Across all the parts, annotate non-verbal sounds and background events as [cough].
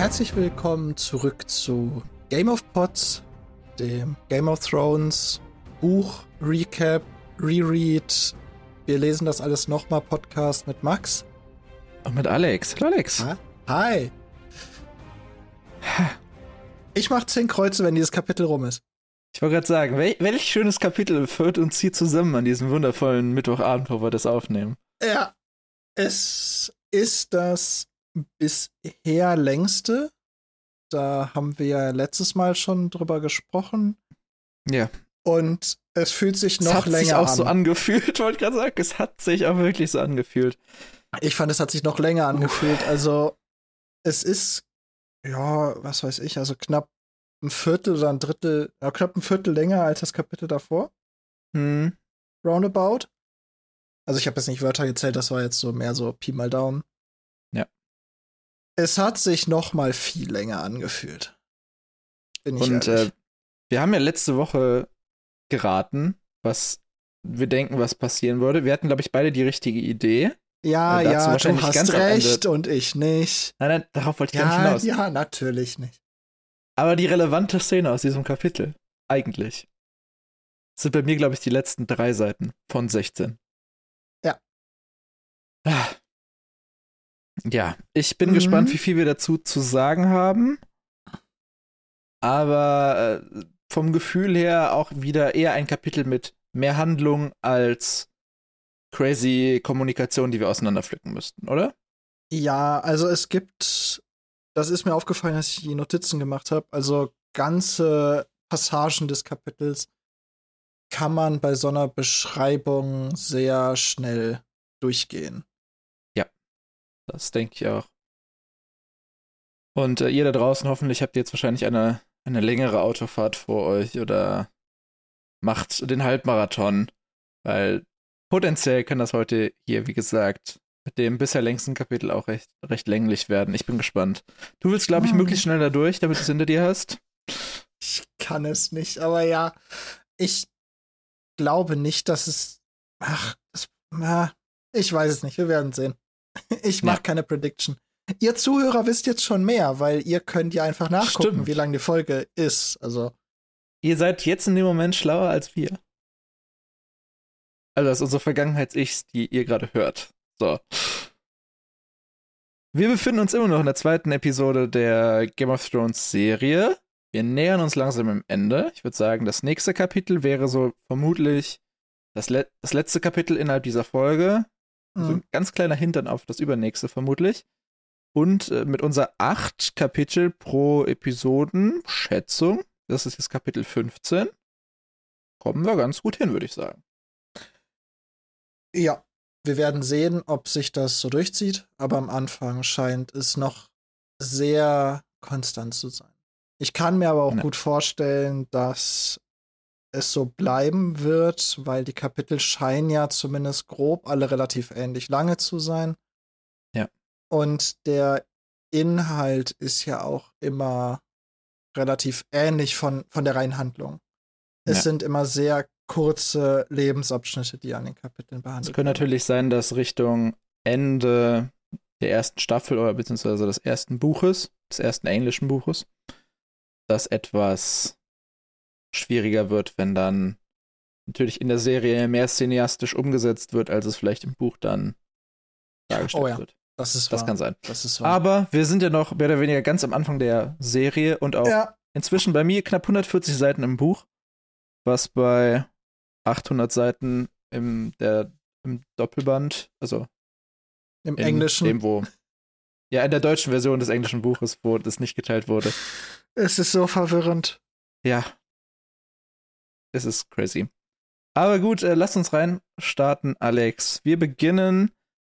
Herzlich willkommen zurück zu Game of Pots, dem Game of Thrones Buch, Recap, Reread. Wir lesen das alles nochmal Podcast mit Max. Und mit Alex. Hallo Alex. Hi. Ich mach zehn Kreuze, wenn dieses Kapitel rum ist. Ich wollte gerade sagen, wel welch schönes Kapitel führt uns hier zusammen an diesem wundervollen Mittwochabend, wo wir das aufnehmen. Ja, es ist das bisher längste. Da haben wir ja letztes Mal schon drüber gesprochen. Ja. Und es fühlt sich noch es hat länger sich auch an. so angefühlt, [laughs] wollte ich gerade sagen. Es hat sich auch wirklich so angefühlt. Ich fand, es hat sich noch länger angefühlt. Also, es ist, ja, was weiß ich, also knapp ein Viertel oder ein Drittel, ja, knapp ein Viertel länger als das Kapitel davor. Hm. Roundabout. Also, ich habe jetzt nicht Wörter gezählt, das war jetzt so mehr so Pi mal Daumen. Es hat sich noch mal viel länger angefühlt. Bin ich Und äh, wir haben ja letzte Woche geraten, was wir denken, was passieren würde. Wir hatten, glaube ich, beide die richtige Idee. ja, äh, ja, du hast recht und ich nicht. Nein, nein, darauf wollte ich gar Ja, nicht hinaus. ja, natürlich nicht. Aber die relevante Szene aus diesem Kapitel, eigentlich, sind bei mir, glaube ich, die letzten drei Seiten von 16. Ja. Ah. Ja, ich bin Mhm. gespannt, wie viel wir dazu zu sagen haben. Aber äh, vom Gefühl her auch wieder eher ein Kapitel mit mehr Handlung als crazy Kommunikation, die wir auseinanderpflücken müssten, oder? Ja, also es gibt, das ist mir aufgefallen, als ich die Notizen gemacht habe, also ganze Passagen des Kapitels kann man bei so einer Beschreibung sehr schnell durchgehen. Das denke ich auch. Und äh, ihr da draußen hoffentlich habt ihr jetzt wahrscheinlich eine, eine längere Autofahrt vor euch oder macht den Halbmarathon, weil potenziell kann das heute hier, wie gesagt, mit dem bisher längsten Kapitel auch recht, recht länglich werden. Ich bin gespannt. Du willst, glaube ich, Hm. möglichst schnell da durch, damit du es hinter dir hast. Ich kann es nicht, aber ja, ich glaube nicht, dass es. Ach, das, na, ich weiß es nicht, wir werden sehen. [laughs] Ich mache Ja. keine Prediction. Ihr Zuhörer wisst jetzt schon mehr, weil ihr könnt ja einfach nachgucken, Stimmt. wie lang die Folge ist. Also, Ihr seid jetzt in dem Moment schlauer als wir. Also das ist unsere Vergangenheits-Ichs, die ihr gerade hört. So. Wir befinden uns immer noch in der zweiten Episode der Game of Thrones Serie. Wir nähern uns langsam am Ende. Ich würde sagen, das nächste Kapitel wäre so vermutlich das, le das letzte Kapitel innerhalb dieser Folge. So mhm. ein ganz kleiner Hintern auf das übernächste vermutlich. Und äh, mit unserer acht Kapitel pro Episoden Schätzung, das ist jetzt Kapitel 15, kommen wir ganz gut hin, würde ich sagen. Ja, wir werden sehen, ob sich das so durchzieht, aber am Anfang scheint es noch sehr konstant zu sein. Ich kann mir aber auch Ja. gut vorstellen, dass es so bleiben wird, weil die Kapitel scheinen ja zumindest grob alle relativ ähnlich lange zu sein. Ja. Und der Inhalt ist ja auch immer relativ ähnlich von, von der reinen Handlung. Es Ja. sind immer sehr kurze Lebensabschnitte, die an den Kapiteln behandelt Es könnte natürlich sein, dass Richtung Ende der ersten Staffel oder beziehungsweise des ersten Buches, des ersten englischen Buches, das etwas schwieriger wird, wenn dann natürlich in der Serie mehr cineastisch umgesetzt wird, als es vielleicht im Buch dann dargestellt Oh ja. wird. Das ist Das wahr. kann sein. Das. Aber wir sind ja noch mehr oder weniger ganz am Anfang der Serie und auch ja, inzwischen bei mir knapp 140 Seiten im Buch, was bei 800 Seiten im, der, im Doppelband, also im in Englischen. dem, wo [laughs] ja, in der deutschen Version des englischen Buches, wo das nicht geteilt wurde. Es ist so verwirrend. Ja. Es ist crazy. Aber gut, äh, lasst uns rein starten, Alex. Wir beginnen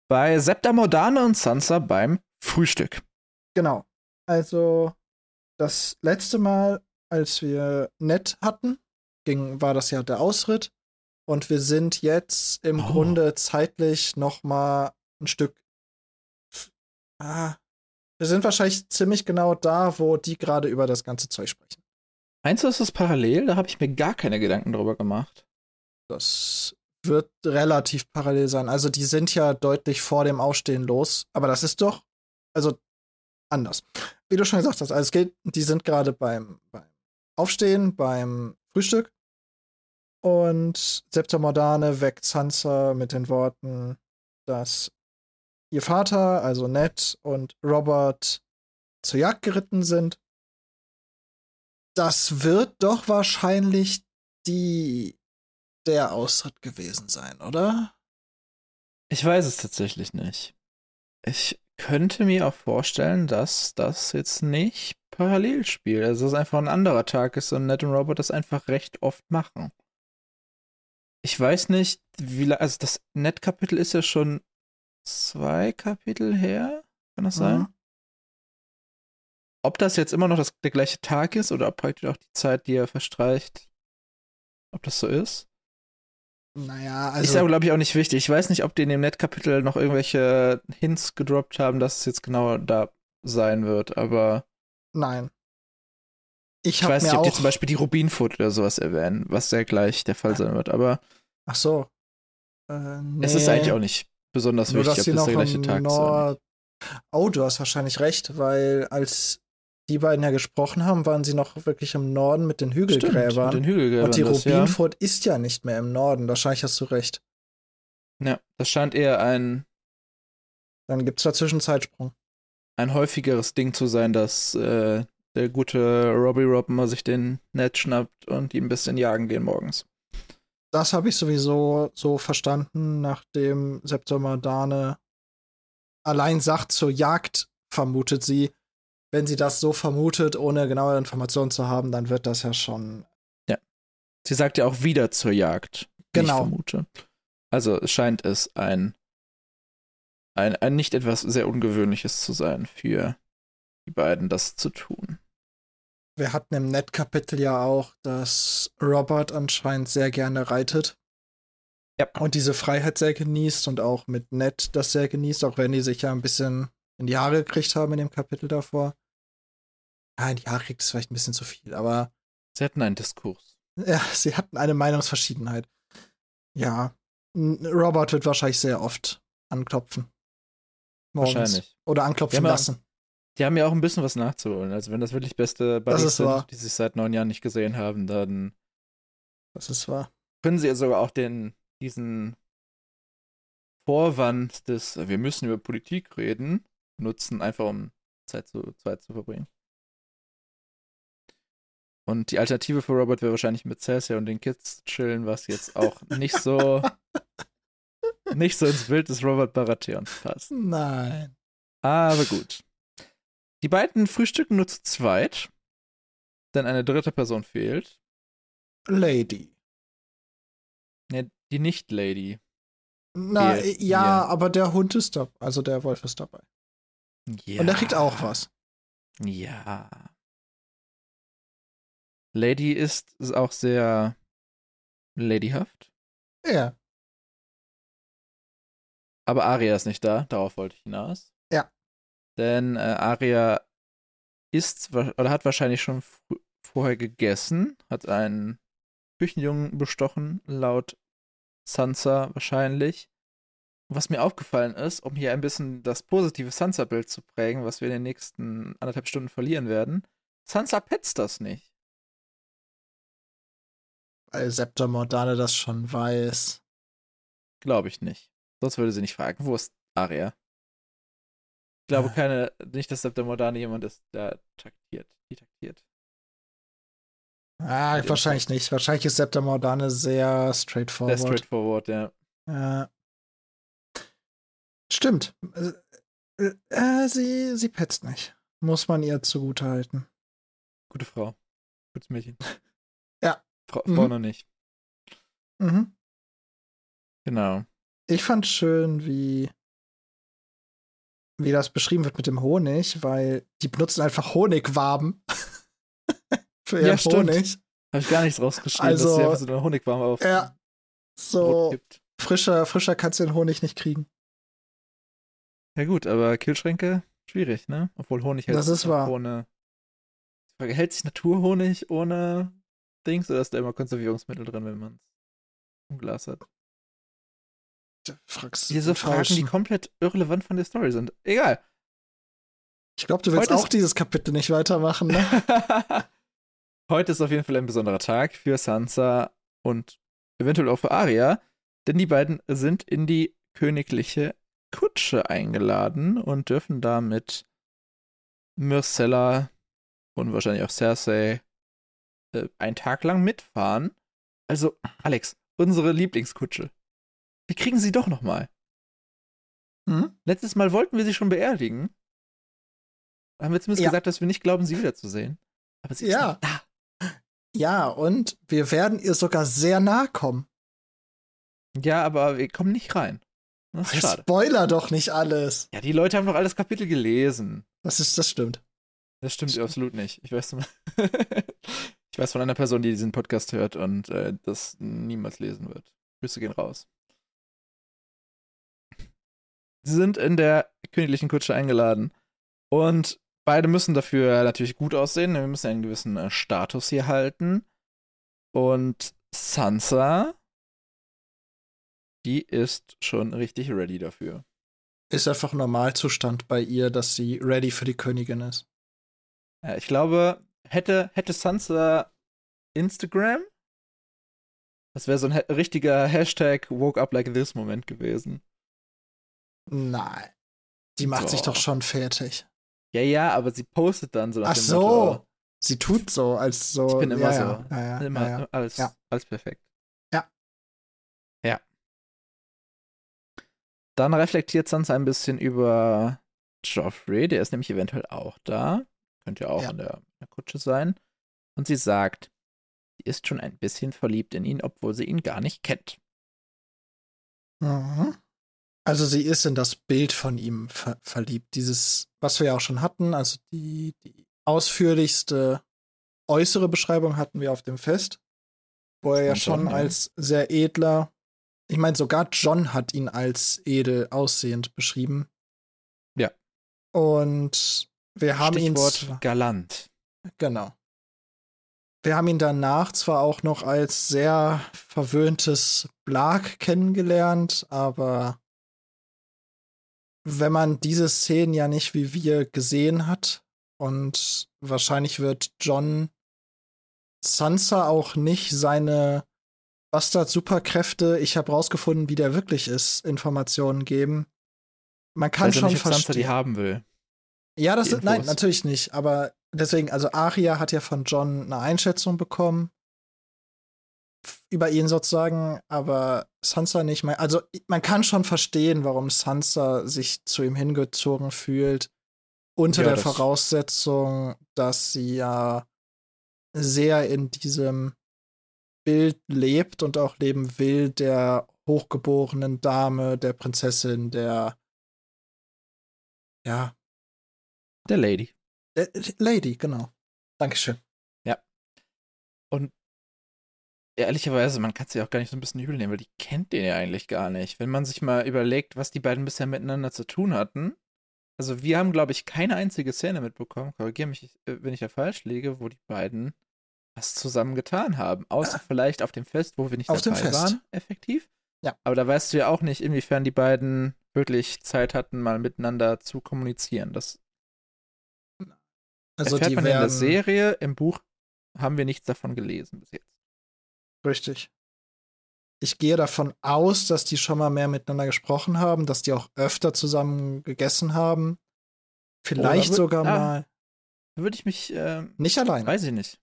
bei Septa Modane und Sansa beim Frühstück. Genau. Also, das letzte Mal, als wir Ned hatten, ging, war das ja der Ausritt. Und wir sind jetzt im Oh. Grunde zeitlich noch mal ein Stück. Ah, wir sind wahrscheinlich ziemlich genau da, wo die gerade über das ganze Zeug sprechen. Meinst du, ist das parallel? Da habe ich mir gar keine Gedanken drüber gemacht. Das wird relativ parallel sein. Also die sind ja deutlich vor dem Aufstehen los, aber das ist doch, also anders. wie du schon gesagt hast, also es geht, die sind gerade beim, beim Aufstehen, beim Frühstück. Und Septa Mordane weckt Sansa mit den Worten, dass ihr Vater, also Ned und Robert zur Jagd geritten sind. Das wird doch wahrscheinlich die der Austritt gewesen sein, oder? Ich weiß es tatsächlich nicht. Ich könnte mir auch vorstellen, dass das jetzt nicht parallel spielt. Also dass es einfach ein anderer Tag ist und Ned und Robert das einfach recht oft machen. Ich weiß nicht, wie lange, also das Ned-Kapitel ist ja schon zwei Kapitel her, kann das sein? Ob das jetzt immer noch das, der gleiche Tag ist oder ob praktisch auch die Zeit, die er verstreicht, ob das so ist? Naja, also. Ist ja, glaube ich, auch nicht wichtig. Ich weiß nicht, ob die in dem Net-Kapitel noch irgendwelche Hints gedroppt haben, dass es jetzt genau da sein wird, aber. Nein. Ich, ich weiß nicht, ob die zum Beispiel die Rubinfoot oder sowas erwähnen, was ja gleich der Fall sein wird, aber. Ach so. Äh, nee. Es ist eigentlich auch nicht besonders Nur, wichtig, ob das der gleiche Tag ist. Oh, du hast wahrscheinlich recht, weil als die beiden ja gesprochen haben, waren sie noch wirklich im Norden mit den Hügelgräbern. Stimmt, mit den Hügelgräbern Und die Rubinfurt ja. ist ja nicht mehr im Norden. Wahrscheinlich hast du recht. Ja, das scheint eher ein. Dann gibt es dazwischen Zeitsprung. Ein häufigeres Ding zu sein, dass äh, der gute Robbie Rob mal sich den Netz schnappt und ihm ein bisschen jagen gehen morgens. Das habe ich sowieso so verstanden, nachdem September Dane allein sagt, zur Jagd vermutet sie, wenn sie das so vermutet, ohne genaue Informationen zu haben, dann wird das ja schon. Ja. Sie sagt ja auch wieder zur Jagd. Genau. Ich vermute. Also scheint es ein, ein, ein nicht etwas sehr Ungewöhnliches zu sein für die beiden, das zu tun. Wir hatten im Net-Kapitel ja auch, dass Robert anscheinend sehr gerne reitet. Ja. Und diese Freiheit sehr genießt und auch mit Ned das sehr genießt, auch wenn die sich ja ein bisschen in die Haare gekriegt haben in dem Kapitel davor. Ja, in die Haare kriegt es vielleicht ein bisschen zu viel, aber. Sie hatten einen Diskurs. Ja, [laughs] sie hatten eine Meinungsverschiedenheit. Ja. Robert wird wahrscheinlich sehr oft anklopfen. Morgens. Wahrscheinlich. Oder anklopfen die lassen. Ja, die haben ja auch ein bisschen was nachzuholen. Also, wenn das wirklich beste Buddies sind, wahr. die sich seit neun Jahren nicht gesehen haben, dann. Das ist wahr. Können sie ja sogar auch den, diesen Vorwand des, wir müssen über Politik reden, nutzen, einfach um Zeit zu, Zeit zu verbringen. Und die Alternative für Robert wäre wahrscheinlich mit Cersei und den Kids chillen, was jetzt auch nicht so [laughs] nicht so ins Bild des Robert Baratheons passt. Nein. Aber gut. Die beiden frühstücken nur zu zweit, denn eine dritte Person fehlt. Lady. Ne, die Nicht-Lady. Na, ja, hier. aber der Hund ist da, also der Wolf ist dabei. Ja. Und der kriegt auch was. Ja. Lady ist, ist auch sehr ladyhaft. Ja. Aber Aria ist nicht da, darauf wollte ich hinaus. Ja. Denn äh, Aria ist oder hat wahrscheinlich schon vorher gegessen, hat einen Küchenjungen bestochen, laut Sansa wahrscheinlich. Was mir aufgefallen ist, um hier ein bisschen das positive Sansa-Bild zu prägen, was wir in den nächsten anderthalb Stunden verlieren werden, Sansa petzt das nicht weil Septa Mordane das schon weiß. Glaube ich nicht. Sonst würde sie nicht fragen, wo ist Aria? Ich glaube ah. keine, nicht, dass Septa Mordane jemand ist, der taktiert, die taktiert. Ah, wahrscheinlich nicht. Wahrscheinlich ist Septa Mordane sehr straightforward. Sehr straightforward, ja. Ja. Stimmt. Äh, äh, sie, sie petzt nicht. Muss man ihr zugutehalten. Gute Frau. Gutes Mädchen. [laughs] Fra mhm. noch nicht. Mhm. Genau. Ich fand schön, wie wie das beschrieben wird mit dem Honig, weil die benutzen einfach Honigwaben [laughs] für ihren ja, Honig. Habe ich gar nichts rausgeschrieben, also, dass sie einfach so eine Honigwaben auf Ja, so frischer, frischer kannst du den Honig nicht kriegen. Ja gut, aber Kühlschränke, schwierig, ne? Obwohl Honig hält das ist wahr. ohne... Hält sich Naturhonig ohne Dings oder ist da immer Konservierungsmittel drin, wenn man es im Glas hat? Fragst Diese Fragen, die komplett irrelevant von der Story sind. Egal. Ich glaube, du willst Heute auch dieses Kapitel nicht weitermachen, ne? [laughs] Heute ist auf jeden Fall ein besonderer Tag für Sansa und eventuell auch für Arya, denn die beiden sind in die königliche Kutsche eingeladen und dürfen da mit Myrcella und wahrscheinlich auch Cersei äh, einen Tag lang mitfahren. Also, Alex, unsere Lieblingskutsche. Wir kriegen sie doch noch mal. Hm? Letztes Mal wollten wir sie schon beerdigen. Haben wir zumindest Ja. gesagt, dass wir nicht glauben, sie wiederzusehen. Aber sie ist Ja. noch da. Ja, und wir werden ihr sogar sehr nahe kommen. Ja, aber wir kommen nicht rein. Das ist schade. Spoiler doch nicht alles. Ja, die Leute haben doch alles Kapitel gelesen. Das ist, das stimmt. Das stimmt absolut nicht. Ich weiß, [laughs] [laughs] ich weiß von einer Person, die diesen Podcast hört und äh, das niemals lesen wird. Grüße gehen raus. Sie sind in der königlichen Kutsche eingeladen und beide müssen dafür natürlich gut aussehen. Wir müssen einen gewissen äh, Status hier halten. Und Sansa, die ist schon richtig ready dafür. Ist einfach Normalzustand bei ihr, dass sie ready für die Königin ist. Ja, ich glaube, hätte, hätte Sansa Instagram, das wäre so ein richtiger Hashtag Woke Up Like This Moment gewesen. Nein. Die macht sich Doch. schon fertig. Ja, ja, aber sie postet dann so Ach so. Motto, Sie tut so, als so. Ich bin immer ja, so. Ja, ja, immer. Alles, alles perfekt. Ja. Ja. Dann reflektiert Sansa ein bisschen über Joffrey, der ist nämlich eventuell auch da. Könnte ja auch Ja. in, der, in der Kutsche sein. Und sie sagt, sie ist schon ein bisschen verliebt in ihn, obwohl sie ihn gar nicht kennt. Mhm. Also sie ist in das Bild von ihm ver verliebt. Dieses, was wir ja auch schon hatten, also die, die ausführlichste äußere Beschreibung hatten wir auf dem Fest, wo er ja schon John, als sehr edler, ich meine sogar John hat ihn als edel aussehend beschrieben. Ja. Und wir haben ihn Stichwort zwar- galant. Genau. Wir haben ihn danach zwar auch noch als sehr verwöhntes Blag kennengelernt, aber wenn man diese Szenen ja nicht wie wir gesehen hat und wahrscheinlich wird John Sansa auch nicht seine Bastard-Superkräfte, ich habe rausgefunden, wie der wirklich ist, Informationen geben. Man kann ja schon nicht, ob Sansa die verstehen. haben will. Ja, das ist, nein, natürlich nicht. Aber deswegen, also Aria hat ja von John eine Einschätzung bekommen über ihn sozusagen, aber Sansa nicht. mehr. Also man kann schon verstehen, warum Sansa sich zu ihm hingezogen fühlt, unter Ja, der das- Voraussetzung, dass sie ja sehr in diesem Bild lebt und auch leben will der hochgeborenen Dame, der Prinzessin, der ja, Der Lady. Äh, Lady, genau. Dankeschön. Und ehrlicherweise, man kann sie auch gar nicht so ein bisschen übel nehmen, weil die kennt den ja eigentlich gar nicht. Wenn man sich mal überlegt, was die beiden bisher miteinander zu tun hatten. Also wir haben, glaube ich, keine einzige Szene mitbekommen, korrigiere mich, äh, wenn ich da falsch liege, wo die beiden was zusammen getan haben. Außer vielleicht auf dem Fest, wo wir nicht Auf dem dabei Fest. waren, effektiv. Ja. Aber da weißt du ja auch nicht, inwiefern die beiden wirklich Zeit hatten, mal miteinander zu kommunizieren. Das Also erfährt die man in der werden Serie, im Buch haben wir nichts davon gelesen bis jetzt. richtig. Ich gehe davon aus, dass die schon mal mehr miteinander gesprochen haben, dass die auch öfter zusammen gegessen haben. Vielleicht Oder- sogar ah. mal. Würde ich mich, ähm, Nicht allein. weiß ich nicht.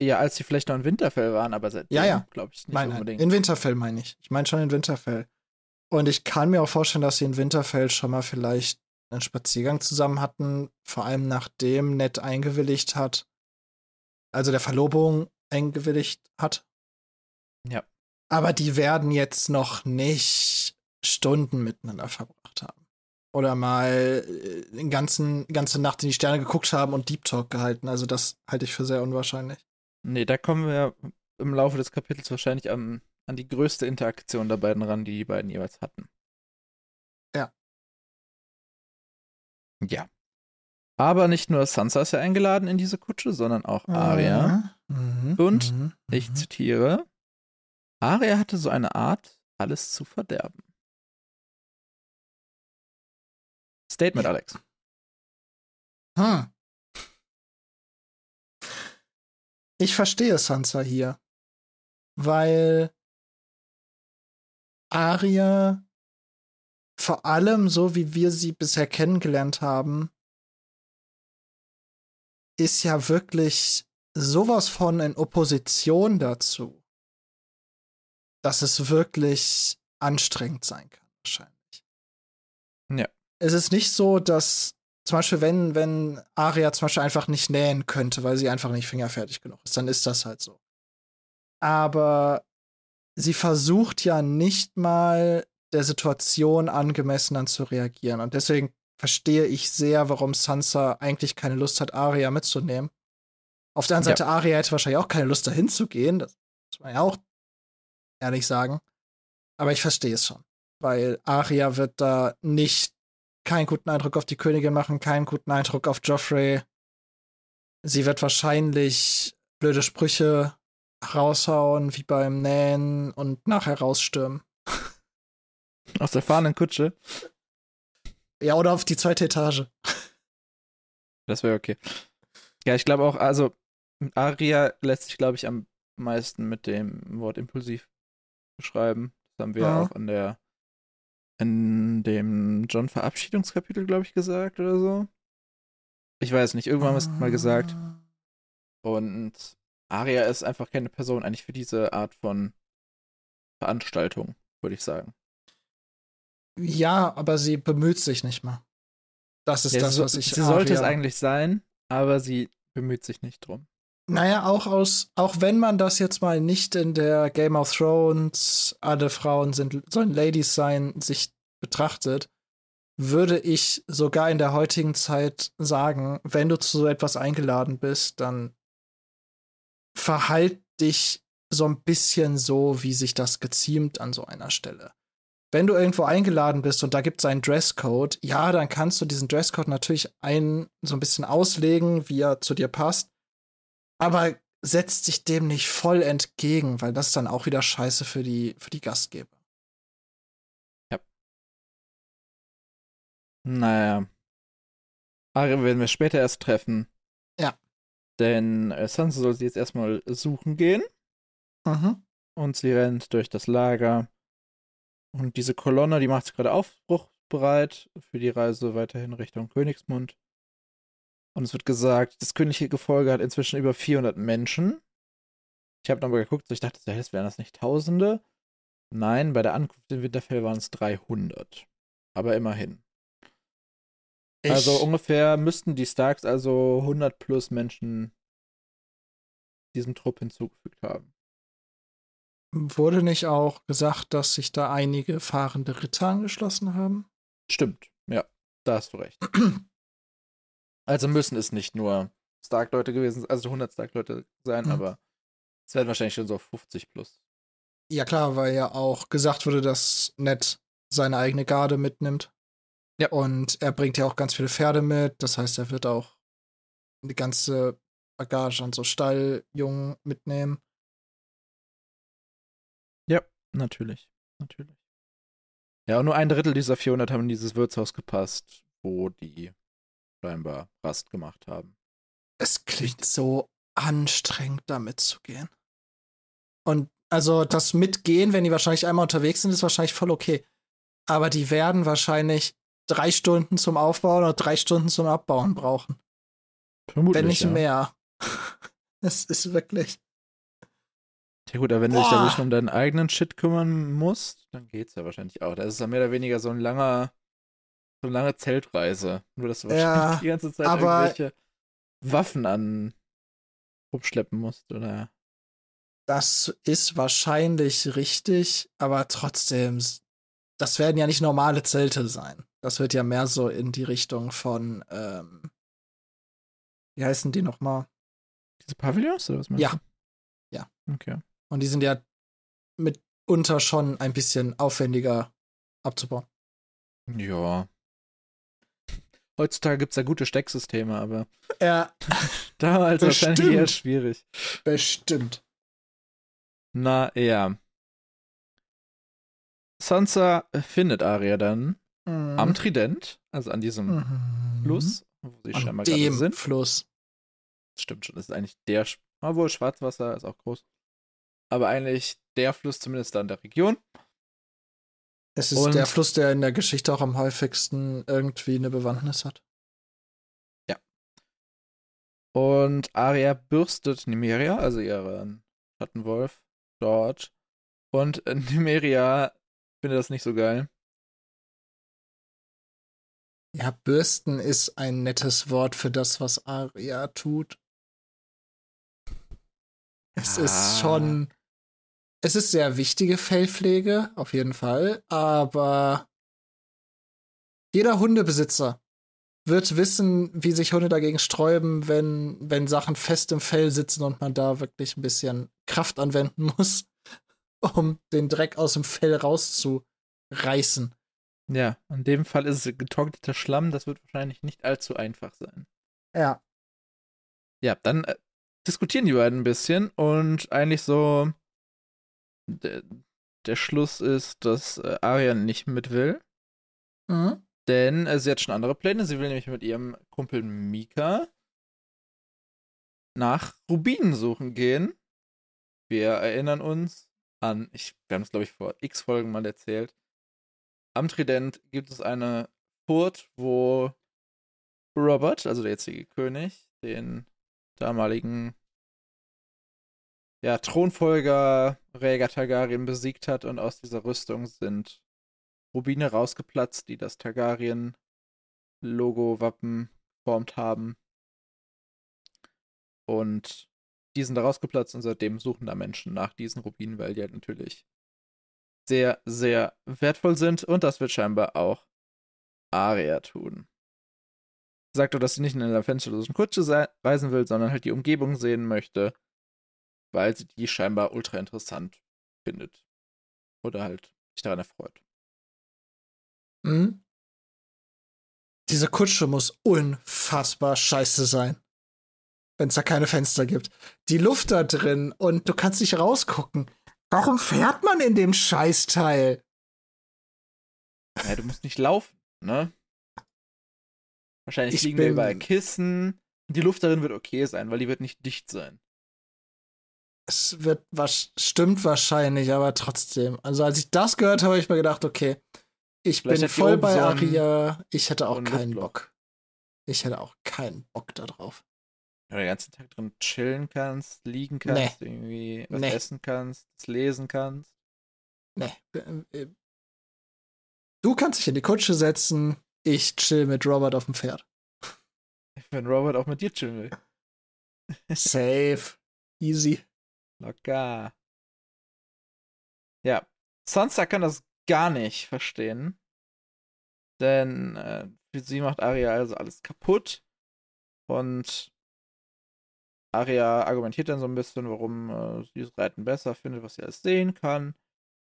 Ja, als sie vielleicht noch in Winterfell waren, aber seitdem Ja, ja. glaube ich nicht Nein, nein, unbedingt. in Winterfell meine ich. Ich meine schon in Winterfell. Und ich kann mir auch vorstellen, dass sie in Winterfell schon mal vielleicht einen Spaziergang zusammen hatten, vor allem nachdem Ned eingewilligt hat, also der Verlobung eingewilligt hat. Ja. Aber die werden jetzt noch nicht Stunden miteinander verbracht haben. Oder mal äh, den ganzen, ganze Nacht in die Sterne geguckt haben und Deep Talk gehalten. Also das halte ich für sehr unwahrscheinlich. Nee, da kommen wir im Laufe des Kapitels wahrscheinlich an, an die größte Interaktion der beiden ran, die die beiden jeweils hatten. Ja. Aber nicht nur Sansa ist ja eingeladen in diese Kutsche, sondern auch Arya. Mhm. Und Mhm. Ich Mhm. zitiere: Arya hatte so eine Art, alles zu verderben. Statement, Alex. Hm. Ich verstehe Sansa hier, weil Arya vor allem so wie wir sie bisher kennengelernt haben, ist ja wirklich sowas von in Opposition dazu, dass es wirklich anstrengend sein kann, wahrscheinlich. Ja. Es ist nicht so, dass zum Beispiel, wenn, wenn Aria zum Beispiel einfach nicht nähen könnte, weil sie einfach nicht fingerfertig genug ist, dann ist das halt so. Aber sie versucht ja nicht mal der Situation angemessen dann zu reagieren. Und deswegen verstehe ich sehr, warum Sansa eigentlich keine Lust hat, Arya mitzunehmen. Auf der anderen Seite, ja. Arya hätte wahrscheinlich auch keine Lust, dahin zu gehen. Das muss man ja auch ehrlich sagen. Aber ich verstehe es schon. Weil Arya wird da nicht keinen guten Eindruck auf die Königin machen, keinen guten Eindruck auf Joffrey. Sie wird wahrscheinlich blöde Sprüche raushauen, wie beim Nähen und nachher rausstürmen. Aus der fahrenden Kutsche? Ja, oder auf die zweite Etage. [laughs] Das wäre okay. Ja, ich glaube auch, also Aria lässt sich, glaube ich, am meisten mit dem Wort impulsiv beschreiben. Das haben wir ja. auch in der in dem John Verabschiedungskapitel, glaube ich, gesagt oder so. Ich weiß nicht, irgendwann haben wir es mal gesagt. Ah. Und Aria ist einfach keine Person eigentlich für diese Art von Veranstaltung, würde ich sagen. Ja, aber sie bemüht sich nicht mal. Das ist ja, das, was ich. Sie sollte es eigentlich sein, aber sie bemüht sich nicht drum. Naja, auch aus, auch wenn man das jetzt mal nicht in der Game of Thrones, alle Frauen sind, sollen Ladies sein, sich betrachtet, würde ich sogar in der heutigen Zeit sagen, wenn du zu so etwas eingeladen bist, dann verhalt dich so ein bisschen so, wie sich das geziemt an so einer Stelle wenn du irgendwo eingeladen bist und da gibt es einen Dresscode, ja, dann kannst du diesen Dresscode natürlich ein, so ein bisschen auslegen, wie er zu dir passt. Aber setzt sich dem nicht voll entgegen, weil das ist dann auch wieder scheiße für die, für die Gastgeber. Ja. Naja. Ari werden wir später erst treffen. Ja. Denn äh, Sansa soll sie jetzt erstmal suchen gehen. Mhm. Und sie rennt durch das Lager und diese Kolonne, die macht sich gerade aufbruchbereit für die Reise weiterhin Richtung Königsmund. Und es wird gesagt, das königliche Gefolge hat inzwischen über 400 Menschen. Ich habe nochmal geguckt, so ich dachte, das wären das nicht Tausende. Nein, bei der Ankunft in Winterfell waren es 300. Aber immerhin. Ich also ungefähr müssten die Starks also 100 plus Menschen diesem Trupp hinzugefügt haben. Wurde nicht auch gesagt, dass sich da einige fahrende Ritter angeschlossen haben? Stimmt, ja, da hast du recht. [clears throat] also müssen es nicht nur Stark-Leute gewesen, also 100 Stark-Leute sein, mhm. aber es werden wahrscheinlich schon so 50 plus. Ja, klar, weil ja auch gesagt wurde, dass Ned seine eigene Garde mitnimmt. Ja. Und er bringt ja auch ganz viele Pferde mit, das heißt, er wird auch die ganze Bagage an so Stalljungen mitnehmen. Natürlich, natürlich. Ja, und nur ein Drittel dieser 400 haben in dieses Wirtshaus gepasst, wo die scheinbar Rast gemacht haben. Es klingt so anstrengend, da mitzugehen. Und also das Mitgehen, wenn die wahrscheinlich einmal unterwegs sind, ist wahrscheinlich voll okay. Aber die werden wahrscheinlich drei Stunden zum Aufbauen oder drei Stunden zum Abbauen brauchen. Vermutlich, wenn nicht ja. mehr. [laughs] Es ist wirklich. Ja gut, aber wenn Boah. du dich da nicht um deinen eigenen Shit kümmern musst, dann geht's ja wahrscheinlich auch. Das ist ja mehr oder weniger so ein langer, so eine lange Zeltreise. Nur, dass du wahrscheinlich die ganze Zeit irgendwelche Waffen an rumschleppen musst, oder? Das ist wahrscheinlich richtig, aber trotzdem, das werden ja nicht normale Zelte sein. Das wird ja mehr so in die Richtung von, ähm, wie heißen die nochmal? Diese Pavillons oder was meinst ja. du? Ja. Ja. Okay. Und die sind ja mitunter schon ein bisschen aufwendiger abzubauen. Ja. Heutzutage gibt es ja gute Stecksysteme, aber ja. [laughs] damals Bestimmt. wahrscheinlich eher schwierig. Bestimmt. Na ja. Sansa findet Arya dann mhm. am Trident, also an diesem Mhm. Fluss, wo sie An scheinbar gerade dem sind. Fluss. Stimmt schon, das ist eigentlich der, obwohl Schwarzwasser ist auch groß. Aber eigentlich der Fluss zumindest da in der Region. Es ist Und- der Fluss, der in der Geschichte auch am häufigsten irgendwie eine Bewandtnis hat. Und Arya bürstet Nymeria, also ihren Schattenwolf, dort. Und [laughs] Nymeria findet das nicht so geil. Ja, bürsten ist ein nettes Wort für das, was Aria tut. Es Ah. ist schon. Es ist sehr wichtige Fellpflege, auf jeden Fall, aber jeder Hundebesitzer wird wissen, wie sich Hunde dagegen sträuben, wenn, wenn Sachen fest im Fell sitzen und man da wirklich ein bisschen Kraft anwenden [laughs] muss, um den Dreck aus dem Fell rauszureißen. Ja, in dem Fall ist es getrockneter Schlamm, das wird wahrscheinlich nicht allzu einfach sein. Ja. Ja, dann äh, diskutieren die beiden ein bisschen und eigentlich so der, der Schluss ist, dass äh, Arya nicht mit will, Mhm. denn äh, sie hat schon andere Pläne. Sie will nämlich mit ihrem Kumpel Mika nach Rubinen suchen gehen. Wir erinnern uns an, ich, wir haben es glaube ich vor x Folgen mal erzählt. Am Trident gibt es eine Furt, wo Robert, also der jetzige König, den damaligen ja, Thronfolger Rhaegar Targaryen besiegt hat und aus dieser Rüstung sind Rubine rausgeplatzt, die das Targaryen-Logo-Wappen geformt haben. Und die sind da rausgeplatzt und seitdem suchen da Menschen nach diesen Rubinen, weil die halt natürlich sehr, sehr wertvoll sind und das wird scheinbar auch Arya tun. Sagt doch, dass sie nicht in einer fensterlosen Kutsche reisen will, sondern halt die Umgebung sehen möchte, weil sie die scheinbar ultra interessant findet. Oder halt sich daran erfreut. Mhm. Diese Kutsche muss unfassbar scheiße sein. Wenn es da keine Fenster gibt. Die Luft da drin und du kannst nicht rausgucken. Warum fährt man in dem Scheißteil? Ja, du musst nicht laufen, ne? Wahrscheinlich Ich liegen bin- überall Kissen. Die Luft darin wird okay sein, weil die wird nicht dicht sein. Es wird was stimmt wahrscheinlich, aber trotzdem. Also als ich das gehört habe, habe ich mir gedacht, okay, ich Vielleicht bin voll bei so Aria. Ich hätte auch so keinen. Bock. Ich hätte auch keinen Bock da drauf. Wenn du den ganzen Tag drin chillen kannst, liegen kannst, irgendwie was Nee. essen kannst, lesen kannst. Nee. äh, äh, Du kannst dich in die Kutsche setzen. Ich chill mit Robert auf dem Pferd. Wenn Robert auch mit dir chillen will. Safe. Easy. Locker. Ja, Sansa kann das gar nicht verstehen. Denn äh, für sie macht Arya also alles kaputt. Und Arya argumentiert dann so ein bisschen, warum äh, sie das Reiten besser findet, was sie alles sehen kann.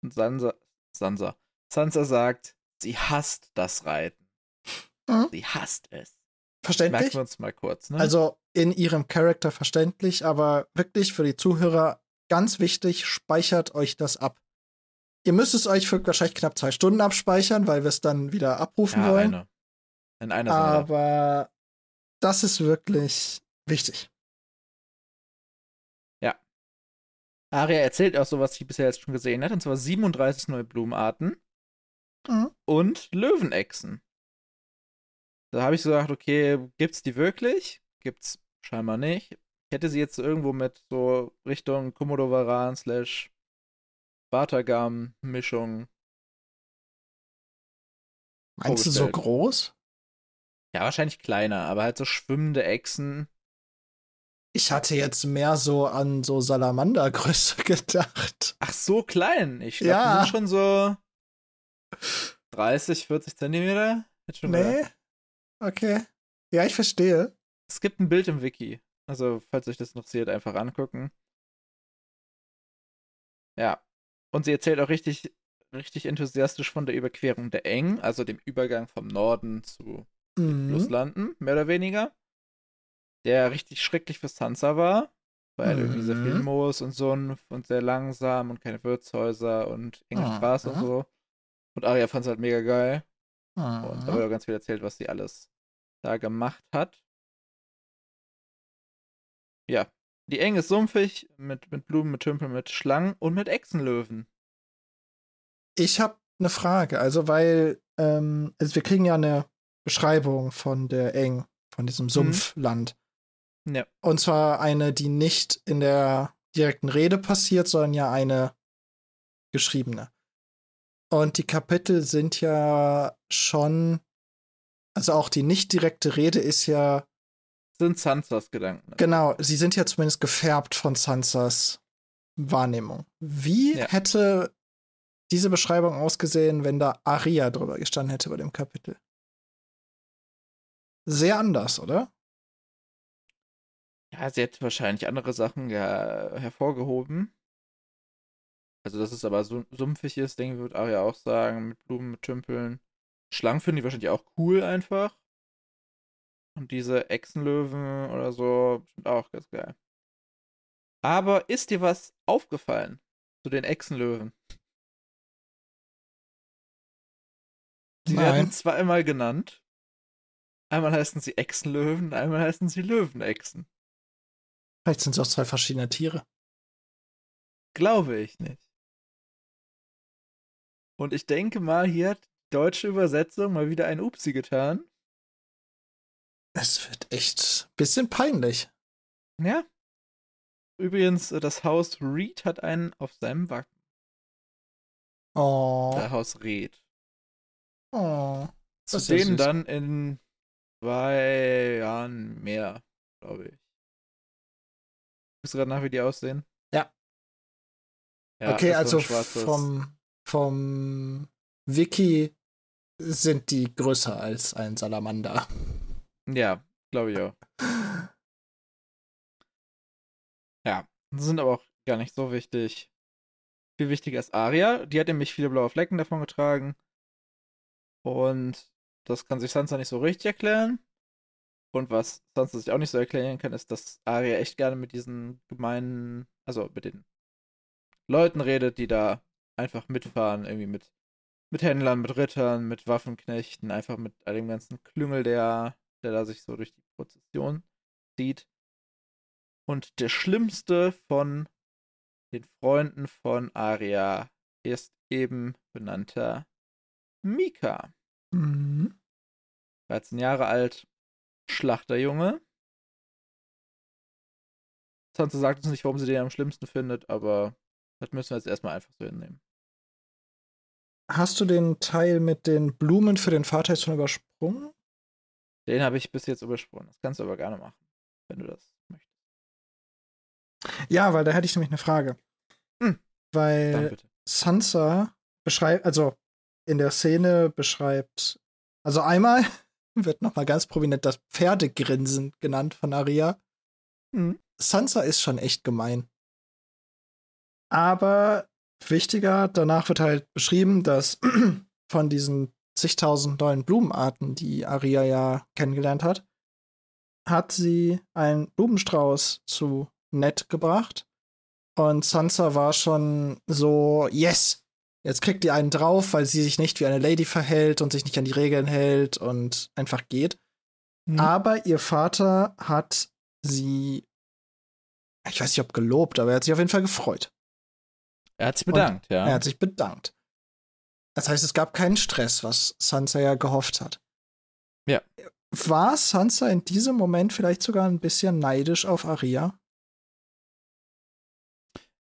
Und Sansa, Sansa, Sansa sagt, sie hasst das Reiten. Mhm. Sie hasst es. Merken Verständlich? wir uns mal kurz, ne? Also in ihrem Charakter verständlich, aber wirklich für die Zuhörer ganz wichtig, speichert euch das ab. Ihr müsst es euch für wahrscheinlich knapp zwei Stunden abspeichern, weil wir es dann wieder abrufen ja, wollen. eine. In einer. Aber das ist wirklich wichtig. Aria erzählt auch so, was sie bisher jetzt schon gesehen hat, und zwar 37 neue Blumenarten Mhm. und Löwenechsen. Da habe ich so gedacht, okay, gibt's die wirklich? Gibt's scheinbar nicht. Ich hätte sie jetzt irgendwo mit so Richtung Komodowaran slash Batagam Mischung. Meinst du so groß? Ja, wahrscheinlich kleiner, aber halt so schwimmende Echsen. Ich hatte jetzt mehr so an so Salamandergröße [laughs] gedacht. Ach, so klein. Ich glaube, Ja. die sind schon so 30, 40 Zentimeter. Hätte schon gedacht. Okay. Ja, ich verstehe. Es gibt ein Bild im Wiki. Also, falls euch das interessiert, einfach angucken. Ja. Und sie erzählt auch richtig, richtig enthusiastisch von der Überquerung der Eng, also dem Übergang vom Norden zu Mhm. Flusslanden, mehr oder weniger. Der richtig schrecklich für Sansa war, weil irgendwie sehr viel Mhm. Moos und Sumpf und sehr langsam und keine Wirtshäuser und enges Ah, Gras und so. Und Arya fand es halt mega geil. Und da auch ganz viel erzählt, was sie alles da gemacht hat. Ja, die Enge ist sumpfig, mit, mit Blumen, mit Tümpeln, mit Schlangen und mit Echsenlöwen. Ich habe eine Frage, also weil ähm, also wir kriegen ja eine Beschreibung von der Eng, von diesem Sumpfland. Mhm. Ja. Und zwar eine, die nicht in der direkten Rede passiert, sondern ja eine geschriebene. Und die Kapitel sind ja schon, also auch die nicht direkte Rede ist ja. Sind Sansas Gedanken. Genau, sie sind ja zumindest gefärbt von Sansas Wahrnehmung. Wie Ja. hätte diese Beschreibung ausgesehen, wenn da Aria drüber gestanden hätte bei dem Kapitel? Sehr anders, oder? Ja, sie hätte wahrscheinlich andere Sachen ja hervorgehoben. Also, dass es aber so sumpfig ist, denke ich, würde Aria auch sagen, mit Blumen, mit Tümpeln. Schlangen finden die wahrscheinlich auch cool einfach. Und diese Echsenlöwen oder so sind auch ganz geil. Aber ist dir was aufgefallen zu den Echsenlöwen? Werden Nein. zweimal genannt. Einmal heißen sie Echsenlöwen, einmal heißen sie Löwenechsen. Vielleicht sind es auch zwei verschiedene Tiere. Glaube ich nicht. Und ich denke mal, hier hat die deutsche Übersetzung mal wieder ein Upsi getan. Es wird echt ein bisschen peinlich. Ja. Übrigens, äh, das Haus Reed hat einen auf seinem Wappen. Oh. Das Haus Reed. oh. Zu denen dann in zwei Jahren mehr, glaube ich. Guckst du gerade nach, wie die aussehen? Ja. Ja, okay, also vom, vom Wiki sind die größer als ein Salamander. Ja, glaube ich auch. Ja, sind aber auch gar nicht so wichtig. Viel wichtiger ist Aria. Die hat nämlich viele blaue Flecken davon getragen. Und das kann sich Sansa nicht so richtig erklären. Und was Sansa sich auch nicht so erklären kann, ist, dass Aria echt gerne mit diesen gemeinen, also mit den Leuten redet, die da einfach mitfahren, irgendwie mit, mit Händlern, mit Rittern, mit Waffenknechten, einfach mit all dem ganzen Klüngel, der, der da sich so durch die Prozession zieht. Und der schlimmste von den Freunden von Aria ist eben benannter Mika. Mhm. 13 Jahre alt, Schlachterjunge. Sansa sagt uns nicht, warum sie den am schlimmsten findet, aber das müssen wir jetzt erstmal einfach so hinnehmen. Hast du den Teil mit den Blumen für den Vater jetzt schon übersprungen? Den habe ich bis jetzt übersprungen. Das kannst du aber gerne machen, wenn du das möchtest. Ja, weil da hätte ich nämlich eine Frage. Hm. Weil. Sansa beschreibt, also in der Szene beschreibt, also einmal [laughs] wird nochmal ganz prominent das Pferdegrinsen genannt von Aria. Hm. Sansa ist schon echt gemein. Aber wichtiger, danach wird halt beschrieben, dass [clears throat] von diesen zigtausend neuen Blumenarten, die Aria ja kennengelernt hat, hat sie einen Blumenstrauß zu Ned gebracht. Und Sansa war schon so, yes, jetzt kriegt ihr einen drauf, weil sie sich nicht wie eine Lady verhält und sich nicht an die Regeln hält und einfach geht. Mhm. Aber ihr Vater hat sie, ich weiß nicht, ob gelobt, aber er hat sich auf jeden Fall gefreut. Er hat sich bedankt, ja. Er hat sich bedankt. Das heißt, es gab keinen Stress, was Sansa ja gehofft hat. Ja. War Sansa in diesem Moment vielleicht sogar ein bisschen neidisch auf Aria?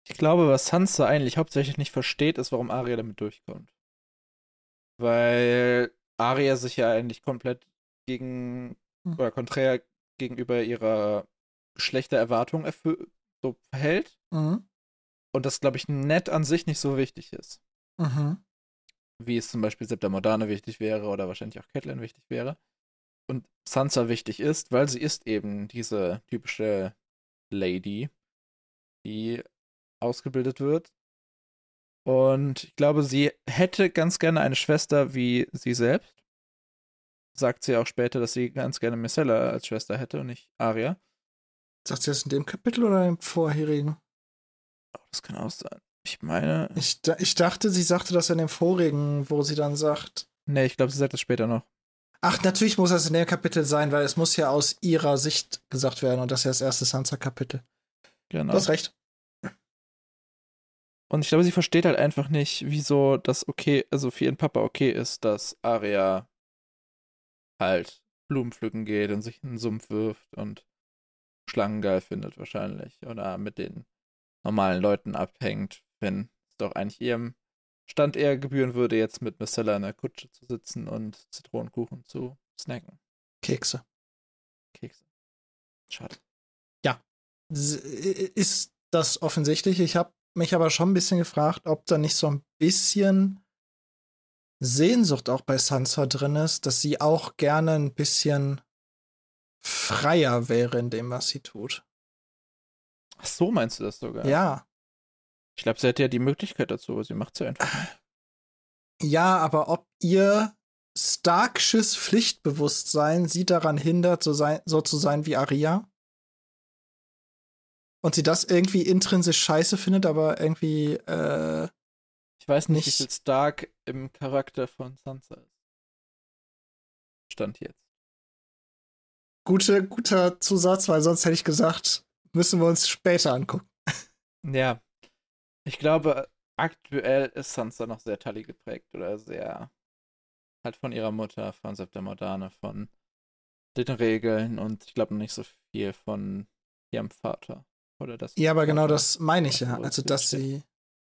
Ich glaube, was Sansa eigentlich hauptsächlich nicht versteht, ist, warum Arya damit durchkommt. Weil Arya sich ja eigentlich komplett gegen Hm. oder konträr gegenüber ihrer Geschlechtererwartung so verhält Mhm. Und das, glaube ich, nett an sich nicht so wichtig ist. Mhm. Wie es zum Beispiel Septa Modane wichtig wäre oder wahrscheinlich auch Catelyn wichtig wäre. Und Sansa wichtig ist, weil sie ist eben diese typische Lady, die ausgebildet wird. Und ich glaube, sie hätte ganz gerne eine Schwester wie sie selbst. Sagt sie auch später, dass sie ganz gerne Myrcella als Schwester hätte und nicht Arya. Sagt sie das in dem Kapitel oder im vorherigen? Das kann auch sein. Ich meine. Ich, ich dachte, sie sagte das in dem vorigen, wo sie dann sagt, Nee, ich glaube, sie sagt das später noch. Ach, natürlich muss das in dem Kapitel sein, weil es muss ja aus ihrer Sicht gesagt werden und das ist ja das erste Sansa-Kapitel. Genau. Du hast recht. Und ich glaube, sie versteht halt einfach nicht, wieso das okay, also für ihren Papa okay ist, dass Arya halt Blumen pflücken geht und sich in den Sumpf wirft und Schlangen geil findet wahrscheinlich. Oder mit den normalen Leuten abhängt, wenn es doch eigentlich ihrem Stand eher gebühren würde, jetzt mit Marcella in der Kutsche zu sitzen und Zitronenkuchen zu snacken. Kekse. Kekse. Schade. Ist das offensichtlich? Ich habe mich aber schon ein bisschen gefragt, ob da nicht so ein bisschen Sehnsucht auch bei Sansa drin ist, dass sie auch gerne ein bisschen freier wäre in dem, was sie tut. Ach so, meinst du das sogar? Ja. Ich glaube, sie hat ja die Möglichkeit dazu, aber sie macht es ja einfach nicht. Ja, aber ob ihr Starksches Pflichtbewusstsein sie daran hindert, so, sein, so zu sein wie Aria? Und sie das irgendwie intrinsisch scheiße findet, aber irgendwie, äh, Ich weiß nicht, nicht- wie viel Stark im Charakter von Sansa ist. Stand jetzt. gute, guter Zusatz, weil sonst hätte ich gesagt, müssen wir uns später angucken. Ja. Ich glaube, aktuell ist Sansa noch sehr Tully geprägt oder sehr halt von ihrer Mutter, von Septa Moderne, von den Regeln und ich glaube noch nicht so viel von ihrem Vater. Oder das Ja, aber genau das meine ich ja. so Also, dass sie,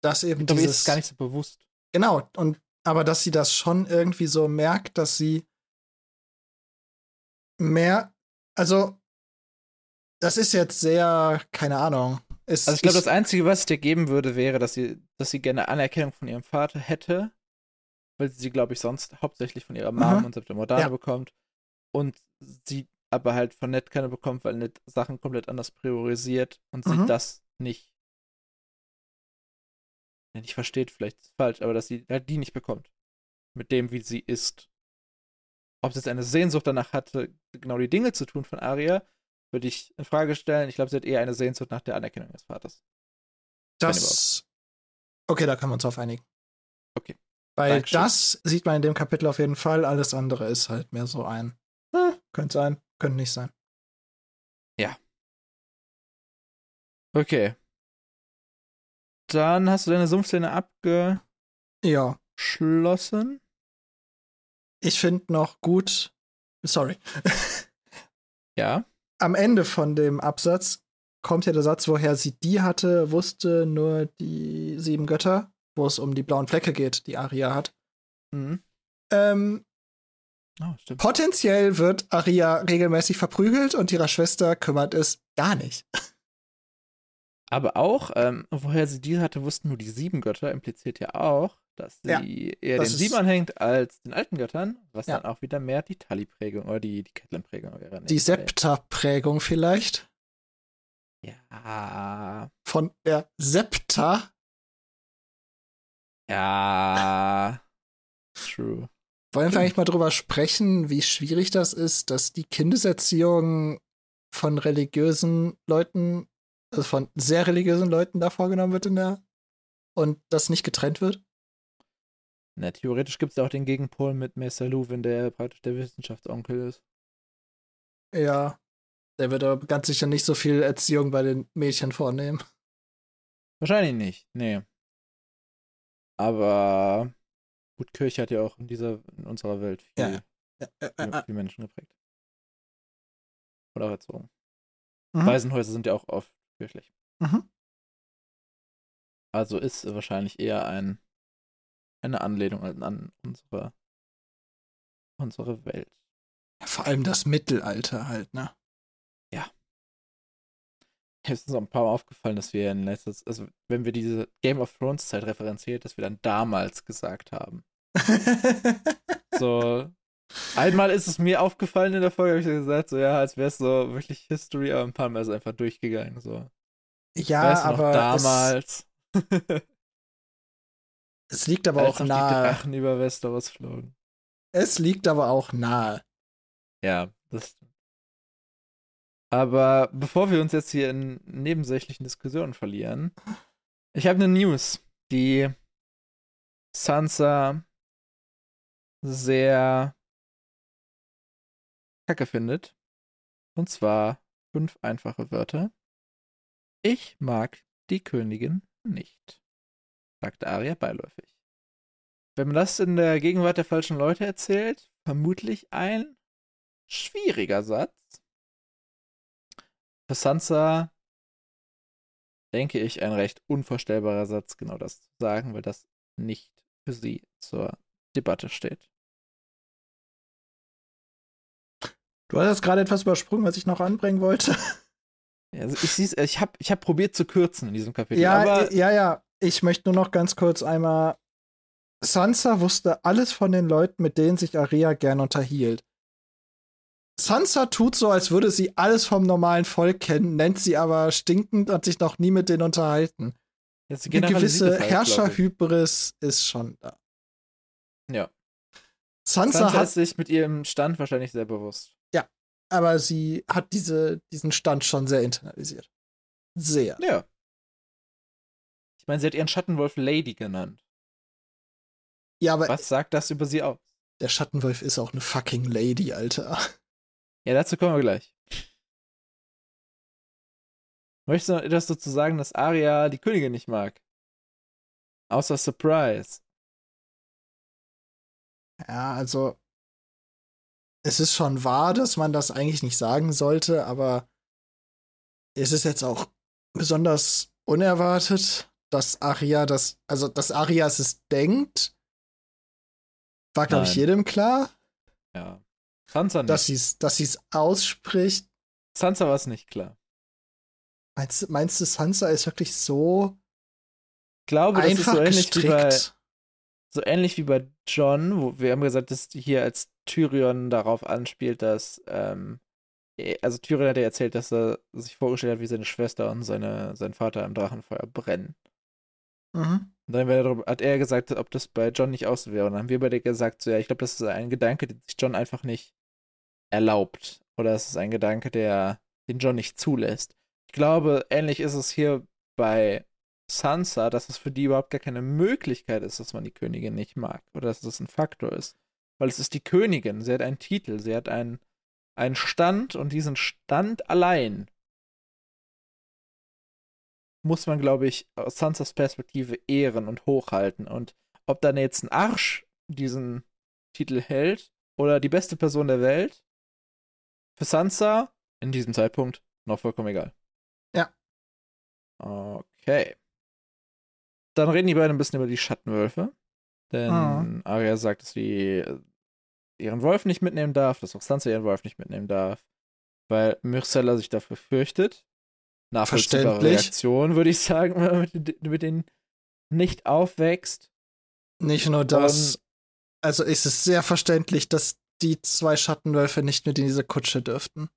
dass eben Ich glaube, ist dieses, es gar nicht so bewusst. genau, und, aber dass sie das schon irgendwie so merkt, dass sie mehr, also, das ist jetzt sehr, keine Ahnung. Ist, Also ich glaube, das Einzige, was ich dir geben würde, wäre, dass sie, dass sie gerne Anerkennung von ihrem Vater hätte, weil sie, glaube ich, sonst hauptsächlich von ihrer Mom Mhm. und Septa Moderne Ja. bekommt. Und sie aber halt von Ned keine bekommt, weil Ned Sachen komplett anders priorisiert und sie Mhm. das nicht, nicht versteht, vielleicht ist es falsch, aber dass sie halt die nicht bekommt. Mit dem, wie sie ist. Ob sie jetzt eine Sehnsucht danach hatte, genau die Dinge zu tun von Arya, würde ich in Frage stellen. Ich glaube, sie hat eher eine Sehnsucht nach der Anerkennung des Vaters. das, okay, da können wir uns auf einigen. Okay. Weil Dankeschön. das sieht man in dem Kapitel auf jeden Fall. Alles andere ist halt mehr so ein, hm, könnte sein, könnte nicht sein. Okay. Dann hast du deine Sumpfszene Ja, abgeschlossen. ich finde noch gut, sorry, Ja. Am Ende von dem Absatz kommt ja der Satz, woher sie die hatte, wusste nur die sieben Götter, wo es um die blauen Flecke geht, die Aria hat. Mhm. Ähm, Oh, potenziell wird Aria regelmäßig verprügelt und ihrer Schwester kümmert es gar nicht. [laughs] Aber auch, ähm, woher sie die hatte, wussten nur die sieben Götter, impliziert ja auch, dass sie Ja, eher das den sieben anhängt als den alten Göttern, was Ja. dann auch wieder mehr die Tully-Prägung oder die, die Catelyn-Prägung wäre. Die Septa-Prägung vielleicht Ja. von der Septa. Ja. True. Wollen wir eigentlich mal drüber sprechen, wie schwierig das ist, dass die Kindeserziehung von religiösen Leuten, also von sehr religiösen Leuten da vorgenommen wird in der und das nicht getrennt wird? Na, theoretisch gibt es ja auch den Gegenpol mit Mesa Luwin, der praktisch der Wissenschaftsonkel ist. Ja. Der wird aber ganz sicher nicht so viel Erziehung bei den Mädchen vornehmen. Wahrscheinlich nicht, nee. Aber gut, Kirche hat ja auch in dieser, in unserer Welt viel, Ja. Ja, äh, viel Menschen geprägt. Oder auch erzogen. Mhm. Waisenhäuser sind ja auch oft kirchlich. Mhm. Also ist wahrscheinlich eher ein, eine Anlehnung an, unsere, unsere Welt. Vor allem das Mittelalter halt, ne? Mir ist uns auch ein paar Mal aufgefallen, dass wir in letztes, also wenn wir diese Game of Thrones Zeit referenziert, dass wir dann damals gesagt haben. [laughs] So, einmal ist es mir aufgefallen in der Folge, habe ich gesagt, so ja, als wäre es so wirklich History, aber ein paar Mal ist es einfach durchgegangen. So, ja, aber damals, Es, [laughs] es liegt aber als auch noch die nahe. Drachen über Westeros flogen. Es liegt aber auch nahe. Ja, das stimmt. Aber bevor wir uns jetzt hier in nebensächlichen Diskussionen verlieren, ich habe eine News, die Sansa sehr kacke findet. Und zwar fünf einfache Wörter. Ich mag die Königin nicht, sagte Aria beiläufig. Wenn man das in der Gegenwart der falschen Leute erzählt, vermutlich ein schwieriger Satz. Für Sansa denke ich ein recht unvorstellbarer Satz, genau das zu sagen, weil das nicht für sie zur Debatte steht. Du hast gerade etwas übersprungen, was ich noch anbringen wollte. Also ich ich habe ich hab probiert zu kürzen in diesem Kapitel. Ja, aber ja, ja. Ich möchte nur noch ganz kurz einmal. Sansa wusste alles von den Leuten, mit denen sich Aria gern unterhielt. Sansa tut so, als würde sie alles vom normalen Volk kennen, nennt sie aber stinkend, hat sich noch nie mit denen unterhalten. Eine gewisse halt, Herrscherhybris ist schon da. Ja. Sansa, Sansa hat ist sich mit ihrem Stand wahrscheinlich sehr bewusst. Ja, aber sie hat diese, diesen Stand schon sehr internalisiert. Sehr. Ja. Ich meine, sie hat ihren Schattenwolf Lady genannt. Ja, aber. Was sagt das über sie aus? Der Schattenwolf ist auch eine fucking Lady, Alter. Ja, dazu kommen wir gleich. Möchtest du noch etwas dazu sagen, dass Arya die Königin nicht mag? Außer Surprise. Ja, also es ist schon wahr, dass man das eigentlich nicht sagen sollte, aber es ist jetzt auch besonders unerwartet, dass Arya das, also dass Arya es denkt, war glaube ich jedem klar. Ja. Sansa nicht. Dass sie es dass sie's ausspricht. Sansa war es nicht klar. Meinst, meinst du, Sansa ist wirklich so ich glaube, das einfach ist so ähnlich gestrickt? Wie bei, so ähnlich wie bei John, wo wir haben gesagt, dass hier als Tyrion darauf anspielt, dass ähm, also Tyrion hat ja erzählt, dass er sich vorgestellt hat, wie seine Schwester und seine, sein Vater im Drachenfeuer brennen. Mhm. Und dann darüber, hat er gesagt, ob das bei John nicht aus wäre. Und dann haben wir beide gesagt, so, ja, ich glaube, das ist ein Gedanke, den sich John einfach nicht erlaubt. Oder es ist ein Gedanke, der den John nicht zulässt. Ich glaube, ähnlich ist es hier bei Sansa, dass es für die überhaupt gar keine Möglichkeit ist, dass man die Königin nicht mag. Oder dass das ein Faktor ist. Weil es ist die Königin. Sie hat einen Titel. Sie hat einen, einen Stand und diesen Stand allein muss man, glaube ich, aus Sansas Perspektive ehren und hochhalten. Und ob dann jetzt ein Arsch diesen Titel hält oder die beste Person der Welt, für Sansa in diesem Zeitpunkt noch vollkommen egal. Ja. Okay. Dann reden die beiden ein bisschen über die Schattenwölfe. Denn mhm. Arya sagt, dass sie ihren Wolf nicht mitnehmen darf, dass auch Sansa ihren Wolf nicht mitnehmen darf, weil Myrcella sich dafür fürchtet. Nachvollziehbare Reaktion, würde ich sagen, wenn man mit, mit denen nicht aufwächst. Nicht nur das, Und, also ist es sehr verständlich, dass die zwei Schattenwölfe nicht mit in diese Kutsche dürften.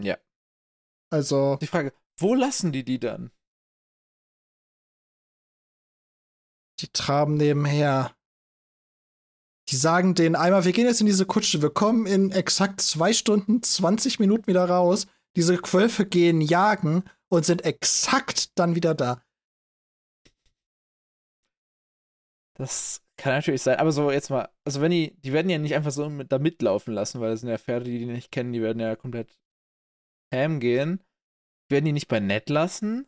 Ja. Also. Die Frage, wo lassen die die dann? Die traben nebenher. Die sagen denen einmal, wir gehen jetzt in diese Kutsche, wir kommen in exakt zwei Stunden, 20 Minuten wieder raus. Diese Wölfe gehen jagen und sind exakt dann wieder da. Das kann natürlich sein, aber so jetzt mal, also wenn die, die werden ja nicht einfach so mit, da mitlaufen lassen, weil das sind ja Pferde, die die nicht kennen, die werden ja komplett ham gehen. Werden die nicht bei Ned lassen?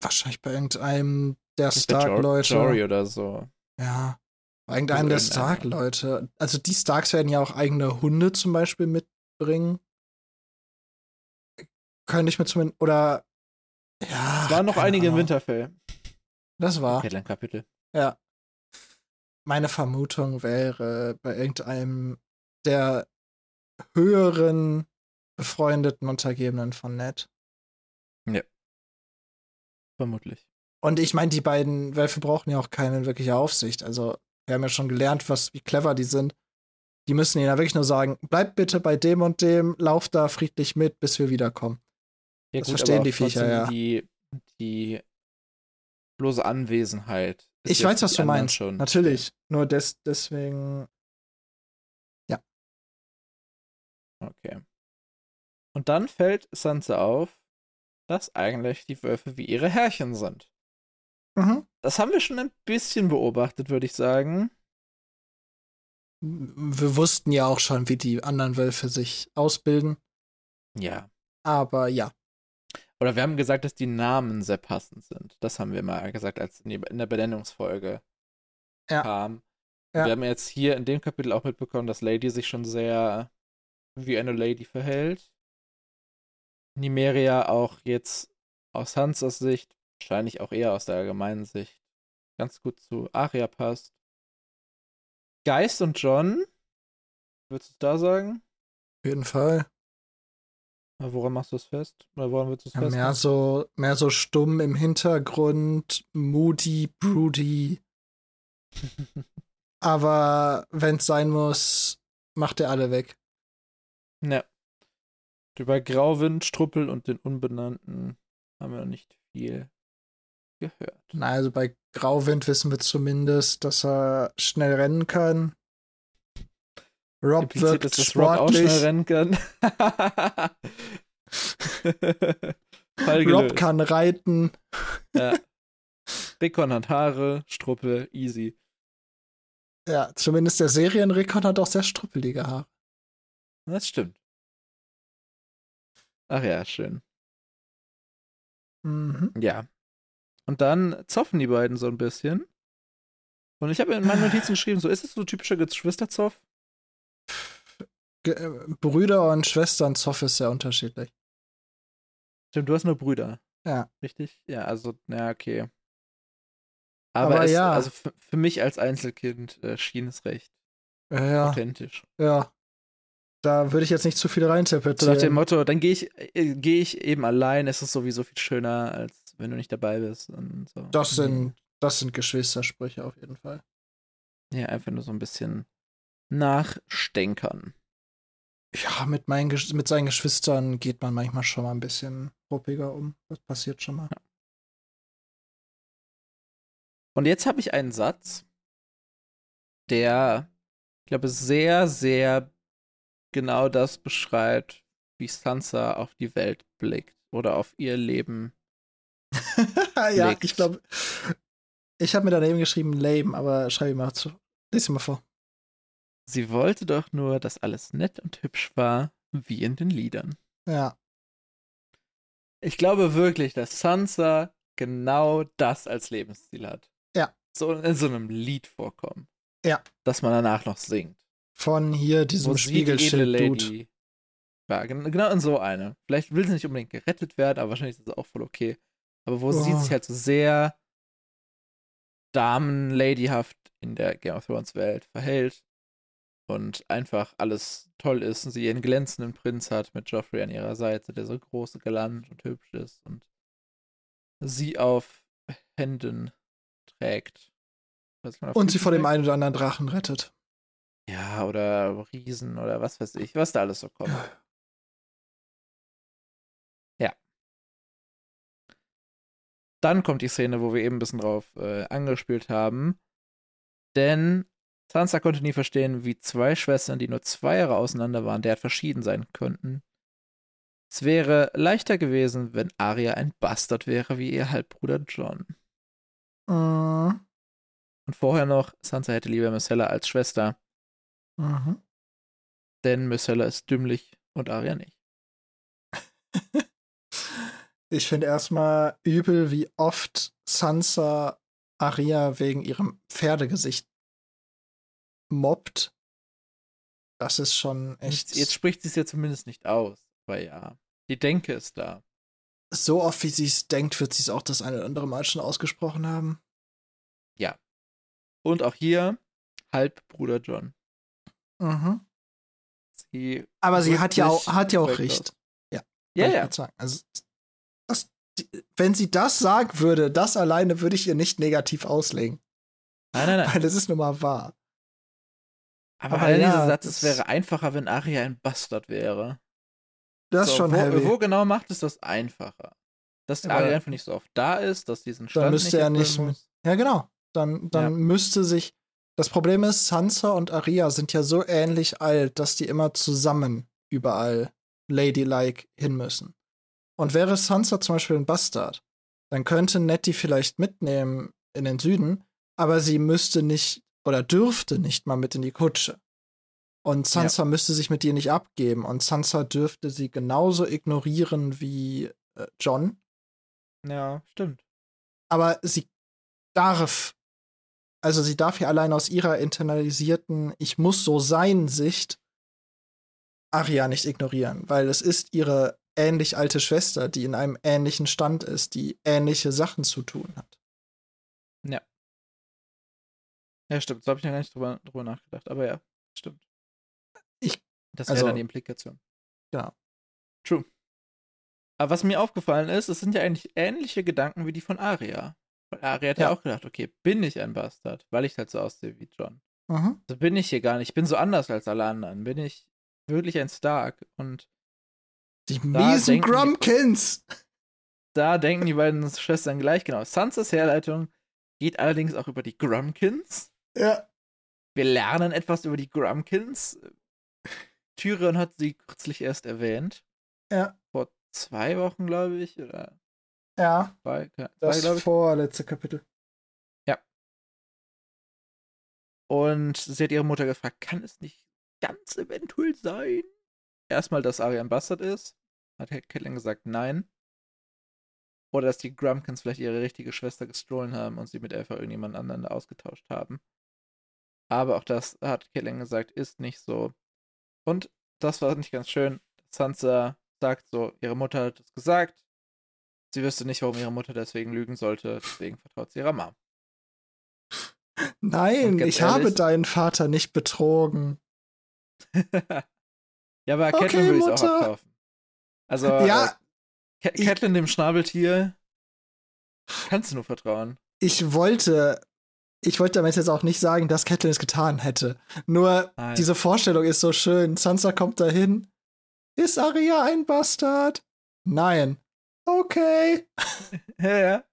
Wahrscheinlich bei irgendeinem der Stark-Leute. Jory oder so. Ja. Bei irgendeinem der Stark-Leute. Also die Starks werden ja auch eigene Hunde zum Beispiel mitbringen. Könnte ich mir zumindest, oder, ja. Es waren noch einige Ahnung. im Winterfell. Das war. Kapitel. Ja meine Vermutung wäre, bei irgendeinem der höheren befreundeten Untergebenen von Ned. Ja. Vermutlich. Und ich meine, die beiden Wölfe brauchen ja auch keine wirkliche Aufsicht. Also, wir haben ja schon gelernt, was, wie clever die sind. Die müssen ihnen ja wirklich nur sagen, bleib bitte bei dem und dem, lauf da friedlich mit, bis wir wiederkommen. Ja, das gut, verstehen die Viecher ja. Die, die bloße Anwesenheit ich weiß, was du meinst. Schon. Natürlich. Nur des, deswegen. Ja. Okay. Und dann fällt Sansa auf, dass eigentlich die Wölfe wie ihre Herrchen sind. Mhm. Das haben wir schon ein bisschen beobachtet, würde ich sagen. Wir wussten ja auch schon, wie die anderen Wölfe sich ausbilden. Ja. Aber ja. Oder wir haben gesagt, dass die Namen sehr passend sind. Das haben wir mal gesagt, als in, der Benennungsfolge Ja. kam. Ja. Wir haben jetzt hier in dem Kapitel auch mitbekommen, dass Lady sich schon sehr wie eine Lady verhält. Nimeria auch jetzt aus Hansas Sicht, wahrscheinlich auch eher aus der allgemeinen Sicht, ganz gut zu Aria passt. Geist und John, würdest du es da sagen? Auf jeden Fall. Woran machst du es fest? Oder woran du es Ja, festmachen? mehr so, mehr so stumm im Hintergrund, moody, broody. [laughs] Aber wenn es sein muss, macht er alle weg. Ja. Über Grauwind, Struppel und den Unbenannten haben wir noch nicht viel gehört. Na, also bei Grauwind wissen wir zumindest, dass er schnell rennen kann. Rob Impliziert wirkt dass Rob auch schnell rennen kann. [laughs] Rob kann reiten. Ja. Rickon hat Haare, Struppel, easy. Ja, zumindest der Serienrekord hat auch sehr struppelige Haare. Das stimmt. Ach ja, schön. Mhm. Ja. Und dann zoffen die beiden so ein bisschen. Und ich habe in meinen Notizen geschrieben, so ist es so typischer Geschwisterzoff? Äh, Brüder und Schwestern Zoff ist sehr unterschiedlich. Stimmt, du hast nur Brüder. Ja. Richtig? Ja, also, ja, okay. Aber, Aber es, ja. also für, mich als Einzelkind äh, schien es recht Ja, authentisch. ja. Da würde ich jetzt nicht zu viel So nach dem. Motto, dann gehe ich, äh, gehe ich eben allein, es ist sowieso viel schöner, als wenn du nicht dabei bist. Und so. Das sind, das sind Geschwistersprüche auf jeden Fall. Ja, einfach nur so ein bisschen nachstenkern. Ja, mit, meinen, mit seinen Geschwistern geht man manchmal schon mal ein bisschen ruppiger um. Das passiert schon mal. Und jetzt habe ich einen Satz, der, ich glaube, sehr, sehr genau das beschreibt, wie Sansa auf die Welt blickt oder auf ihr Leben. [laughs] ja, ich glaube, ich habe mir daneben geschrieben lame, aber schreibe ich mal zu. Lies mal vor. Sie wollte doch nur, dass alles nett und hübsch war, wie in den Liedern. Ja, Ich glaube wirklich, dass Sansa genau das als Lebensziel hat. Ja. So in so einem Lied vorkommen. Ja. Das man danach noch singt. von hier diesem sie die Spiegelschild-Dude. Gen- Genau in so eine. Vielleicht will sie nicht unbedingt gerettet werden, aber wahrscheinlich ist das auch voll okay. Aber wo sie Oh. sich halt so sehr damenladyhaft in der Game of Thrones Welt verhält und einfach alles toll ist und sie ihren glänzenden Prinz hat mit Joffrey an ihrer Seite, der so groß, galant und hübsch ist und sie auf Händen trägt. Und sie vor dem einen oder anderen Drachen rettet. Ja, oder Riesen oder was weiß ich, was da alles so kommt. Dann kommt die Szene, wo wir eben ein bisschen drauf äh, angespielt haben. Denn Sansa konnte nie verstehen, wie zwei Schwestern, die nur zwei Jahre auseinander waren, derart verschieden sein könnten. Es wäre leichter gewesen, wenn Arya ein Bastard wäre wie ihr Halbbruder John. Mhm. Und vorher noch, Sansa hätte lieber Myrcella als Schwester, Mhm. denn Myrcella ist dümmlich und Arya nicht. [laughs] Ich finde erstmal übel, wie oft Sansa Arya wegen ihrem Pferdegesicht mobbt. Das ist schon echt Jetzt, jetzt spricht sie es ja zumindest nicht aus, aber ja, die Denke ist da. so oft, wie sie es denkt, wird sie es auch das eine oder andere Mal schon ausgesprochen haben. Und auch hier Halbbruder John. Mhm. Sie Aber sie hat ja auch, hat ja auch recht. aus. Ja, Ja, ja. Sagen. Also, das, wenn sie das sagen würde, das alleine würde ich ihr nicht negativ auslegen. Nein, nein, nein. Weil das ist nun mal wahr. Aber, Aber allein ja, dieser Satz, es wäre einfacher, wenn Arya ein Bastard wäre. Das ist so, schon wo, heavy. wo genau macht es das einfacher? Dass Arya einfach nicht so oft da ist, dass diesen Stand müsste nicht er nicht muss. Ja, genau. Dann, dann Ja. müsste sich. Das Problem ist, Sansa und Arya sind ja so ähnlich alt, dass die immer zusammen überall ladylike hin müssen. Und wäre Sansa zum Beispiel ein Bastard, dann könnte Ned die vielleicht mitnehmen in den Süden, aber sie müsste nicht oder dürfte nicht mal mit in die Kutsche. Und Sansa müsste sich mit dir nicht abgeben. Und Sansa dürfte sie genauso ignorieren wie äh, John. Ja, stimmt. Aber sie darf, also sie darf ja allein aus ihrer internalisierten Ich muss so sein Sicht Arya nicht ignorieren, weil es ist ihre ähnlich alte Schwester, die in einem ähnlichen Stand ist, die ähnliche Sachen zu tun hat. Ja. Ja, stimmt. So habe ich ja gar nicht drüber, drüber nachgedacht. Aber ja, stimmt. Ich, das wäre also- dann die Implikation. Genau. True. Aber was mir aufgefallen ist, es sind ja eigentlich ähnliche Gedanken wie die von Aria. Weil Aria hat ja. Ja. auch gedacht, okay, bin ich ein Bastard, weil ich halt so aussehe wie John. Mhm. So bin ich hier gar nicht. Ich bin so anders als alle anderen. Bin ich wirklich ein Stark. Und Die Da miesen denken Grumpkins. [laughs] da denken die beiden Schwestern gleich genau. Sansas Herleitung geht allerdings auch über die Grumpkins. Ja. Wir lernen etwas über die Grumpkins. Tyrion hat sie kürzlich erst erwähnt. Ja. Vor zwei Wochen, glaube ich. Oder Ja. zwei, ja, zwei Das ich. vorletzte Kapitel. Und sie hat ihre Mutter gefragt, kann es nicht ganz eventuell sein? Erstmal, dass Arya ein Bastard ist. Hat Catelyn gesagt, nein. Oder dass die Grumpkins vielleicht ihre richtige Schwester gestohlen haben und sie mit einfach irgendjemand anderen ausgetauscht haben. Aber auch das hat Catelyn gesagt, ist nicht so. Und das war nicht ganz schön. Sansa sagt so, ihre Mutter hat es gesagt. Sie wüsste nicht, warum ihre Mutter deswegen lügen sollte. Deswegen vertraut sie ihrer Mom. Nein, ich habe ehrlich- deinen Vater nicht betrogen. [laughs] ja, aber Okay, Catelyn würde ich auch abkaufen. Also, ja, ich- Catelyn, dem Schnabeltier, kannst du nur vertrauen. ich wollte, ich wollte damit jetzt auch nicht sagen, dass Catelyn es getan hätte. Nur Nein. diese Vorstellung ist so schön. Sansa kommt dahin. Ist Arya ein Bastard? Nein. Okay. [laughs] ja, ja.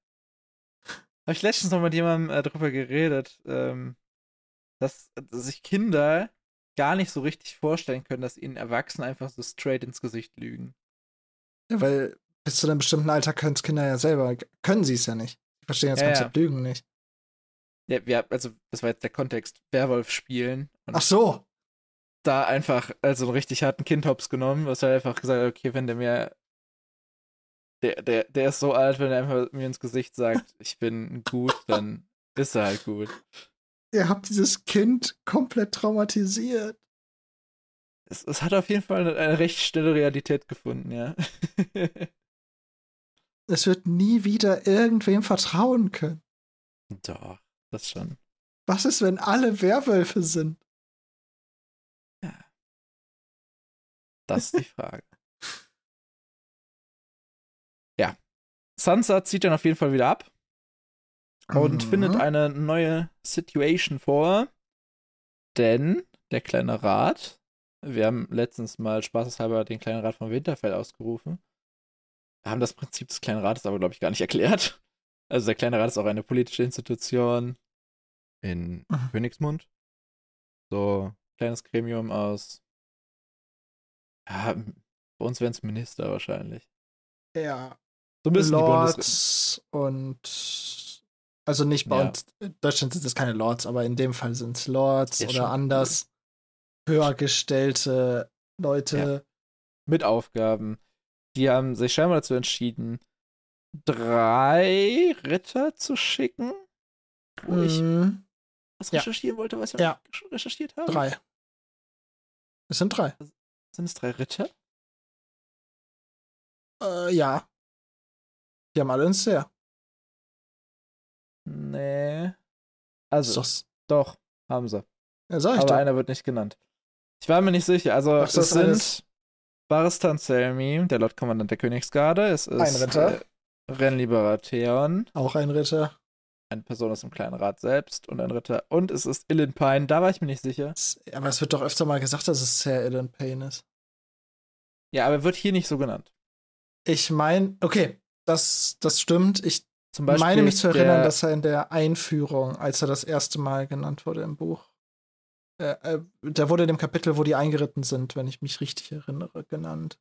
Habe ich letztens noch mit jemandem äh, drüber geredet, ähm, dass, dass sich Kinder gar nicht so richtig vorstellen können, dass ihnen Erwachsene einfach so straight ins Gesicht lügen. Ja, weil bis zu einem bestimmten Alter können es Kinder ja selber, können sie es ja nicht. Die verstehen das Ja, ja. Konzept Lügen nicht. Ja, wir, also, das war jetzt der Kontext, Werwolf spielen Ach so. da einfach also einen richtig harten Kindhops genommen, was halt einfach gesagt okay, wenn der mir der, der, der ist so alt, wenn er einfach mir ins Gesicht sagt, [laughs] ich bin gut, dann ist er halt gut. Ihr habt dieses Kind komplett traumatisiert. Es, es hat auf jeden Fall eine, eine recht schnelle Realität gefunden, ja. [laughs] Es wird nie wieder irgendwem vertrauen können. Doch, das schon. Was ist, wenn alle Werwölfe sind? Das ist die Frage. [laughs] ja. Sansa zieht dann auf jeden Fall wieder ab und Mhm. findet eine neue Situation vor. Denn der kleine Rat, wir haben letztens mal spaßeshalber den kleinen Rat von Winterfell ausgerufen. Wir haben das Prinzip des kleinen Rates aber, glaube ich, gar nicht erklärt. Also der kleine Rat ist auch eine politische Institution in Mhm. Königsmund. So kleines Gremium aus. Ja, bei uns wären es Minister wahrscheinlich. Ja. So ein bisschen die Bundes Lords und also nicht bei Ja. uns, in Deutschland sind es keine Lords, aber in dem Fall sind es Lords Ja, oder anders höher gestellte Leute. mit Aufgaben. Die haben sich scheinbar dazu entschieden, drei Ritter zu schicken. Wo ich Mhm. Was recherchieren wollte, was ich Ja. recherchiert habe. Drei. Es sind drei. Sind es drei Ritter? Äh, ja. Die haben alle einen sehr. Nee. Also, Ist doch, haben sie. ja, sag ich Aber doch. einer wird nicht genannt. Ich war mir nicht sicher. Also, Ach, es sind alles- Baristan Selmy, der Lordkommandant der Königsgarde. Es ist Ein Ritter. Äh, Baratheon, Auch ein Ritter. Eine Person aus dem kleinen Rat selbst und ein Ritter. Und es ist Ilyn Pine, da war ich mir nicht sicher. Aber es wird doch öfter mal gesagt, dass es Sir Ellen Payne ist. Ja, aber er wird hier nicht so genannt. Ich meine, okay, das, das stimmt. Ich Zum Beispiel meine mich zu erinnern, der, dass er in der Einführung, als er das erste Mal genannt wurde im Buch, äh, äh, der wurde in dem Kapitel, wo die eingeritten sind, wenn ich mich richtig erinnere, genannt.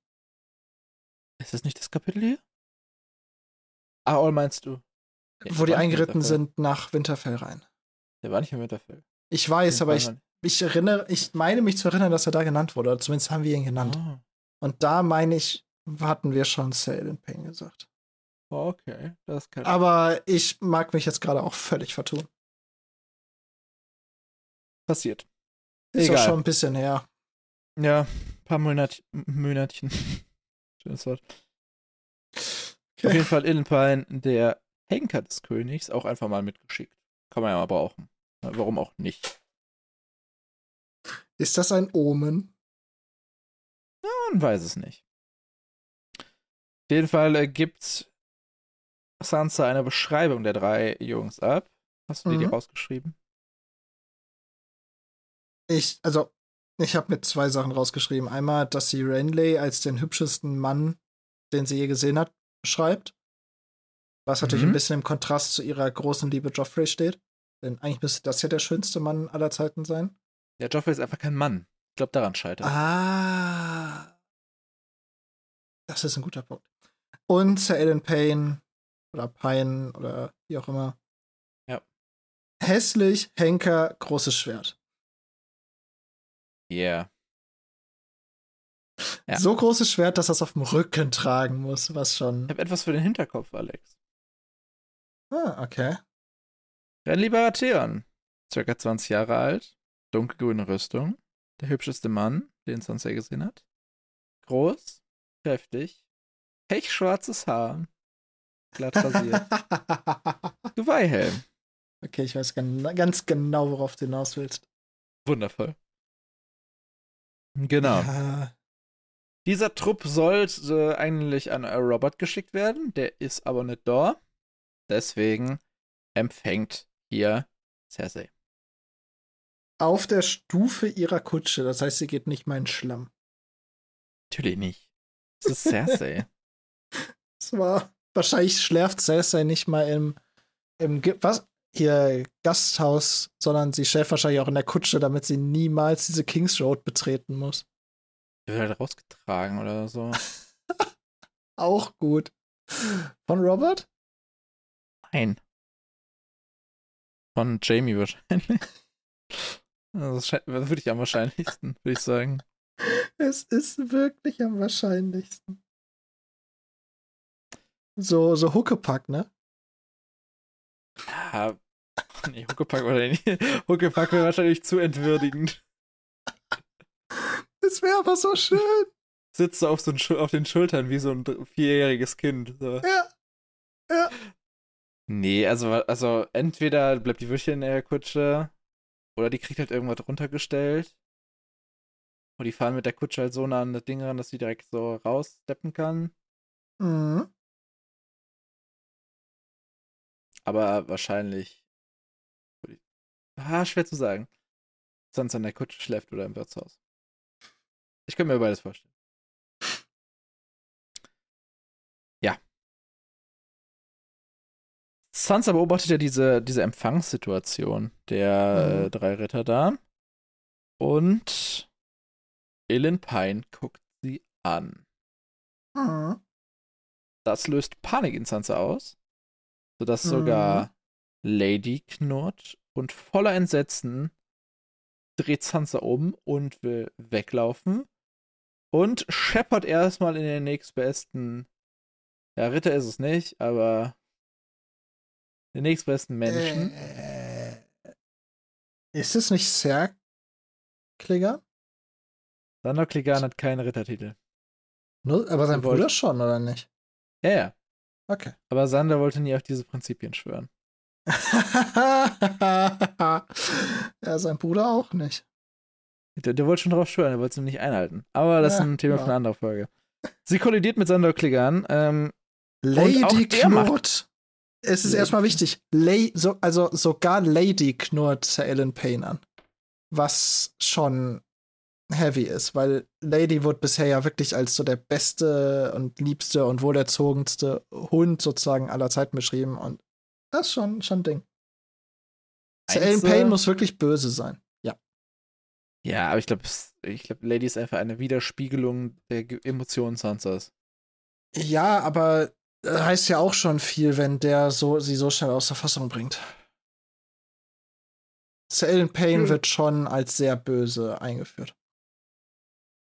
Ist das nicht das Kapitel hier? Ah, All meinst du? Wo die eingeritten sind nach Winterfell rein. Der war nicht in Winterfell. Ich weiß, aber ich ich erinnere, ich meine mich zu erinnern, dass er da genannt wurde, oder zumindest haben wir ihn genannt. Oh. Und da meine ich, hatten wir schon Sale in Pain gesagt. Okay, das kann Aber ich mag mich jetzt gerade auch völlig vertun. passiert. Ist Egal. auch schon ein bisschen her. Ja, ein paar Monat Monatchen. [laughs] Schönes Wort. Auf jeden Fall Illenpine, der Henker des Königs, auch einfach mal mitgeschickt. Kann man ja mal brauchen. Ja, Warum auch nicht? Ist das ein Omen? Man weiß es nicht. Auf jeden Fall äh, gibt Sansa eine Beschreibung der drei Jungs ab. Hast du dir die Mhm. rausgeschrieben? Ich, also, ich habe mir zwei Sachen rausgeschrieben. Einmal, dass sie Renly als den hübschesten Mann, den sie je gesehen hat, beschreibt. Was natürlich Mhm. ein bisschen im Kontrast zu ihrer großen Liebe Joffrey steht. Denn eigentlich müsste das ja der schönste Mann aller Zeiten sein. Ja, Joffrey ist einfach kein Mann. Ich glaube, daran scheitert. Ah. Das ist ein guter Punkt. Und Sir Alan Payne oder Pine oder wie auch immer. Ja. Hässlich, Henker, großes Schwert. Yeah. Ja. So großes Schwert, dass das auf dem Rücken tragen muss, was schon. Ich habe etwas für den Hinterkopf, Alex. Ah, okay. Renly Baratheon, circa 20 Jahre alt, dunkelgrüne Rüstung, der hübscheste Mann, den Sansa gesehen hat. Groß, kräftig, pechschwarzes Haar, glatt rasiert, [laughs] Geweihhelm. okay, ich weiß gan ganz genau, worauf du hinaus willst. Wundervoll. Genau. Ja, Dieser Trupp sollte eigentlich an Robert geschickt werden, der ist aber nicht da. Deswegen empfängt hier Cersei. auf der Stufe ihrer Kutsche, das heißt, sie geht nicht mal in Schlamm. Natürlich nicht. Das ist Cersei. [laughs] Es war wahrscheinlich schläft Cersei nicht mal im, im was hier Gasthaus, sondern sie schläft wahrscheinlich auch in der Kutsche, damit sie niemals diese Kings Road betreten muss. Der wird halt rausgetragen oder so. [laughs] Auch gut. Von Robert? Nein. Von Jamie wahrscheinlich. [laughs] Also Das würde ich am wahrscheinlichsten, würde ich sagen. Es ist wirklich am wahrscheinlichsten. So, so Huckepack, ne? Ja. Nee, Huckepack wahrscheinlich. [laughs] Huckepack wäre wahrscheinlich zu entwürdigend. Es wäre aber so schön. Sitzt so auf, so ein auf den Schultern wie so ein vierjähriges Kind. So. Ja. Ja. Nee, also, also entweder bleibt die Würstchen in der Kutsche oder die kriegt halt irgendwas runtergestellt. Und die fahren mit der Kutsche halt so nah an das Ding ran, dass sie direkt so raussteppen kann. Mhm. Aber wahrscheinlich. Ah, schwer zu sagen. Sonst an der Kutsche schläft oder im Wirtshaus. Ich kann mir beides vorstellen. Sansa beobachtet ja diese, diese Empfangssituation der Mhm. äh, drei Ritter da. Und Ilyn Pine guckt sie an. Mhm. Das löst Panik in Sansa aus, sodass Mhm. sogar Lady knurrt und voller Entsetzen dreht Sansa um und will weglaufen und scheppert erstmal in den nächstbesten, ja, Ritter ist es nicht, aber den nächstbesten Menschen. Äh, ist es nicht Ser Klinger? Sander Clegane hat keinen Rittertitel. Nur, aber sein Bruder schon, oder nicht? Ja, ja. Okay. Aber Sander wollte nie auf diese Prinzipien schwören. [laughs] ja, sein Bruder auch nicht. Der, der wollte schon drauf schwören, der wollte es ihm nicht einhalten. Aber das ist Ja, ein Thema ja. für eine andere Folge. Sie kollidiert mit Sander Clegane. Ähm, Lady der macht-. Es ist erstmal wichtig. Lay, so, also sogar Lady knurrt Sir Alan Payne an. Was schon heavy ist, weil Lady wurde bisher ja wirklich als so der beste und liebste und wohlerzogenste Hund sozusagen aller Zeiten beschrieben und das ist schon, schon ein Ding. Sir Alan äh, Payne muss wirklich böse sein. Ja. Ja, aber ich glaube, ich glaub, Lady ist einfach eine Widerspiegelung der Emotionen Sansas. Ja, aber heißt ja auch schon viel, wenn der so sie so schnell aus der Fassung bringt. Alan Payne wird schon als sehr böse eingeführt.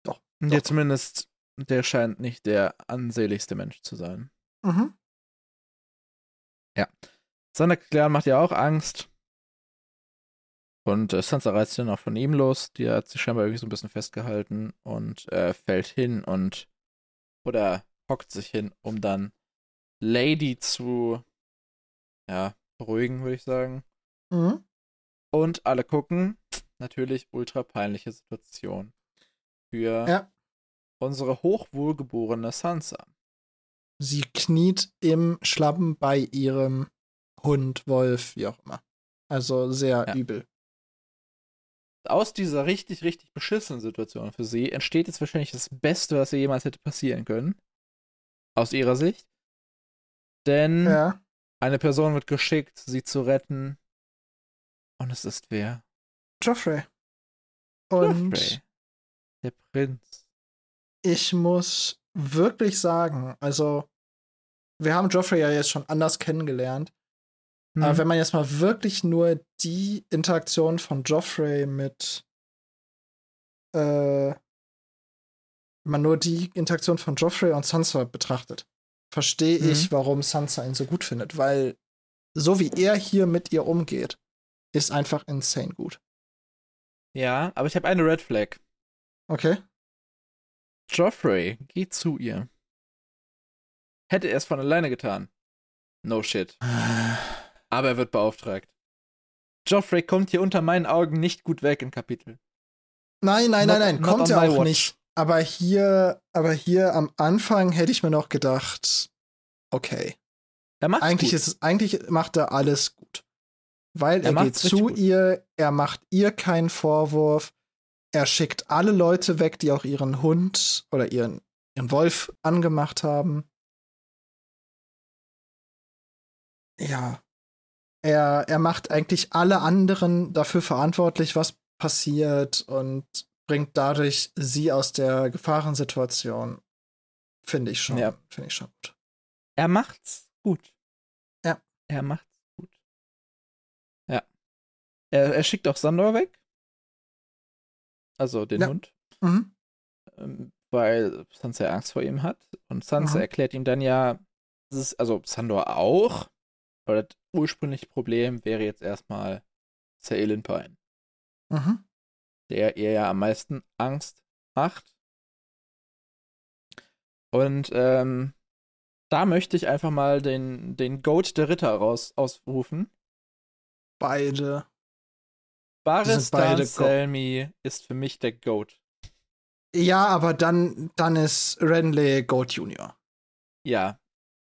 Doch. Ja, doch. zumindest, der scheint nicht der ansehnlichste Mensch zu sein. Mhm. Ja. Sonderklären macht ja auch Angst. Und äh, Sansa reißt dann auch von ihm los. Die hat sich scheinbar irgendwie so ein bisschen festgehalten und äh, fällt hin und oder hockt sich hin, um dann Lady zu ja, beruhigen, würde ich sagen. Mhm. Und alle gucken. Natürlich ultra peinliche Situation. Für ja. unsere hochwohlgeborene Sansa. Sie kniet im Schlappen bei ihrem Hund, Wolf, wie auch immer. Also sehr ja. übel. Aus dieser richtig, richtig beschissenen Situation für sie entsteht jetzt wahrscheinlich das Beste, was ihr jemals hätte passieren können. Aus ihrer Sicht. Denn ja. eine Person wird geschickt, sie zu retten. Und es ist wer? Joffrey. Und Joffrey. Der Prinz. Ich muss wirklich sagen, also wir haben Joffrey ja jetzt schon anders kennengelernt. Mhm. Aber wenn man jetzt mal wirklich nur die Interaktion von Joffrey mit äh, wenn man nur die Interaktion von Joffrey und Sansa betrachtet, verstehe mhm. ich, warum Sansa ihn so gut findet, weil so wie er hier mit ihr umgeht, ist einfach insane gut. Ja, aber ich habe eine Red Flag. Okay. Joffrey geht zu ihr. Hätte er es von alleine getan. No shit. [sighs] Aber er wird beauftragt. Joffrey kommt hier unter meinen Augen nicht gut weg im Kapitel. Nein, nein, not, nein, nein, kommt er auch watch. nicht. Aber hier, aber hier am Anfang hätte ich mir noch gedacht, okay. Er eigentlich gut. ist eigentlich macht er alles gut. Weil er, er geht zu gut. ihr, er macht ihr keinen Vorwurf, er schickt alle Leute weg, die auch ihren Hund oder ihren, ihren Wolf angemacht haben. Ja, er, er macht eigentlich alle anderen dafür verantwortlich, was passiert und bringt dadurch sie aus der Gefahrensituation. Finde ich schon, ja. finde ich schon gut. Er macht's gut. Ja. Er macht's gut. Ja. Er, er schickt auch Sandor weg. Also den ja. Hund. Mhm. Ähm, weil Sansa Angst vor ihm hat. Und Sansa mhm. erklärt ihm dann ja, ist, also Sandor auch, aber das ursprüngliche Problem wäre jetzt erstmal Sir Pine. Mhm. Der ihr ja am meisten Angst macht. Und ähm, da möchte ich einfach mal den, den Goat der Ritter raus ausrufen. Beide. Baristan Selmy ist für mich der Goat. Ja, aber dann, dann ist Renly Goat Junior. Ja.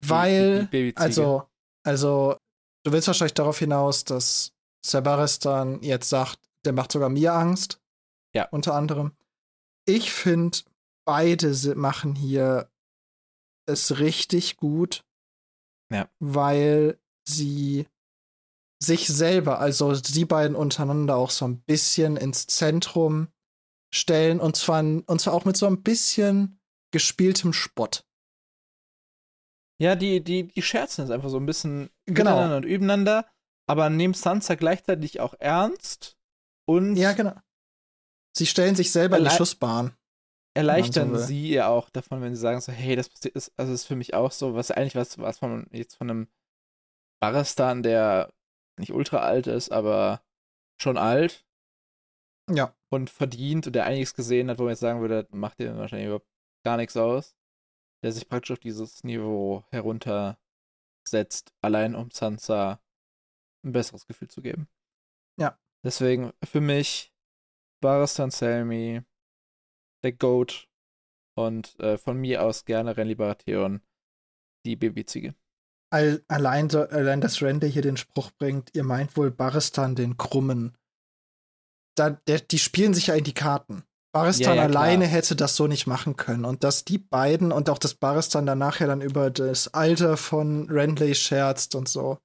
Weil, die, die also, also, du willst wahrscheinlich darauf hinaus, dass Sebaristan jetzt sagt, der macht sogar mir Angst. Ja. Unter anderem. Ich finde, beide machen hier es richtig gut. Ja. Weil sie sich selber, also die beiden untereinander auch so ein bisschen ins Zentrum stellen und zwar, und zwar auch mit so ein bisschen gespieltem Spott. Ja, die, die, die scherzen jetzt einfach so ein bisschen genau. miteinander und übeneinander, aber nehmen Sansa gleichzeitig auch ernst und. Ja, genau. Sie stellen sich selber in die Schussbahn. Erleichtern so sie ja auch davon, wenn sie sagen so, hey, das ist, also ist für mich auch so, was eigentlich was, was von jetzt von einem Baristan, der nicht ultra alt ist, aber schon alt. Ja. Und verdient und der einiges gesehen hat, wo man jetzt sagen würde, macht dir wahrscheinlich überhaupt gar nichts aus der sich praktisch auf dieses Niveau heruntersetzt, allein um Sansa ein besseres Gefühl zu geben. Ja. Deswegen für mich Baristan Selmy, der Goat und äh, von mir aus gerne Renly Baratheon, die Babyziege. Allein, so, allein, dass Randy hier den Spruch bringt, ihr meint wohl Baristan den Krummen. Da, der, die spielen sich ja in die Karten. Baristan ja, ja, alleine hätte das so nicht machen können. Und dass die beiden und auch das Baristan danach ja dann über das Alter von Randley scherzt und so.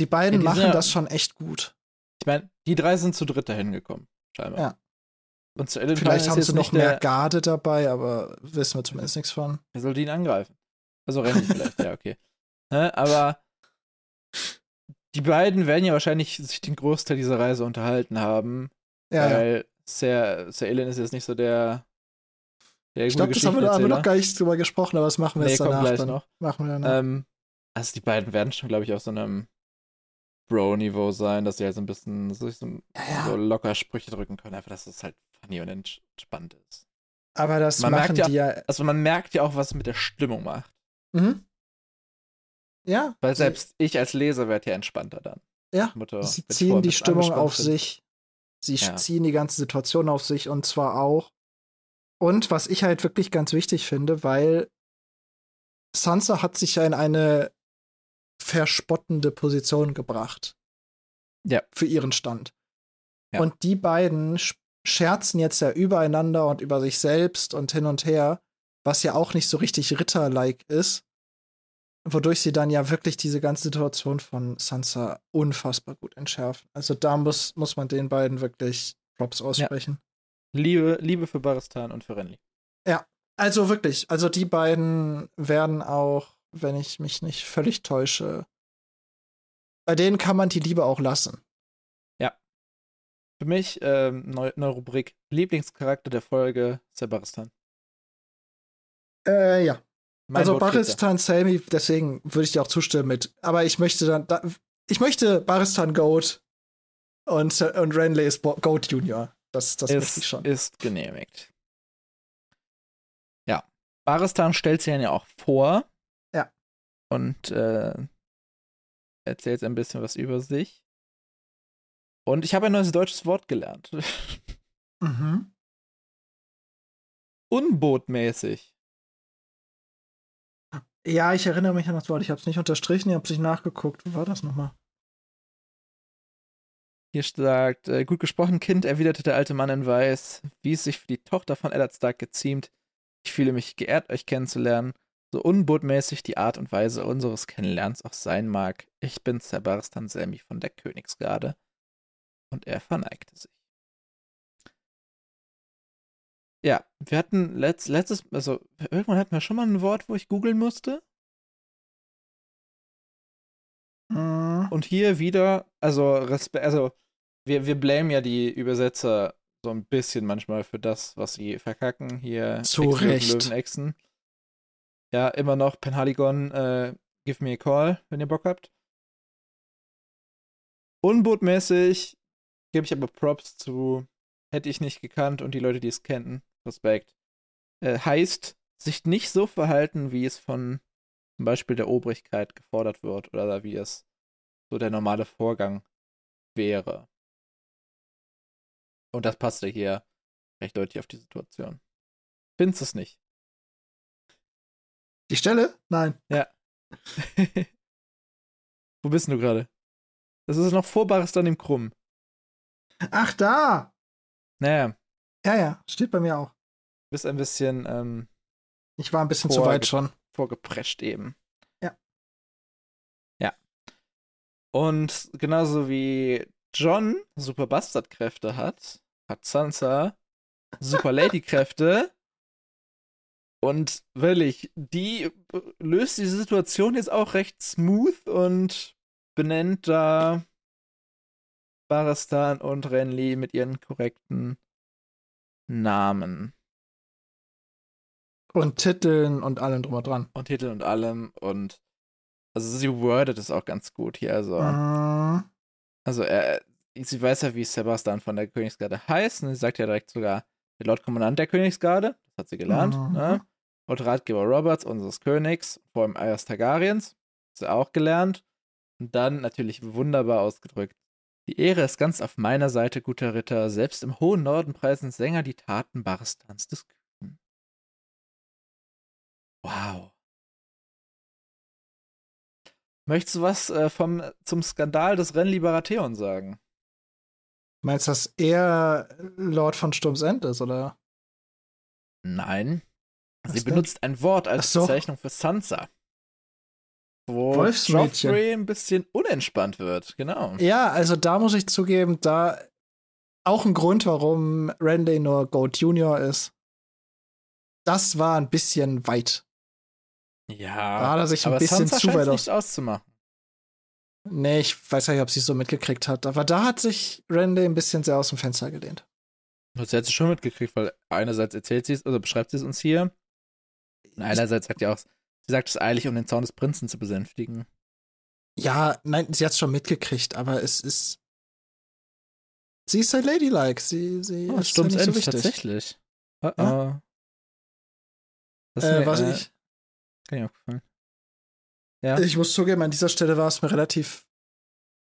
Die beiden ja, die machen das schon echt gut. Ich meine, die drei sind zu dritt dahin gekommen, scheinbar. Ja. Und zu Vielleicht haben sie noch mehr Garde dabei, aber wissen wir zumindest nichts von. Wer soll die ihn angreifen? Also Randy vielleicht, ja, okay. aber die beiden werden ja wahrscheinlich sich den Großteil dieser Reise unterhalten haben. Ja, ja. weil Sir, Sir Ilan ist jetzt nicht so der. der Ich glaube, das haben wir, haben wir noch gar nicht drüber gesprochen, aber das machen wir Nee, jetzt danach. Dann. noch. Machen wir danach. Ähm, also die beiden werden schon, glaube ich, auf so einem Bro-Niveau sein, dass sie halt so ein bisschen so, ja, so locker Sprüche drücken können, einfach, dass es halt funny und entspannt ist. Aber das Man machen merkt ja- die ja. Also man merkt ja auch, was es mit der Stimmung macht. Mhm. Ja. Weil selbst ich als Leser werde ja entspannter dann. Ja, Mutter, Sie ziehen die Stimmung auf bin. sich. Sie Ja. ziehen die ganze Situation auf sich und zwar auch. Und was ich halt wirklich ganz wichtig finde, weil Sansa hat sich ja in eine verspottende Position gebracht. Ja. Für ihren Stand. Ja. Und die beiden sch- scherzen jetzt ja übereinander und über sich selbst und hin und her, was ja auch nicht so richtig Ritter-like ist. Wodurch sie dann ja wirklich diese ganze Situation von Sansa unfassbar gut entschärfen. Also da muss, muss man den beiden wirklich Props aussprechen. Liebe, Liebe für Baristan und für Renly. Also wirklich, also die beiden werden auch, wenn ich mich nicht völlig täusche, bei denen kann man die Liebe auch lassen. Für mich ähm, neue, neue Rubrik Lieblingscharakter der Folge Sebaristan. Äh, ja. Mein also. Baristan Selmy, deswegen würde ich dir auch zustimmen mit. Aber ich möchte dann, da, ich möchte Baristan Goat und, und Renly ist Bo- Goat Junior. Das, das möchte ich ist, schon. ist genehmigt. Ja. Baristan stellt sich ja auch vor. Und äh, erzählt ein bisschen was über sich. Und ich habe ein neues deutsches Wort gelernt. Mhm. [laughs] Unbotmäßig. Ja, ich erinnere mich an das Wort. Ich habe es nicht unterstrichen, ich habe es nicht nachgeguckt. Wo war das nochmal? Hier sagt, äh, gut gesprochen, Kind, erwiderte der alte Mann in Weiß, wie es sich für die Tochter von Eddard Stark geziemt. Ich fühle mich geehrt, euch kennenzulernen, so unbotmäßig die Art und Weise unseres Kennenlernens auch sein mag. Ich bin Sebastian Selmy von der Königsgarde. Und er verneigte sich. Ja, wir hatten letzt, letztes, also irgendwann hatten wir schon mal ein Wort, wo ich googeln musste. Mhm. Und hier wieder, also Respekt, also wir, wir blamen ja die Übersetzer so ein bisschen manchmal für das, was sie verkacken. Hier Zu Echsen, Recht. Löwenechsen. Ja, immer noch Penhaligon, äh, give me a call, wenn ihr Bock habt. Unbotmäßig gebe ich aber Props zu, hätte ich nicht gekannt und die Leute, die es kennen, Respekt. Äh, heißt, sich nicht so verhalten, wie es von zum Beispiel der Obrigkeit gefordert wird oder wie es so der normale Vorgang wäre. Und das passte hier recht deutlich auf die Situation. Findest du es nicht? Die Stelle? Nein. [laughs] Wo bist du gerade? Das ist noch vor Baristan im Krumm. Ach, da! Naja, Ja, ja, steht bei mir auch. du bist ein bisschen ähm, Ich war ein bisschen zu weit schon. vorgeprescht eben. Ja. Ja. Und genauso wie John super Bastardkräfte hat, hat Sansa super Lady-Kräfte. Und wirklich, die löst die Situation jetzt auch recht smooth und benennt da Baristan und Renly mit ihren korrekten Namen. Und Titeln und allem drum und dran. und Titel und allem und also sie wordet es auch ganz gut hier. Also, Mhm. also er, sie weiß ja, wie Sebastian von der Königsgarde heißt und sie sagt ja direkt sogar der Lordkommandant der Königsgarde, das hat sie gelernt, Mhm. ne? Und Ratgeber Roberts, unseres Königs, vor allem Eiers Targaryens, hat sie auch gelernt. Und dann natürlich wunderbar ausgedrückt. Die Ehre ist ganz auf meiner Seite, guter Ritter. Selbst im hohen Norden preisen Sänger die Taten Baristans des Kühnen. Wow. Möchtest du was äh, vom, zum Skandal des Renly Baratheon sagen? Meinst du, dass er Lord von Sturms End ist, oder? Nein. Was Sie denn? benutzt ein Wort als so. Bezeichnung für Sansa. Wo. Joffrey ein bisschen unentspannt wird, genau. Ja, also da muss ich zugeben, da auch ein Grund, warum Randy nur Goat Junior ist. Das war ein bisschen weit. Ja, Da hat er sich ein bisschen Sansa zu weit nicht auszumachen. Nee, ich weiß nicht, ob sie es so mitgekriegt hat. Aber da hat sich Randy ein bisschen sehr aus dem Fenster gelehnt. Das hat sie schon mitgekriegt, weil einerseits erzählt sie es, oder beschreibt sie es uns hier. Und einerseits sagt sie auch, sie sagt es eilig, um den Zorn des Prinzen zu besänftigen. Ja, nein, sie hat es schon mitgekriegt, aber es ist. Sie ist halt ladylike. Sie, sie Oh, ist stimmt, ja nicht so wichtig. tatsächlich. Oh, Ja? oh. Das ist Äh, mir, was äh, ich, Kann ich aufgefallen. Ja. ich muss zugeben, an dieser Stelle war es mir relativ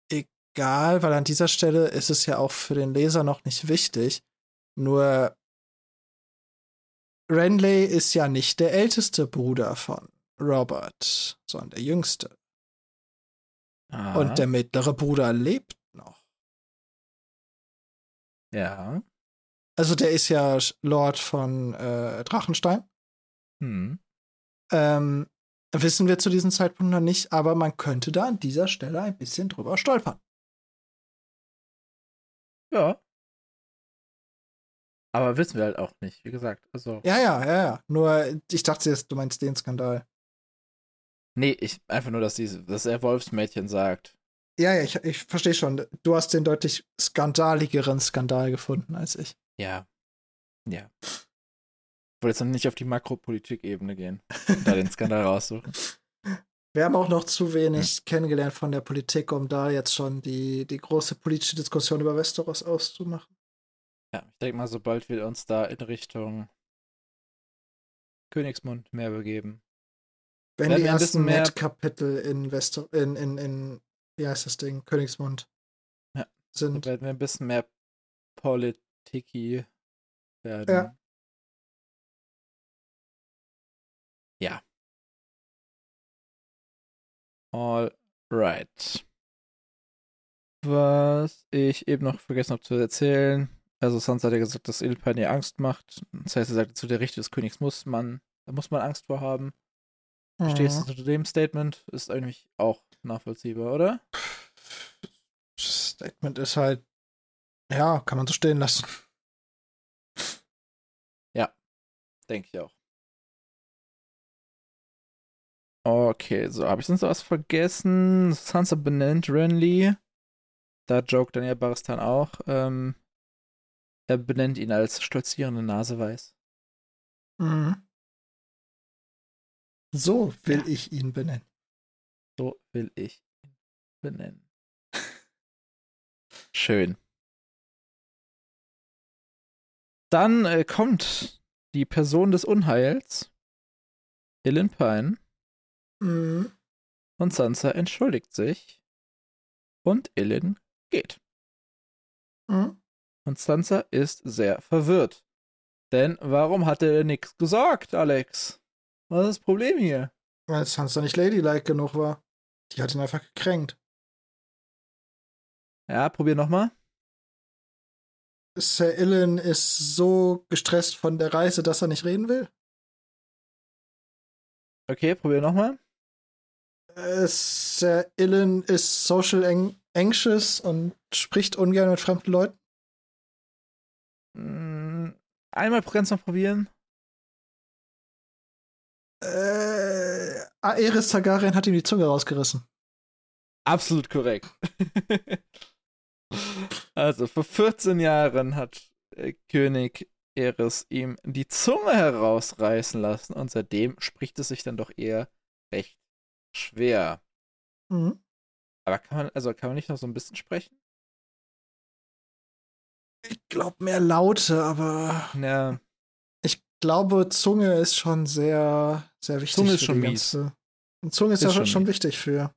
egal, weil an dieser Stelle ist es ja auch für den Leser noch nicht wichtig. Nur Renly ist ja nicht der älteste Bruder von Robert, sondern der jüngste. Aha. Und der mittlere Bruder lebt noch. Ja. Also der ist ja Lord von äh, Drachenstein. Hm. Ähm, wissen wir zu diesem Zeitpunkt noch nicht, aber man könnte da an dieser Stelle ein bisschen drüber stolpern. Ja. Aber wissen wir halt auch nicht, wie gesagt. Also. Ja, ja, ja, ja. Nur, ich dachte jetzt, du meinst den Skandal. Nee, ich einfach nur, dass, die, dass er Wolfsmädchen sagt. Ja, ja, ich, ich verstehe schon. Du hast den deutlich skandaligeren Skandal gefunden als ich. Ja. Ja. Ich wollte jetzt noch nicht auf die Makropolitik-Ebene gehen und da den Skandal [laughs] raussuchen. Wir haben auch noch zu wenig kennengelernt von der Politik, um da jetzt schon die, die große politische Diskussion über Westeros auszumachen. Ja, ich denke mal, sobald wir uns da in Richtung Königsmund mehr begeben. Wenn die ersten Mad-Kapitel in Wester in, in, in, wie heißt das Ding, Königsmund Ja. sind. werden wir ein bisschen mehr Politiki werden. Ja. Ja. All right. Was ich eben noch vergessen habe zu erzählen. Also Sansa hat ja gesagt, dass Ilpan ihr Angst macht. Das heißt, er sagt zu der Richte des Königs muss man, da muss man Angst vor haben. Stehst Mhm. du zu dem Statement? Ist eigentlich auch nachvollziehbar, oder? Das Statement ist halt, ja, kann man so stehen lassen. Denke ich auch. Okay, so, habe ich sonst was vergessen? Sansa benennt Renly. Da jokt dann ja Baristan auch. Ähm, er benennt ihn als stolzierende Naseweiß. Mhm. So will Ja. ich ihn benennen. So will ich ihn benennen. Schön. Dann äh, kommt die Person des Unheils, Ilyn Pine, Mhm. und Sansa entschuldigt sich und Ilyn geht. Mhm. Und Sansa ist sehr verwirrt. Denn warum hat er nichts gesagt, Alex? Was ist das Problem hier? Weil Sansa nicht ladylike genug war. Die hat ihn einfach gekränkt. Ja, probier nochmal. Sir Ilyn ist so gestresst von der Reise, dass er nicht reden will. Okay, probier nochmal. Äh, Sir Ilyn ist social anxious und spricht ungern mit fremden Leuten. Mm, Einmal ganz noch probieren. Äh, Aerys Targaryen hat ihm die Zunge rausgerissen. Absolut korrekt. also, vor 14 Jahren hat äh, König Eris ihm die Zunge herausreißen lassen und seitdem spricht es sich dann doch eher recht schwer. Mhm. Aber kann man, also kann man nicht noch so ein bisschen sprechen? Ich glaube mehr Laute, aber Ja, ich glaube, Zunge ist schon sehr, sehr wichtig. Zunge ist für schon die mies. Und Zunge ist, Ist ja schon schon, wichtig für.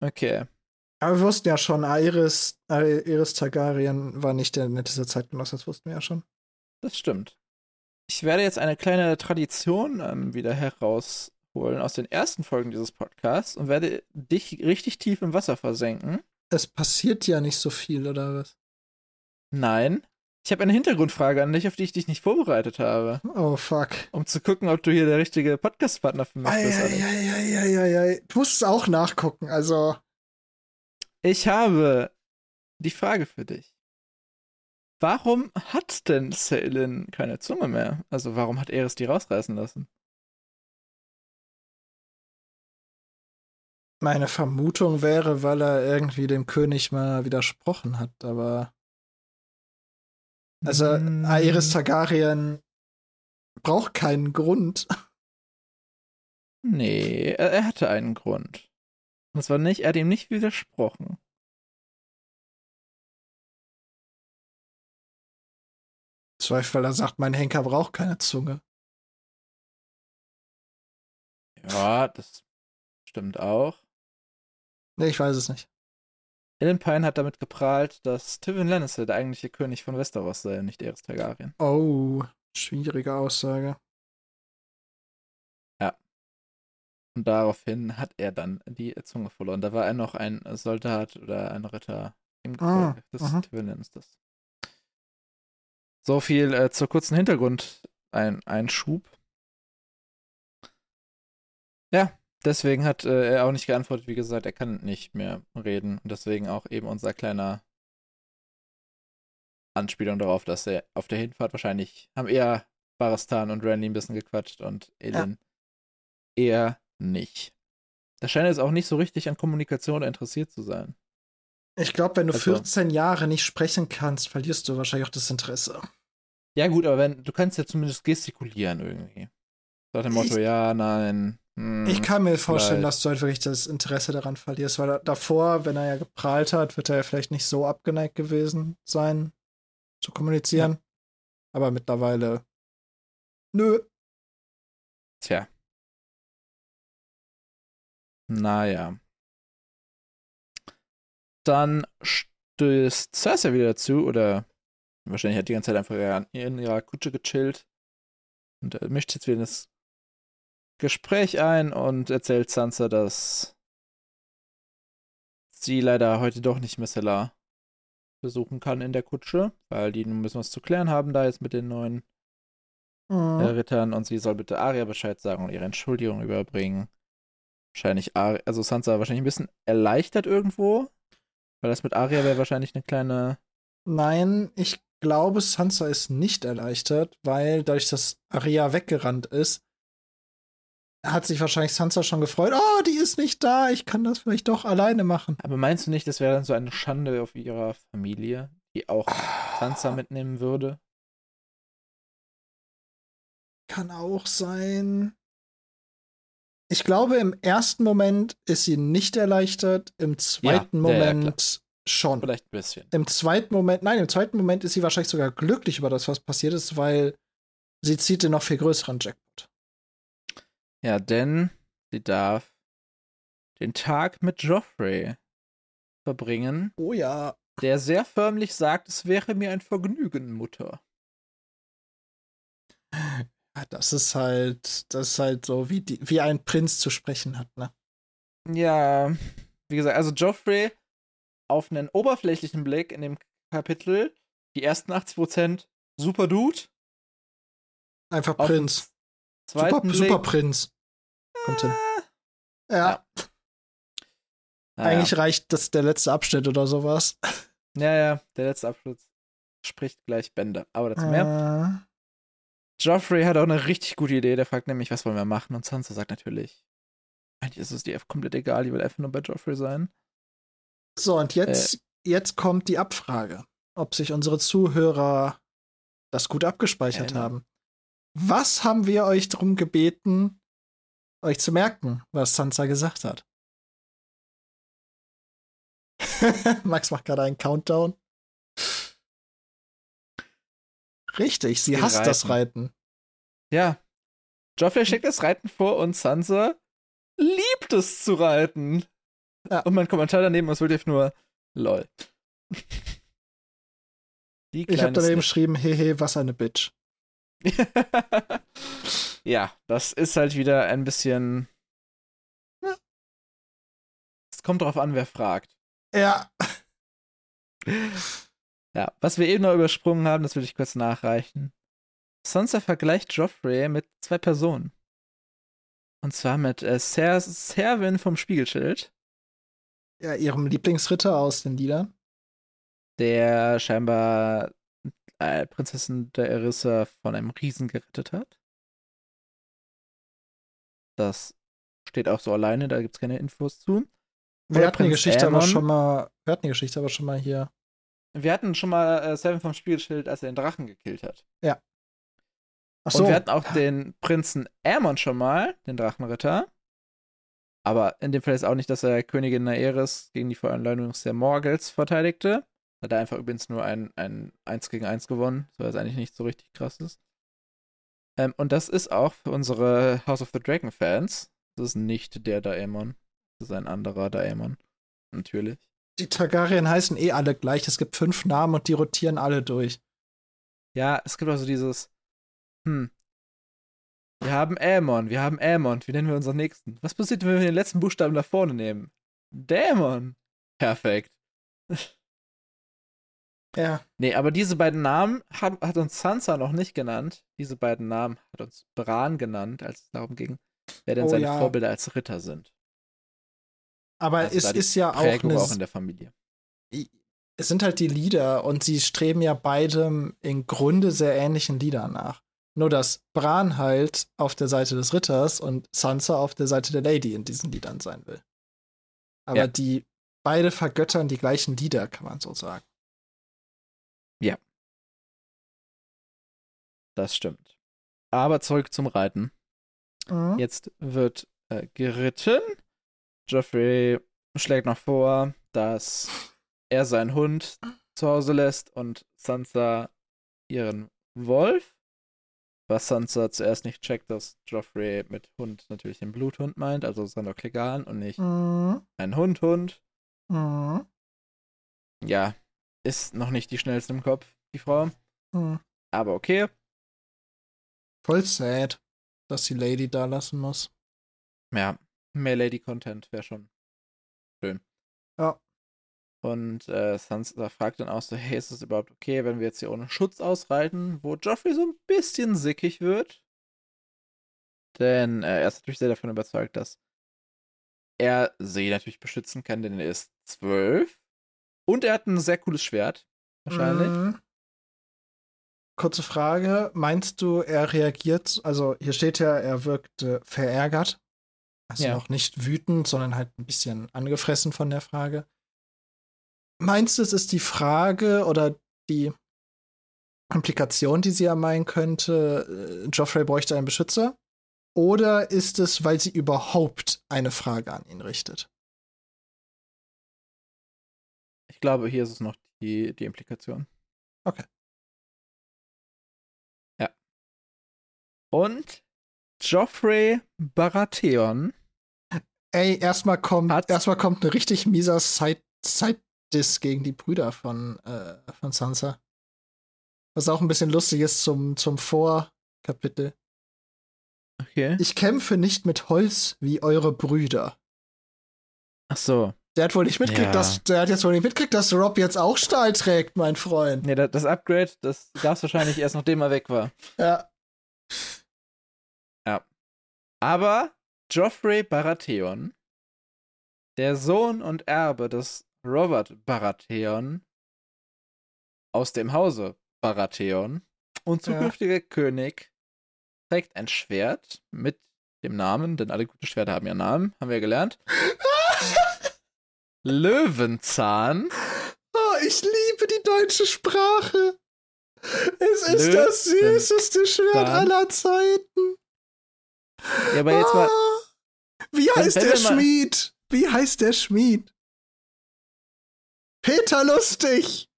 okay. Aber wir wussten ja schon, Aerys, Aerys Targaryen war nicht der netteste Zeitgenosse, das wussten wir ja schon. Das stimmt. Ich werde jetzt eine kleine Tradition ähm, wieder herausholen aus den ersten Folgen dieses Podcasts und werde dich richtig tief im Wasser versenken. Es passiert ja nicht so viel, oder was? Nein. Ich habe eine Hintergrundfrage an dich, auf die ich dich nicht vorbereitet habe. Oh, fuck. Um zu gucken, ob du hier der richtige Podcast-Partner für mich bist. Eieieiei. Du musst es auch nachgucken, also. Ich habe die Frage für dich. Warum hat denn Salen keine Zunge mehr? Also warum hat Eris die rausreißen lassen? Meine Vermutung wäre, weil er irgendwie dem König mal widersprochen hat, aber. Also, Mm. Aerys Targaryen braucht keinen Grund. Nee, er, er hatte einen Grund. Und zwar nicht, er hat ihm nicht widersprochen. Zweifel, weil er sagt, mein Henker braucht keine Zunge. Ja, das stimmt auch. Nee, ich weiß es nicht. Ellen Pine hat damit geprahlt, dass Tywin Lannister der eigentliche König von Westeros sei, und nicht Aerys Targaryen. Oh, schwierige Aussage. Und daraufhin hat er dann die Zunge verloren. Da war er noch ein Soldat oder ein Ritter im Ah, Gefolge des aha. Tywin Lannisters. So viel äh, zur kurzen Hintergrund ein Einschub. Ja, deswegen hat äh, er auch nicht geantwortet. Wie gesagt, er kann nicht mehr reden. Und deswegen auch eben unser kleiner Anspielung darauf, dass er auf der Hinfahrt wahrscheinlich haben eher Baristan und Randy ein bisschen gequatscht und Elin eher nicht. Da scheint jetzt auch nicht so richtig an Kommunikation interessiert zu sein. Ich glaube, wenn du Also- 14 Jahre nicht sprechen kannst, verlierst du wahrscheinlich auch das Interesse. Ja, gut, aber wenn, du kannst ja zumindest gestikulieren irgendwie. Nach dem Motto, Ich- ja, nein. Hm. Ich kann mir vorstellen, vielleicht. dass du halt wirklich das Interesse daran verlierst, weil davor, wenn er ja geprahlt hat, wird er ja vielleicht nicht so abgeneigt gewesen sein, zu kommunizieren. Aber mittlerweile, nö. Tja. Naja. Dann stößt Cersei wieder dazu, oder wahrscheinlich hat die ganze Zeit einfach in ihrer Kutsche gechillt und äh, mischt jetzt wieder in das Gespräch ein und erzählt Sansa, dass sie leider heute doch nicht Messela besuchen kann in der Kutsche, weil die nun müssen was zu klären haben da jetzt mit den neuen äh, Mhm. Rittern und sie soll bitte Arya Bescheid sagen und ihre Entschuldigung überbringen. Wahrscheinlich Arya, also Sansa wahrscheinlich ein bisschen erleichtert irgendwo, weil das mit Arya wäre wahrscheinlich eine kleine. Nein, ich glaube, Sansa ist nicht erleichtert, weil dadurch, dass Arya weggerannt ist, hat sich wahrscheinlich Sansa schon gefreut. Oh, die ist nicht da, ich kann das vielleicht doch alleine machen. Aber meinst du nicht, das wäre dann so eine Schande auf ihrer Familie, die auch Sansa mitnehmen würde? Kann auch sein. Ich glaube, im ersten Moment ist sie nicht erleichtert, im zweiten Ja, ja, ja, Moment schon. Vielleicht ein bisschen. Im zweiten Moment, nein, im zweiten Moment ist sie wahrscheinlich sogar glücklich über das, was passiert ist, weil sie zieht den noch viel größeren Jackpot. Ja, denn sie darf den Tag mit Joffrey verbringen, Oh ja. der sehr förmlich sagt, es wäre mir ein Vergnügen, Mutter. Ja, Das ist halt, das ist halt so, wie, die, wie ein Prinz zu sprechen hat, ne? Ja, wie gesagt, also Joffrey auf einen oberflächlichen Blick in dem Kapitel, die ersten 80% super Dude. Einfach Prinz. Zweiten Super, Blick, super Prinz. Kommt hin. äh, Ja, naja. eigentlich reicht das der letzte Abschnitt oder sowas. Ja, ja, der letzte Abschluss spricht gleich Bände. Aber dazu mehr. Äh, Joffrey hat auch eine richtig gute Idee. Der fragt nämlich, was wollen wir machen? Und Sansa sagt natürlich, eigentlich ist es dir komplett egal, die will einfach nur bei Joffrey sein. so, und jetzt, Äh. jetzt kommt die Abfrage, ob sich unsere Zuhörer das gut abgespeichert Erinnern. haben. Was haben wir euch darum gebeten, euch zu merken, was Sansa gesagt hat? [laughs] Max macht gerade einen Countdown. Richtig, sie hasst das Reiten. Ja. Joffrey schickt das Reiten vor und Sansa liebt es zu reiten. Ja. Und mein Kommentar daneben ist wirklich nur lol. Ich habe daneben geschrieben, hehe, was eine Bitch. [laughs] ja, das ist halt wieder ein bisschen. Es kommt drauf an, wer fragt. Ja. [laughs] Ja, was wir eben noch übersprungen haben, das will ich kurz nachreichen. Sansa vergleicht Joffrey mit zwei Personen. Und zwar mit äh, Ser Serwin vom Spiegelschild, Ja, ihrem Lieblingsritter aus den Liedern. der scheinbar äh, Prinzessin der Erissa von einem Riesen gerettet hat. Das steht auch so alleine, da gibt es keine Infos zu. Wir hatten, die Geschichte aber schon mal, wir hatten die Geschichte aber schon mal hier. Wir hatten schon mal äh, Seven vom Spiegelschild, als er den Drachen gekillt hat. Ja. Ach so. Und wir hatten auch den Prinzen Aemon schon mal, den Drachenritter. Aber in dem Fall ist auch nicht, dass er Königin Naeris gegen die Veranleunung der Morgels verteidigte. Hat er einfach übrigens nur ein, ein 1 gegen 1 gewonnen, so was eigentlich nicht so richtig krass ist. Ähm, und das ist auch für unsere House of the Dragon Fans. Das ist nicht der Daemon. Das ist ein anderer Daemon. Natürlich. Die Targaryen heißen eh alle gleich. Es gibt fünf Namen und die rotieren alle durch. Ja, es gibt also dieses, hm, wir haben Aemon, wir haben Aemon, wie nennen wir unseren nächsten? Was passiert, wenn wir den letzten Buchstaben da vorne nehmen? Dämon. Perfekt. [laughs] Ja. Nee, aber diese beiden Namen hat, hat, uns Sansa noch nicht genannt. Diese beiden Namen hat uns Bran genannt, als es darum ging, wer denn oh, seine ja. Vorbilder als Ritter sind. Aber also es ist ja auch, eine, auch in der Familie. Es sind halt die Lieder und sie streben ja beidem im Grunde sehr ähnlichen Liedern nach. Nur dass Bran halt auf der Seite des Ritters und Sansa auf der Seite der Lady in diesen Liedern sein will. Aber ja. die beide vergöttern die gleichen Lieder, kann man so sagen. Ja. Das stimmt. Aber zurück zum Reiten. Mhm. Jetzt wird äh, geritten. Joffrey schlägt noch vor, dass er seinen Hund zu Hause lässt und Sansa ihren Wolf. Was Sansa zuerst nicht checkt, dass Joffrey mit Hund natürlich den Bluthund meint, also Sandor Clegane und nicht mhm. ein Hund-Hund. Mhm. Ja, ist noch nicht die schnellste im Kopf, die Frau. Mhm. Aber okay. Voll sad, dass die Lady da lassen muss. Ja, mehr Lady-Content wäre schon schön. Ja. Und äh, Sansa fragt dann auch so, hey, ist es überhaupt okay, wenn wir jetzt hier ohne Schutz ausreiten? Wo Joffrey so ein bisschen sickig wird. Denn äh, er ist natürlich sehr davon überzeugt, dass er sie natürlich beschützen kann, denn er ist zwölf. Und er hat ein sehr cooles Schwert. Wahrscheinlich. Mhm. Kurze Frage. Meinst du, er reagiert, also hier steht ja, er wirkt äh, verärgert. Also ja. noch nicht wütend, sondern halt ein bisschen angefressen von der Frage. Meinst du, es ist die Frage oder die Implikation, die sie ja meinen könnte, äh, Joffrey bräuchte einen Beschützer? Oder ist es, weil sie überhaupt eine Frage an ihn richtet? Ich glaube, hier ist es noch die, die Implikation. Okay. Ja. Und Joffrey Baratheon. Ey, erstmal kommt, erstmal kommt ein richtig mieser Side, Side gegen die Brüder von, äh, von Sansa. Was auch ein bisschen lustig ist zum, zum Vorkapitel. Okay. Ich kämpfe nicht mit Holz wie eure Brüder. Ach so. Der hat wohl nicht mitgekriegt, ja. dass der hat jetzt wohl nicht mitgekriegt, dass Rob jetzt auch Stahl trägt, mein Freund. Nee, das Upgrade, das gab's wahrscheinlich erst nachdem er weg war. Ja. Ja. Aber Joffrey Baratheon, der Sohn und Erbe des Robert Baratheon aus dem Hause Baratheon und zukünftiger ja. König trägt ein Schwert mit dem Namen, denn alle guten Schwerter haben ja Namen, haben wir gelernt. [laughs] Löwenzahn. Oh, ich liebe die deutsche Sprache. Es ist Löwenzahn. das süßeste Schwert aller Zeiten. Ja, aber jetzt mal. Ah, wie heißt der Schmied? Wie heißt der Schmied? Peter Lustig!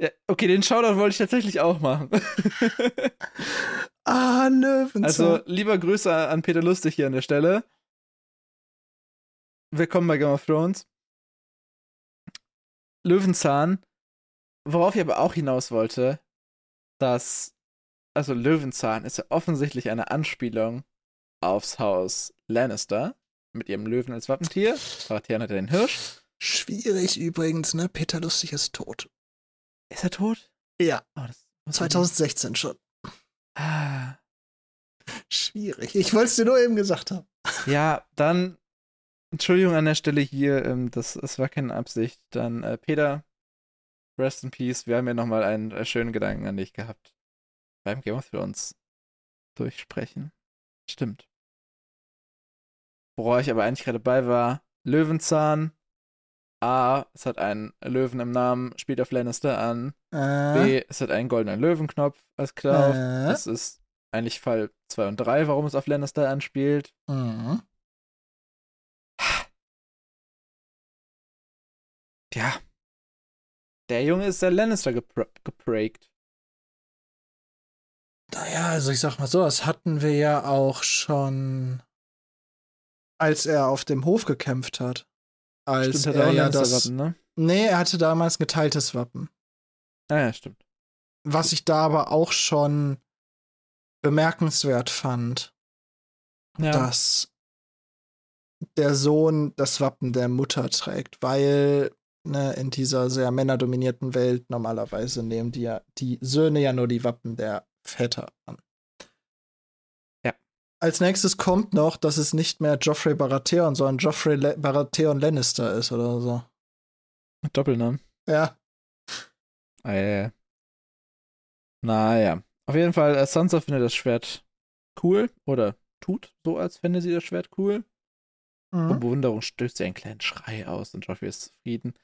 Ja, okay, den Shoutout wollte ich tatsächlich auch machen. [laughs] ah, Löwenzahn. Also, lieber Grüße an Peter Lustig hier an der Stelle. Willkommen bei Game of Thrones. Löwenzahn. Worauf ich aber auch hinaus wollte, dass, also Löwenzahn ist ja offensichtlich eine Anspielung aufs Haus Lannister mit ihrem Löwen als Wappentier. Charakteren hat er den Hirsch. Schwierig übrigens, ne? Peter Lustig ist tot. Ist er tot? Ja. Oh, 2016 schon. Ah. Schwierig. Ich wollte es dir nur eben gesagt haben. Ja, dann Entschuldigung an der Stelle hier, ähm, das, das war keine Absicht. Dann äh, Peter, rest in peace. Wir haben ja nochmal einen äh, schönen Gedanken an dich gehabt. Beim Game of Thrones durchsprechen. Stimmt. worauf ich aber eigentlich gerade bei war, Löwenzahn. A, es hat einen Löwen im Namen, spielt auf Lannister an. Äh, B, es hat einen goldenen Löwenknopf als Klauf. Äh. Das ist eigentlich Fall 2 und 3, warum es auf Lannister anspielt. mhm. Ja. Der Junge ist der Lannister gepr geprägt. Naja, also ich sag mal so, das hatten wir ja auch schon, als er auf dem Hof gekämpft hat. Als Stimmt, er er ja das. Wappen, ne? Nee, er hatte damals ein geteiltes Wappen. Ah, ja, stimmt. Was ich da aber auch schon bemerkenswert fand, Ja. dass der Sohn das Wappen der Mutter trägt, weil ne, in dieser sehr männerdominierten Welt normalerweise nehmen die ja die Söhne ja nur die Wappen der Väter an. Ja. Als nächstes kommt noch, dass es nicht mehr Joffrey Baratheon, sondern Joffrey Le Baratheon Lannister ist oder so. Mit Doppelnamen. Ja. Äh. Naja. Auf jeden Fall, äh, Sansa findet das Schwert cool. Oder tut so, als fände sie das Schwert cool. Mhm. Bewunderung stößt sie einen kleinen Schrei aus und Joffrey ist zufrieden.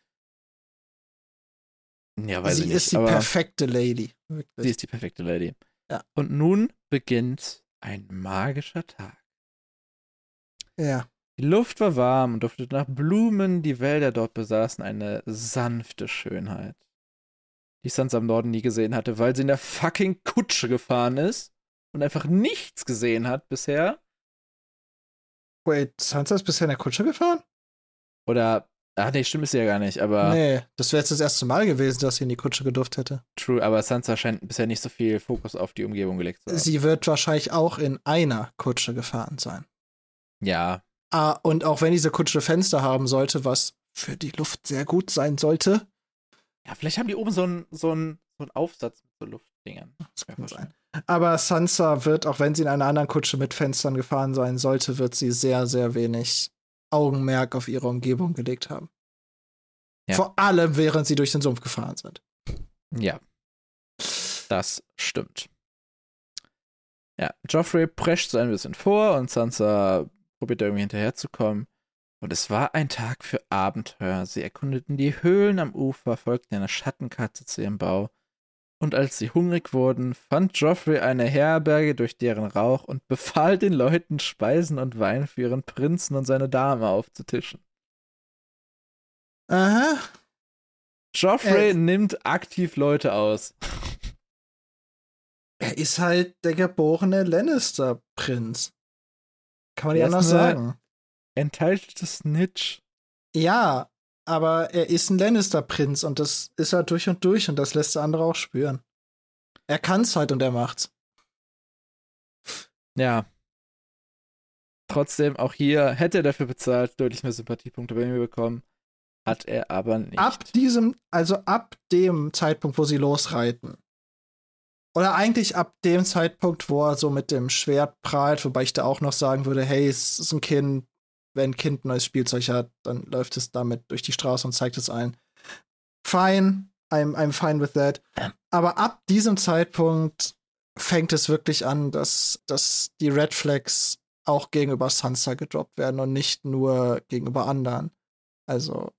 Ja, weiß sie ich nicht. ist die perfekte Lady. sie Wirklich. ist die perfekte Lady. Ja. Und nun beginnt ein magischer Tag. Ja. Die Luft war warm und duftete nach Blumen, die Wälder dort besaßen eine sanfte Schönheit, die Sansa im Norden nie gesehen hatte, weil sie in der fucking Kutsche gefahren ist und einfach nichts gesehen hat bisher. Wait, Sansa ist bisher in der Kutsche gefahren? Oder, ah nee, stimmt sie ja gar nicht, aber Nee, das wäre jetzt das erste Mal gewesen, dass sie in die Kutsche gedurft hätte. true, aber Sansa scheint bisher nicht so viel Fokus auf die Umgebung gelegt zu haben. Sie wird wahrscheinlich auch in einer Kutsche gefahren sein. ja, Ah, und auch wenn diese Kutsche Fenster haben sollte, was für die Luft sehr gut sein sollte, ja, vielleicht haben die oben so einen so einen- so einen Aufsatz mit so Luftdingern. das Kann sein. Aber Sansa wird, auch wenn sie in einer anderen Kutsche mit Fenstern gefahren sein sollte, wird sie sehr, sehr wenig Augenmerk auf ihre Umgebung gelegt haben. Ja. Vor allem, während sie durch den Sumpf gefahren sind. Ja, das stimmt. Ja, Joffrey prescht so ein bisschen vor und Sansa probiert irgendwie hinterherzukommen. Und es war ein Tag für Abenteuer. Sie erkundeten die Höhlen am Ufer, folgten einer Schattenkatze zu ihrem Bau. Und als sie hungrig wurden, fand Joffrey eine Herberge durch deren Rauch und befahl den Leuten, Speisen und Wein für ihren Prinzen und seine Dame aufzutischen. Aha. Joffrey Äh. nimmt aktiv Leute aus. Er ist halt der geborene Lannister-Prinz. Kann man nicht Er anders sagen. Enteilte Snitch. Ja, aber er ist ein Lannister-Prinz und das ist er durch und durch und das lässt der andere auch spüren. Er kann's halt und er macht's. Ja. Trotzdem, auch hier hätte er dafür bezahlt, deutlich mehr Sympathiepunkte bei mir bekommen. Hat er aber nicht. Ab diesem, also ab dem Zeitpunkt, wo sie losreiten. Oder eigentlich ab dem Zeitpunkt, wo er so mit dem Schwert prahlt, wobei ich da auch noch sagen würde, hey, es ist ein Kind, wenn ein Kind neues Spielzeug hat, dann läuft es damit durch die Straße und zeigt es allen. Fine, I'm, I'm fine with that. Aber ab diesem Zeitpunkt fängt es wirklich an, dass, dass die Red Flags auch gegenüber Sansa gedroppt werden und nicht nur gegenüber anderen. Also,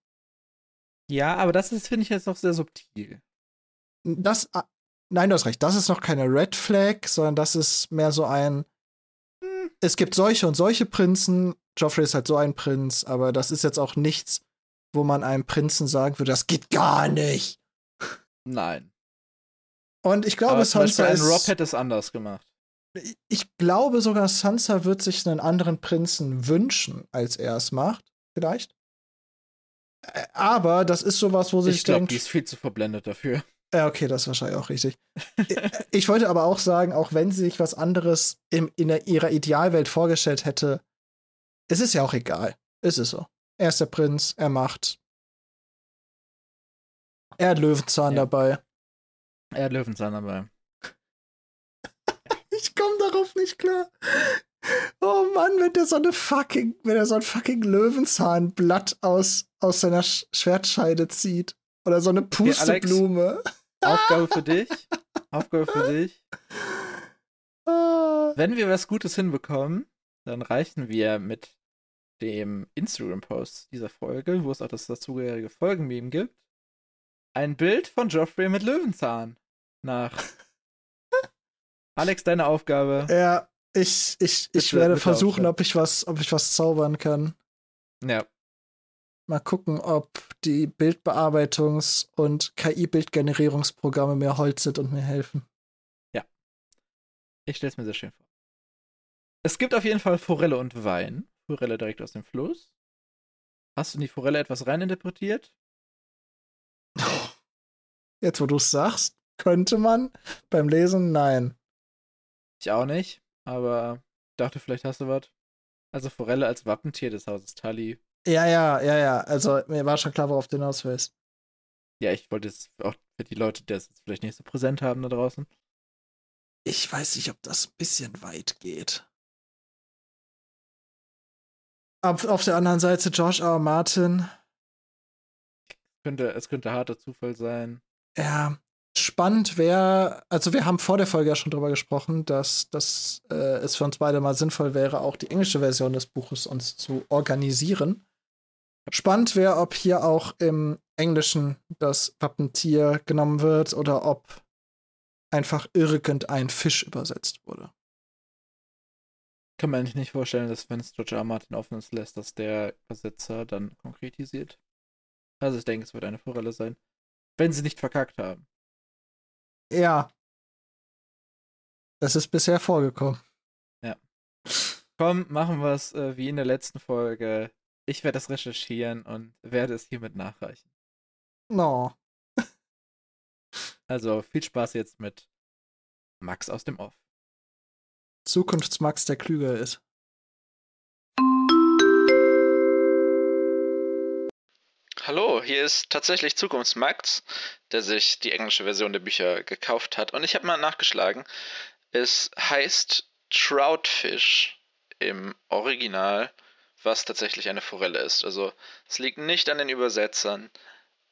ja, aber das ist, finde ich, jetzt noch sehr subtil. das, ah, nein, du hast recht, das ist noch keine Red Flag, sondern das ist mehr so ein, Hm. es gibt solche und solche Prinzen, Joffrey ist halt so ein Prinz, aber das ist jetzt auch nichts, wo man einem Prinzen sagen würde, das geht gar nicht. Nein. Und ich glaube, Sansa ein Rob ist, hätte es anders gemacht. ich glaube sogar, Sansa wird sich einen anderen Prinzen wünschen, als er es macht, vielleicht. Aber das ist sowas, wo sich Ich glaube, die ist viel zu verblendet dafür. Ja, okay, das ist wahrscheinlich auch richtig. ich wollte aber auch sagen, auch wenn sie sich was anderes im, in ihrer Idealwelt vorgestellt hätte, es ist ja auch egal. Es ist so. Er ist der Prinz, er macht. Er hat Löwenzahn Ja. dabei. Er hat Löwenzahn dabei. [laughs] Ich komme darauf nicht klar. Oh Mann, wenn der so eine fucking, wenn er so ein fucking Löwenzahnblatt aus, aus seiner Sch Schwertscheide zieht. Oder so eine Pusteblume. Aufgabe für dich. Aufgabe für dich. [laughs] Ah. Wenn wir was Gutes hinbekommen, dann reichen wir mit dem Instagram-Post dieser Folge, wo es auch das dazugehörige Folgenmeme gibt, ein Bild von Joffrey mit Löwenzahn nach. [laughs] Alex, deine Aufgabe. Ja, ich, ich, ich Bitte, werde versuchen, ob ich was, ob ich was zaubern kann. Ja, Mal gucken, ob die Bildbearbeitungs- und KI-Bildgenerierungsprogramme mir Holz sind und mir helfen. ich stell's mir sehr schön vor. Es gibt auf jeden Fall Forelle und Wein. Forelle direkt aus dem Fluss. Hast du in die Forelle etwas reininterpretiert? [laughs] Jetzt, wo du es sagst, könnte man beim Lesen nein. Ich auch nicht, aber dachte, vielleicht hast du was. Also Forelle als Wappentier des Hauses Tully. Ja, ja, ja, ja. Also mir war schon klar, worauf du hinaus willst. Ja, ich wollte es auch für die Leute, die das jetzt vielleicht nicht so präsent haben da draußen. Ich weiß nicht, ob das ein bisschen weit geht. Auf, auf der anderen Seite George R. R. Martin. Könnte, es könnte harter Zufall sein. Ja, spannend wäre, also wir haben vor der Folge ja schon drüber gesprochen, dass, dass äh, es für uns beide mal sinnvoll wäre, auch die englische Version des Buches uns zu organisieren. Spannend wäre, ob hier auch im Englischen das Wappentier genommen wird oder ob einfach irgendein Fisch übersetzt wurde. Kann man sich nicht vorstellen, dass wenn es George R. Martin offen ist, lässt, dass der Übersetzer dann konkretisiert. Also ich denke, es wird eine Forelle sein. Wenn sie nicht verkackt haben. Ja. Das ist bisher vorgekommen. Komm, machen wir es äh, wie in der letzten Folge. Ich werde das recherchieren und werde es hiermit nachreichen. No. Also viel Spaß jetzt mit Max aus dem Off. Zukunftsmax, der klüger ist. Hallo, hier ist tatsächlich Zukunftsmax, der sich die englische Version der Bücher gekauft hat. Und ich habe mal nachgeschlagen. Es heißt Troutfish im Original, was tatsächlich eine Forelle ist. Also es liegt nicht an den Übersetzern.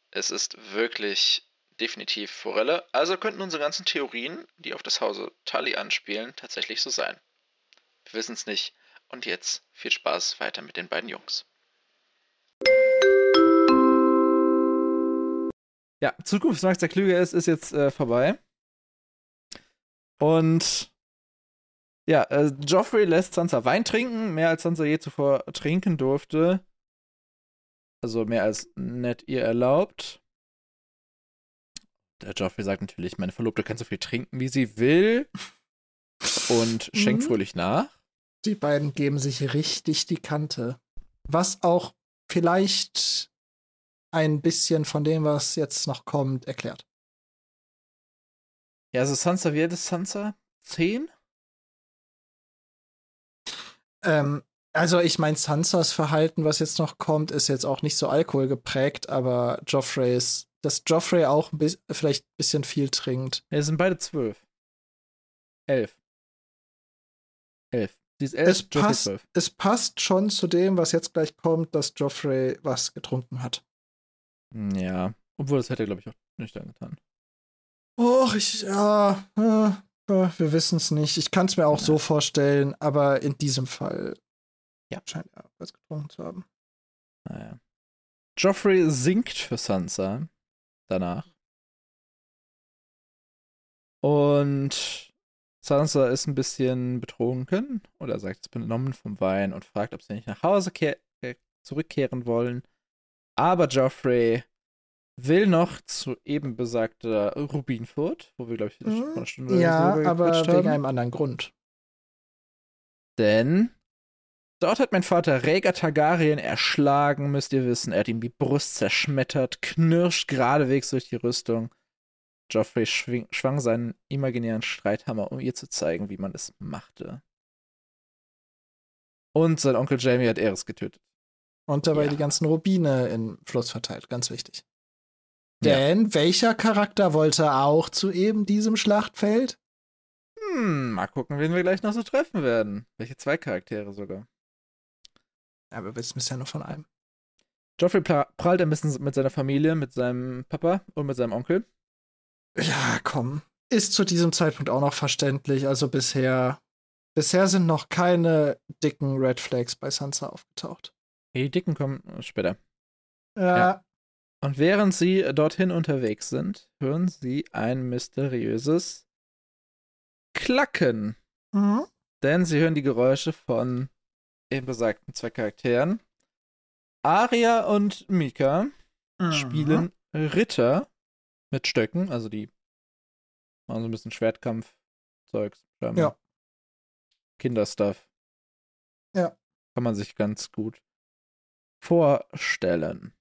Es ist wirklich definitiv Forelle. Also könnten unsere ganzen Theorien, die auf das Hause Tully anspielen, tatsächlich so sein. Wir wissen es nicht. Und jetzt viel Spaß weiter mit den beiden Jungs. Ja, Zukunftsmax, der klüger ist, ist jetzt äh, vorbei. Und ja, äh, Joffrey lässt Sansa Wein trinken, mehr als Sansa je zuvor trinken durfte. Also mehr als nett ihr erlaubt. Der Joffrey sagt natürlich, meine Verlobte kann so viel trinken, wie sie will. Und [laughs] schenkt Mhm. fröhlich nach. Die beiden geben sich richtig die Kante. Was auch vielleicht ein bisschen von dem, was jetzt noch kommt, erklärt. Ja, also Sansa, wie alt ist Sansa? Zehn? Ähm, also ich meine, Sansas Verhalten, was jetzt noch kommt, ist jetzt auch nicht so alkoholgeprägt, aber Joffreys, dass Joffrey auch ein bis, vielleicht ein bisschen viel trinkt. Ja, sind beide zwölf. Elf. Elf. Sie ist elf, Es Joffrey passt, zwölf. es passt schon zu dem, was jetzt gleich kommt, dass Joffrey was getrunken hat. Ja. Obwohl, das hätte er, glaube ich, auch nicht angetan. Och, ich, ja, äh, äh, wir wissen es nicht. Ich kann es mir auch Ja. so vorstellen, aber in diesem Fall Ja. scheint er was getrunken zu haben. Naja. Joffrey singt für Sansa danach. Und Sansa ist ein bisschen betrunken oder sagt, ist benommen vom Wein und fragt, ob sie nicht nach Hause äh, zurückkehren wollen. Aber Joffrey will noch zu eben besagter Rubinfurt, wo wir, glaube ich, vor einer Stunde Mhm. Ja, aber wegen haben. einem anderen Grund. Denn dort hat mein Vater Rhaegar Targaryen erschlagen, müsst ihr wissen. Er hat ihm die Brust zerschmettert, knirscht geradewegs durch die Rüstung. Joffrey schwing, schwang seinen imaginären Streithammer, um ihr zu zeigen, wie man es machte. Und sein Onkel Jamie hat Eris getötet. Und dabei Ja. die ganzen Rubine im Fluss verteilt, ganz wichtig. Ja. Denn welcher Charakter wollte auch zu eben diesem Schlachtfeld? Hm, mal gucken, wen wir gleich noch so treffen werden. Welche zwei Charaktere sogar. Ja, wir wissen bisher nur von einem. Joffrey pra- prallt ein bisschen mit seiner Familie, mit seinem Papa und mit seinem Onkel. Ja, komm. Ist zu diesem Zeitpunkt auch noch verständlich. Also bisher, bisher sind noch keine dicken Red Flags bei Sansa aufgetaucht. Die Dicken kommen später. Ja. Ja. Und während sie dorthin unterwegs sind, hören sie ein mysteriöses Klacken. Mhm. Denn sie hören die Geräusche von eben besagten zwei Charakteren. Aria und Mika Mhm. spielen Ritter mit Stöcken, also die machen so ein bisschen Schwertkampf-Zeugs. ähm, Ja. Kinderstuff. Ja. Kann man sich ganz gut vorstellen.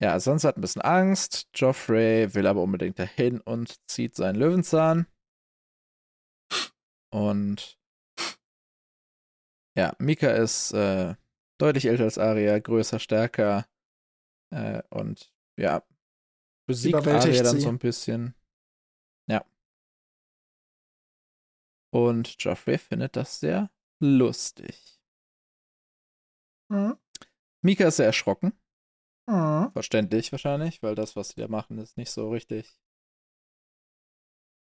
Ja, sonst hat ein bisschen Angst. Joffrey will aber unbedingt dahin und zieht seinen Löwenzahn. Und ja, Mika ist äh, deutlich älter als Arya, größer, stärker äh, und ja, besiegt Arya dann sie. so ein bisschen. Ja. Und Joffrey findet das sehr lustig. Mhm. Mika ist sehr erschrocken. Mhm. Verständlich wahrscheinlich, weil das, was sie da machen, ist nicht so richtig.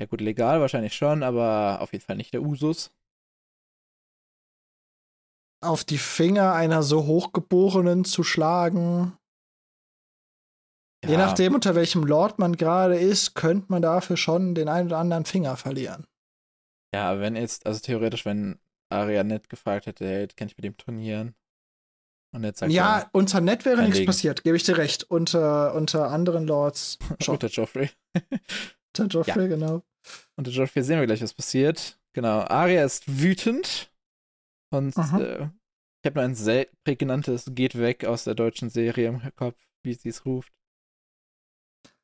Ja, gut, legal wahrscheinlich schon, aber auf jeden Fall nicht der Usus. Auf die Finger einer so Hochgeborenen zu schlagen. Je Ja, nachdem, unter welchem Lord man gerade ist, könnte man dafür schon den einen oder anderen Finger verlieren. Ja, wenn jetzt, also theoretisch, wenn Aria nett gefragt hätte, hey, kann ich mit dem trainieren? Und jetzt sagt ja, unter Nett wäre nichts Einlegen. passiert, gebe ich dir recht. Unter, unter anderen Lords er, [laughs] unter Joffrey. Unter [laughs] Joffrey, genau. Unter Joffrey sehen wir gleich, was passiert. Genau, Aria ist wütend und äh, ich habe nur ein sehr prägnantes Geht weg aus der deutschen Serie im Kopf, wie sie es ruft.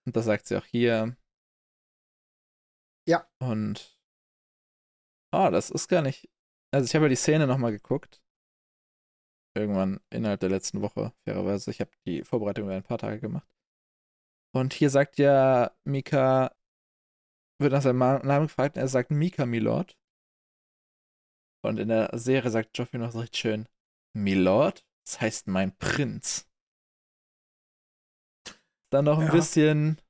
Und das sagt sie auch hier. Ja. Und oh, das ist gar nicht. Also ich habe ja die Szene nochmal geguckt. Irgendwann innerhalb der letzten Woche, fairerweise. Ich habe die Vorbereitung über ein paar Tage gemacht. Und hier sagt ja Mika, wird nach seinem Namen gefragt und er sagt Mika Milord. Und in der Serie sagt Joffrey noch so richtig schön, Milord? Das heißt mein Prinz. Dann noch ein Ja. bisschen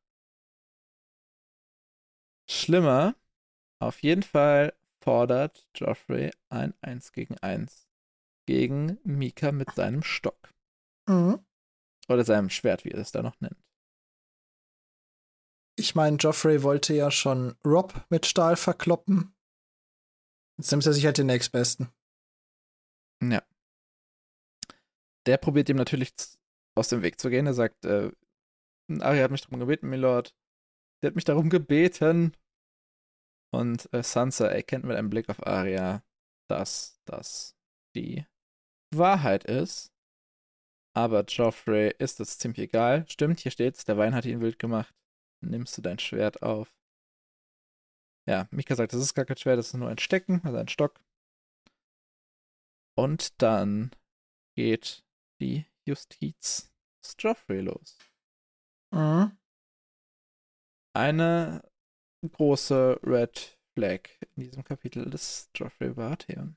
schlimmer. Auf jeden Fall fordert Joffrey ein 1 gegen 1 gegen Mika mit seinem Stock. Mhm. Oder seinem Schwert, wie er es da noch nennt. Ich meine, Joffrey wollte ja schon Rob mit Stahl verkloppen. Jetzt nimmt er sich halt den nächstbesten. Ja. Der probiert ihm natürlich aus dem Weg zu gehen. Er sagt, äh, Arya hat mich darum gebeten, Milord. Sie hat mich darum gebeten. Und äh, Sansa erkennt mit einem Blick auf Arya, dass das die Wahrheit ist. Aber Joffrey ist es ziemlich egal. Stimmt, hier steht's, der Wein hat ihn wild gemacht. Nimmst du dein Schwert auf. Ja, Mika sagt, das ist gar kein Schwert, das ist nur ein Stecken, also ein Stock. Und dann geht die Justiz Joffrey los. Mhm. Eine große Red Flag in diesem Kapitel des Joffrey Baratheon.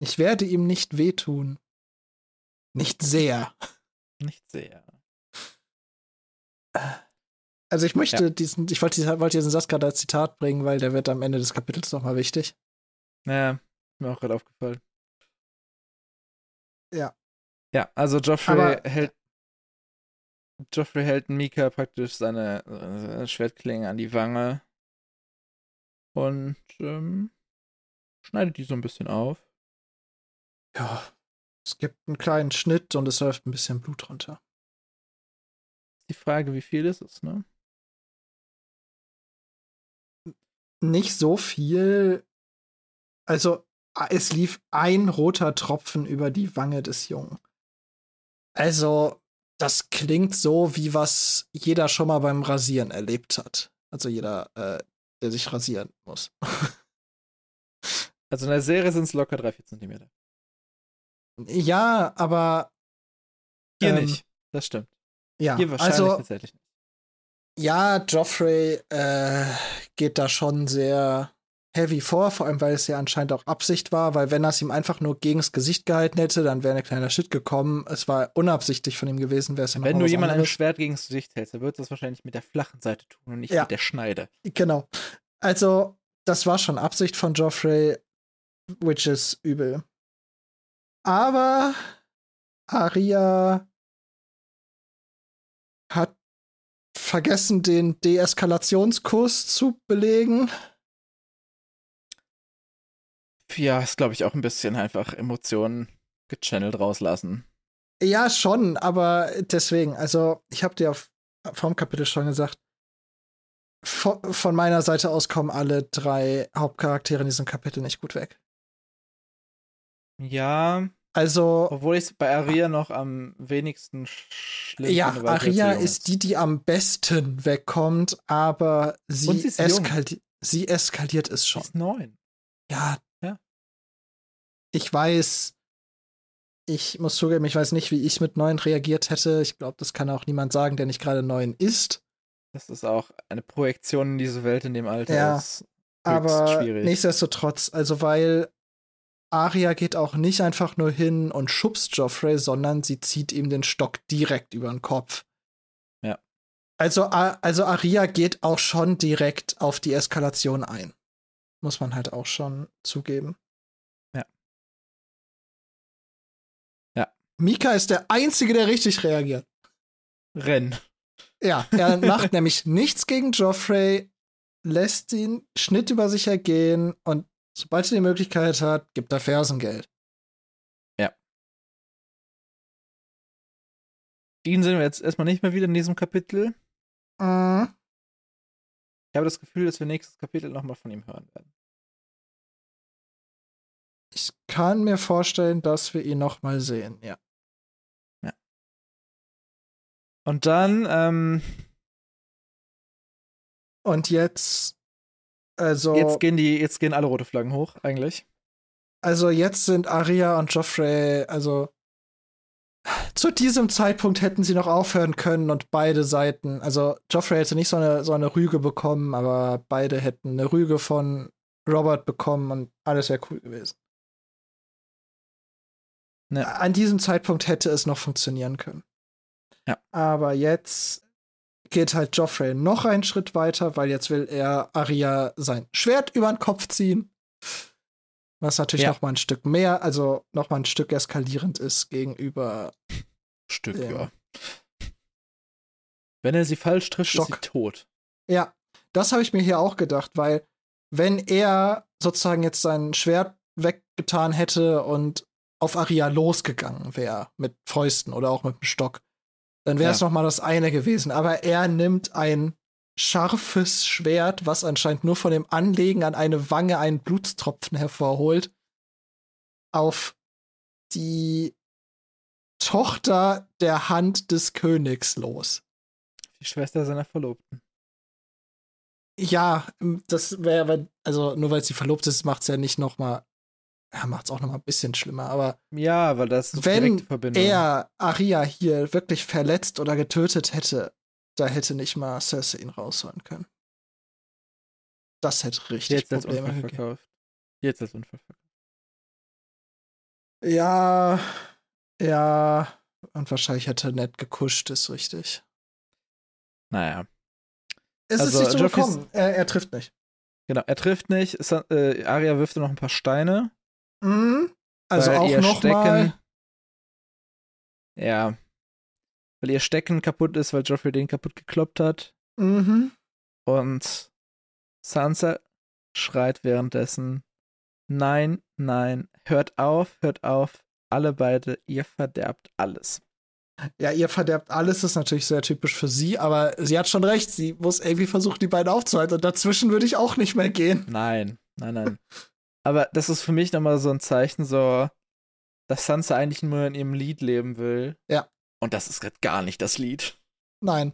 Ich werde ihm nicht wehtun. Nicht sehr. Nicht sehr. Also ich möchte Ja. diesen, ich wollte, diesen- wollte diesen gerade als Zitat bringen, weil der wird am Ende des Kapitels nochmal wichtig. Ja, ist mir auch gerade aufgefallen. Ja. Ja, also Joffrey Aber- hält Joffrey hält Mika praktisch seine, seine Schwertklinge an die Wange und ähm, schneidet die so ein bisschen auf. Ja. Es gibt einen kleinen Schnitt und es läuft ein bisschen Blut runter. Die Frage, wie viel ist es, ne? Nicht so viel. Also, es lief ein roter Tropfen über die Wange des Jungen. Also, das klingt so, wie was jeder schon mal beim Rasieren erlebt hat. Also jeder, äh, der sich rasieren muss. [laughs] Also in der Serie sind es locker 3-4 Zentimeter. ja, aber Hier Ähm, nicht. Das stimmt. ja, Hier wahrscheinlich also tatsächlich nicht. Ja, Joffrey äh, geht da schon sehr heavy vor, vor allem weil es ja anscheinend auch Absicht war, weil wenn er es ihm einfach nur gegens Gesicht gehalten hätte, dann wäre ein kleiner Shit gekommen. Es war unabsichtlich von ihm gewesen, wäre es ja Wenn du jemand ein. Schwert gegen das Gesicht hältst, dann wird das wahrscheinlich mit der flachen Seite tun und nicht Ja. mit der Schneide. Genau. Also, das war schon Absicht von Joffrey, which is übel. Aber Aria hat vergessen, den Deeskalationskurs zu belegen. Ja, ist, glaube ich, auch ein bisschen einfach Emotionen gechannelt rauslassen. Ja, schon, aber deswegen, also ich habe dir vom Kapitel schon gesagt, von, von, meiner Seite aus kommen alle drei Hauptcharaktere in diesem Kapitel nicht gut weg. Ja. Also. Obwohl ich es bei Aria noch am wenigsten schlimm Ja, finde, Aria ist die, die am besten wegkommt, aber sie, sie, eskali sie eskaliert es schon. Sie ist neun. Ja. Ja. Ich weiß, ich muss zugeben, ich weiß nicht, wie ich mit neun reagiert hätte. Ich glaube, das kann auch niemand sagen, der nicht gerade neun ist. Das ist auch eine Projektion in diese Welt in dem Alter. Ja, ist aber schwierig. nichtsdestotrotz, also weil Aria geht auch nicht einfach nur hin und schubst Joffrey, sondern sie zieht ihm den Stock direkt über den Kopf. Ja. Also, also Aria geht auch schon direkt auf die Eskalation ein. Muss man halt auch schon zugeben. Ja. Ja. Mika ist der Einzige, der richtig reagiert. Renn. Ja, er [laughs] macht nämlich nichts gegen Joffrey, lässt ihn Schnitt über sich ergehen und sobald er die Möglichkeit hat, gibt er Fersengeld. Ja. Dean sehen wir jetzt erstmal nicht mehr wieder in diesem Kapitel. Mhm. Ich habe das Gefühl, dass wir nächstes Kapitel nochmal von ihm hören werden. Ich kann mir vorstellen, dass wir ihn nochmal sehen, ja. Und dann, ähm, Und jetzt, also. Jetzt gehen die, jetzt gehen alle rote Flaggen hoch, eigentlich. Also jetzt sind Aria und Joffrey, also zu diesem Zeitpunkt hätten sie noch aufhören können und beide Seiten, also Joffrey hätte nicht so eine, so eine Rüge bekommen, aber beide hätten eine Rüge von Robert bekommen und alles wäre cool gewesen. Ne. An diesem Zeitpunkt hätte es noch funktionieren können. Ja. Aber jetzt geht halt Joffrey noch einen Schritt weiter, weil jetzt will er Arya sein Schwert über den Kopf ziehen. Was natürlich ja. noch mal ein Stück mehr, also noch mal ein Stück eskalierend ist gegenüber Stück, ja. ja. Wenn er sie falsch trifft, Stock. ist sie tot. Ja, das habe ich mir hier auch gedacht, weil wenn er sozusagen jetzt sein Schwert weggetan hätte und auf Arya losgegangen wäre mit Fäusten oder auch mit dem Stock, dann wäre es ja. noch mal das eine gewesen. Aber er nimmt ein scharfes Schwert, was anscheinend nur von dem Anlegen an eine Wange einen Blutstropfen hervorholt, auf die Tochter der Hand des Königs los. Die Schwester seiner Verlobten. Ja, das wäre, also nur weil sie verlobt ist, macht es ja nicht noch mal ja, macht es auch noch mal ein bisschen schlimmer, aber ja, weil das wenn er Aria hier wirklich verletzt oder getötet hätte, da hätte nicht mal Cersei ihn rausholen können. Das hätte richtig Jetzt Probleme gegeben. Verkauft. Jetzt ist Unfall verkauft. Ja, ja, und wahrscheinlich hätte er nett gekuscht, ist richtig. Naja. Es also, ist nicht so gekommen. Er, er, trifft nicht. Genau, er trifft nicht. Äh, Aria wirft noch ein paar Steine. Mhm. Also weil auch noch Stecken, mal. Ja. Weil ihr Stecken kaputt ist, weil Joffrey den kaputt gekloppt hat. Mhm. Und Sansa schreit währenddessen: Nein, nein, hört auf, hört auf, alle beide, ihr verderbt alles. Ja, ihr verderbt alles ist natürlich sehr typisch für sie, aber sie hat schon recht. Sie muss irgendwie versuchen, die beiden aufzuhalten. Und dazwischen würde ich auch nicht mehr gehen. Nein, nein, nein. [laughs] Aber das ist für mich nochmal so ein Zeichen, so, dass Sansa eigentlich nur in ihrem Lied leben will. Ja. Und das ist gerade gar nicht das Lied. Nein.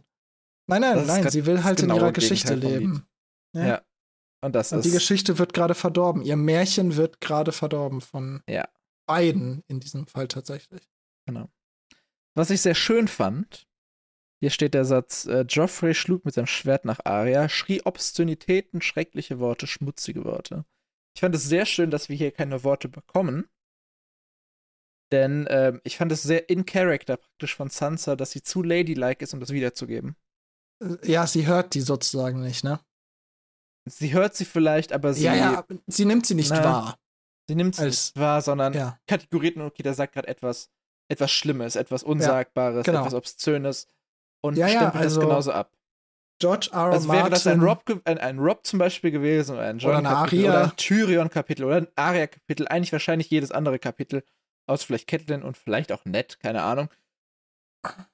Nein, nein, nein, sie will halt in ihrer Geschichte leben. Ja. ja. Und das Und ist. Die Geschichte wird gerade verdorben. Ihr Märchen wird gerade verdorben von ja. beiden in diesem Fall tatsächlich. Genau. Was ich sehr schön fand, hier steht der Satz: äh, Joffrey schlug mit seinem Schwert nach Arya, schrie Obszönitäten, schreckliche Worte, schmutzige Worte. Ich fand es sehr schön, dass wir hier keine Worte bekommen. Denn äh, ich fand es sehr in Character praktisch von Sansa, dass sie zu ladylike ist, um das wiederzugeben. Äh, ja, sie hört die sozusagen nicht, ne? Sie hört sie vielleicht, aber sie. Ja, ja, sie nimmt sie nicht na, wahr. Sie nimmt es Als- nicht wahr, sondern Ja. kategoriert nur, okay, der sagt gerade etwas, etwas Schlimmes, etwas Unsagbares, genau. etwas Obszönes und Ja, ja, stempelt also das genauso ab. George R. R. Also Martin. wäre das ein Rob, ein, ein Rob zum Beispiel gewesen oder ein Oder eine John-Kapitel Aria. oder ein Tyrion-Kapitel oder ein Aria-Kapitel, eigentlich wahrscheinlich jedes andere Kapitel, außer vielleicht Catelyn und vielleicht auch Ned, keine Ahnung,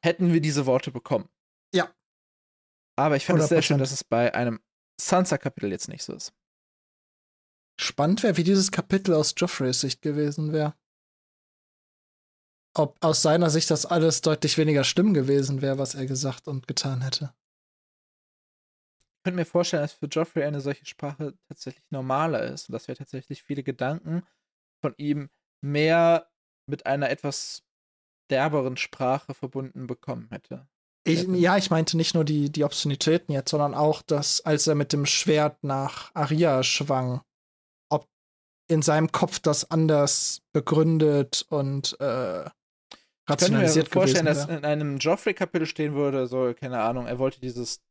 hätten wir diese Worte bekommen. Ja. Aber ich finde es sehr schön, 100%. dass es bei einem Sansa-Kapitel jetzt nicht so ist. Spannend wäre, wie dieses Kapitel aus Joffreys Sicht gewesen wäre. Ob aus seiner Sicht das alles deutlich weniger schlimm gewesen wäre, was er gesagt und getan hätte. Ich könnte mir vorstellen, dass für Joffrey eine solche Sprache tatsächlich normaler ist und dass wir tatsächlich viele Gedanken von ihm mehr mit einer etwas derberen Sprache verbunden bekommen hätte. Ich, Ja. ich meinte nicht nur die, die Obszönitäten jetzt, sondern auch, dass als er mit dem Schwert nach Aria schwang, ob in seinem Kopf das anders begründet und äh, Ich könnte mir rationalisiert vorstellen, dass in einem Joffrey-Kapitel stehen würde, so, keine Ahnung, er wollte dieses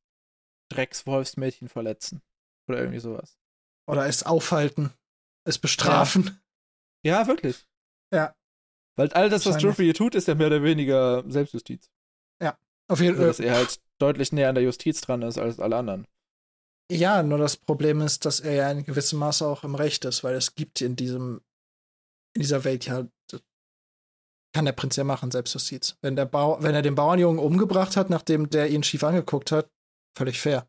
Dreckswolfsmädchen verletzen. Oder irgendwie sowas. Oder es aufhalten, es bestrafen. Ja, wirklich. Ja. Weil all das, was. Joffrey hier tut, ist ja mehr oder weniger Selbstjustiz. Auf jeden Also, dass Fall. er halt deutlich näher an der Justiz dran ist als alle anderen. Ja, nur das Problem ist, dass er ja in gewissem Maße auch im Recht ist, weil es gibt in diesem, in dieser Welt ja, kann der Prinz ja machen, Selbstjustiz. Wenn der Bau, wenn er den Bauernjungen umgebracht hat, nachdem der ihn schief angeguckt hat, völlig fair.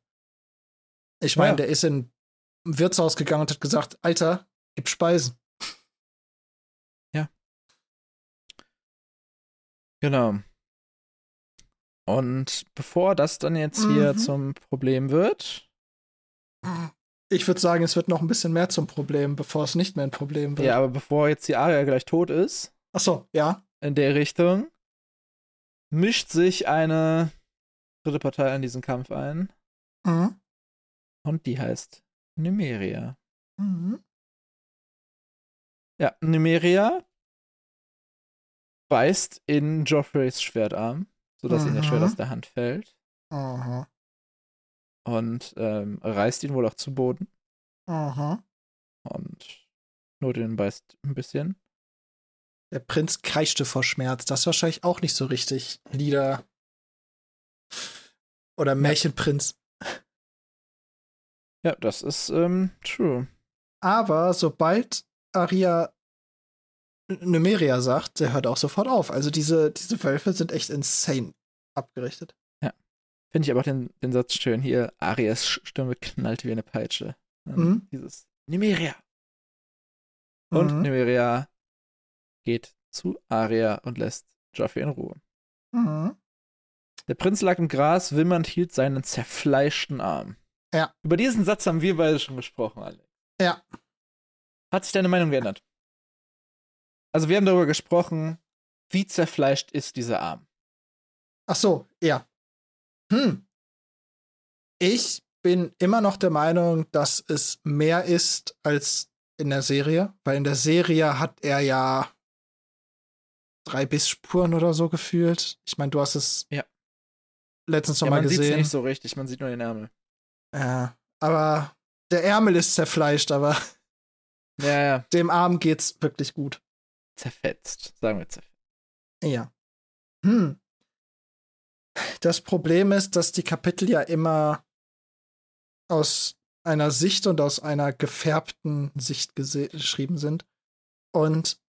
Ich meine, Ja. der ist in ein Wirtshaus gegangen und hat gesagt, Alter, gib Speisen. [laughs] Genau. Und bevor das dann jetzt hier Mhm. zum Problem wird, Ich würde sagen, es wird noch ein bisschen mehr zum Problem, bevor es nicht mehr ein Problem wird. ja, aber bevor jetzt die Aria gleich tot ist, Ach so, ja. in der Richtung, mischt sich eine dritte Partei an diesen Kampf ein. Mhm. Und die heißt Numeria. Mhm. Ja, Numeria beißt in Joffreys Schwertarm, sodass ihm das Schwert Mhm. aus der Hand fällt. Mhm. Und ähm, reißt ihn wohl auch zu Boden. Mhm. Und Nodin beißt ein bisschen. Der Prinz kreischte vor Schmerz. Das ist wahrscheinlich auch nicht so richtig Lieder. Oder Märchenprinz. Ja, das ist ähm, true. Aber sobald Aria Numeria sagt, der hört auch sofort auf. Also diese, diese Wölfe sind echt insane abgerichtet. Finde ich aber auch den, den Satz schön hier. Arias Stimme knallt wie eine Peitsche. Und Mhm. Dieses Numeria. Und Mhm. Numeria geht zu Aria und lässt Joffrey in Ruhe. Mhm. Der Prinz lag im Gras, wimmernd hielt seinen zerfleischten Arm. Ja. Über diesen Satz haben wir beide schon gesprochen, Alex. Ja. Hat sich deine Meinung geändert? Also wir haben darüber gesprochen, wie zerfleischt ist dieser Arm. Ach so, ja. Hm. Ich bin immer noch der Meinung, dass es mehr ist als in der Serie, weil in der Serie hat er ja drei Bissspuren oder so gefühlt. Ich meine, du hast es Ja. Letztens noch Ja, mal man sieht es gesehen. nicht so richtig, man sieht nur den Ärmel. Ja, aber der Ärmel ist zerfleischt, aber Ja, ja, dem Arm geht's wirklich gut. zerfetzt, sagen wir zerfetzt. Ja. Hm. Das Problem ist, dass die Kapitel ja immer aus einer Sicht und aus einer gefärbten Sicht geschrieben sind. Und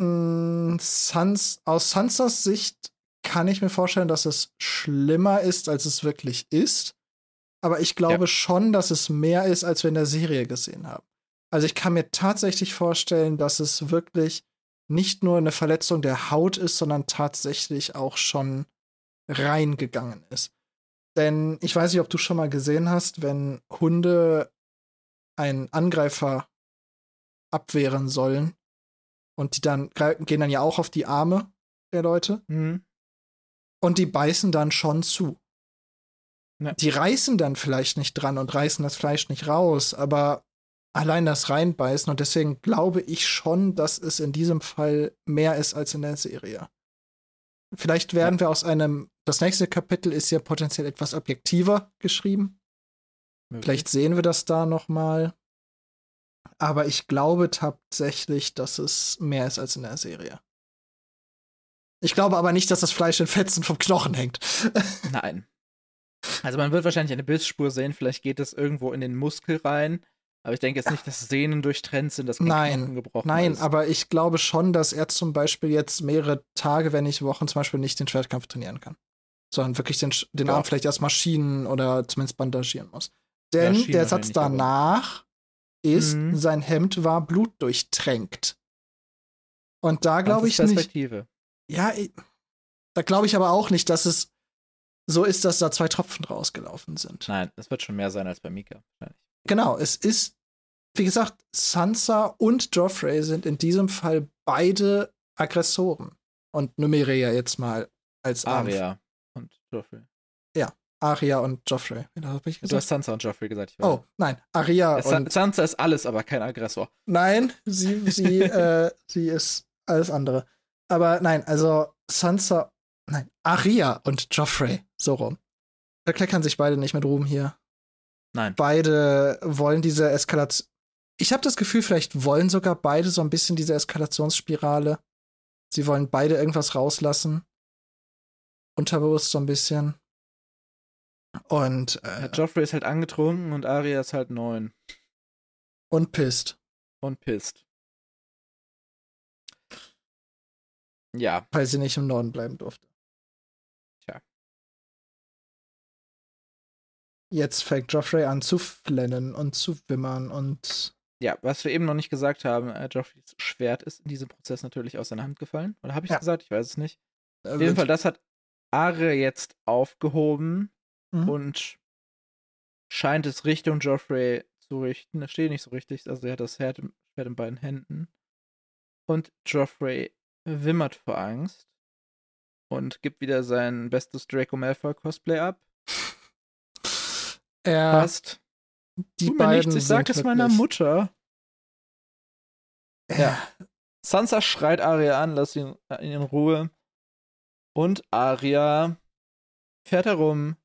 mh, Sans, aus Sansas Sicht kann ich mir vorstellen, dass es schlimmer ist, als es wirklich ist. Aber ich glaube Ja. schon, dass es mehr ist, als wir in der Serie gesehen haben. Also ich kann mir tatsächlich vorstellen, dass es wirklich nicht nur eine Verletzung der Haut ist, sondern tatsächlich auch schon reingegangen ist. Denn ich weiß nicht, ob du schon mal gesehen hast, wenn Hunde einen Angreifer abwehren sollen und die dann gehen dann ja auch auf die Arme der Leute Mhm. Und die beißen dann schon zu. Ja. Die reißen dann vielleicht nicht dran und reißen das Fleisch nicht raus, aber allein das reinbeißen und deswegen glaube ich schon, dass es in diesem Fall mehr ist als in der Serie. Vielleicht werden wir aus einem, das nächste Kapitel ist ja potenziell etwas objektiver geschrieben. Möglich. Vielleicht sehen wir das da noch mal. aber ich glaube tatsächlich, dass es mehr ist als in der Serie. Ich glaube aber nicht, dass das Fleisch in Fetzen vom Knochen hängt. [laughs] Nein. Also man wird wahrscheinlich eine Bissspur sehen, vielleicht geht es irgendwo in den Muskel rein, aber ich denke jetzt nicht, dass Sehnen durchtrennt sind, dass kein Nein, Knochen gebrochen Nein, ist. aber ich glaube schon, dass er zum Beispiel jetzt mehrere Tage, wenn nicht Wochen, zum Beispiel nicht den Schwertkampf trainieren kann. Sondern wirklich den, den Ja. Arm vielleicht erst Maschinen oder zumindest bandagieren muss. Ja, Denn Schienen der Satz wahrscheinlich, aber- danach ist, Mhm. sein Hemd war blutdurchtränkt. Und da glaube ich nicht. Ja, da glaube ich aber auch nicht, dass es so ist, dass da zwei Tropfen rausgelaufen sind. Nein, es wird schon mehr sein als bei Mika. wahrscheinlich. Genau, es ist, wie gesagt, Sansa und Joffrey sind in diesem Fall beide Aggressoren. Und Numeria jetzt mal als Arm- Arya und Joffrey. Aria und Joffrey. Du hast? Sansa und Joffrey gesagt. Oh, nein, Aria. Sa- und Sansa ist alles, aber kein Aggressor. Nein, sie, sie, [laughs] äh, sie ist alles andere. Aber nein, also Sansa, nein, Aria und Joffrey, so rum. Verkleckern sich beide nicht mit Ruhm hier. Nein. Beide wollen diese Eskalation. Ich habe das Gefühl, vielleicht wollen sogar beide so ein bisschen diese Eskalationsspirale. Sie wollen beide irgendwas rauslassen. Unterbewusst so ein bisschen. Und, äh, Joffrey ist halt angetrunken und Arya ist halt neun und pisst, und pisst. Ja, weil sie nicht im Norden bleiben durfte. Tja. Jetzt fängt Joffrey an zu flennen und zu wimmern und ja, was wir eben noch nicht gesagt haben, äh, Joffreys Schwert ist in diesem Prozess natürlich aus seiner Hand gefallen. Oder habe ich Ja. gesagt? Ich weiß es nicht. Auf jeden Fall, das hat Arya jetzt aufgehoben Mhm. und scheint es Richtung Joffrey zu richten. Es steht nicht so richtig, also er hat das Schwert in beiden Händen. Und Joffrey wimmert vor Angst und gibt wieder sein bestes Draco Malfoy Cosplay ab. [laughs] er, Passt. die Tu mir beiden nichts, ich sag es meiner Mutter. Ja. Sansa schreit Arya an, lass ihn äh, in Ruhe. Und Arya fährt herum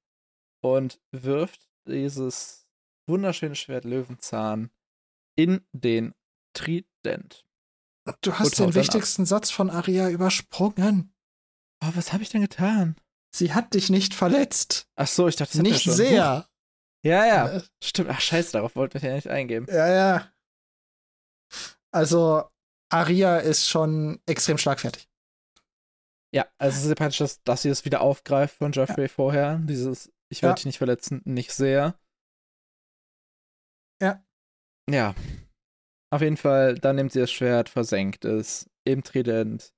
und wirft dieses wunderschöne Schwert Löwenzahn in den Trident. Du hast den wichtigsten Satz von Aria übersprungen. Oh, was habe ich denn getan? Sie hat dich nicht verletzt. Ach so, ich dachte, das Nicht sehr. Ja, ja. Äh, Stimmt. Ach, scheiße, darauf wollte ich ja nicht eingehen. Ja, ja. Also, Aria ist schon extrem schlagfertig. Ja, also es ist ja praktisch, dass, dass sie das wieder aufgreift von Joffrey vorher. Dieses, ich werde Ja. dich nicht verletzen, nicht sehr. Ja. Ja. Auf jeden Fall, dann nimmt sie das Schwert, versenkt es im Trident.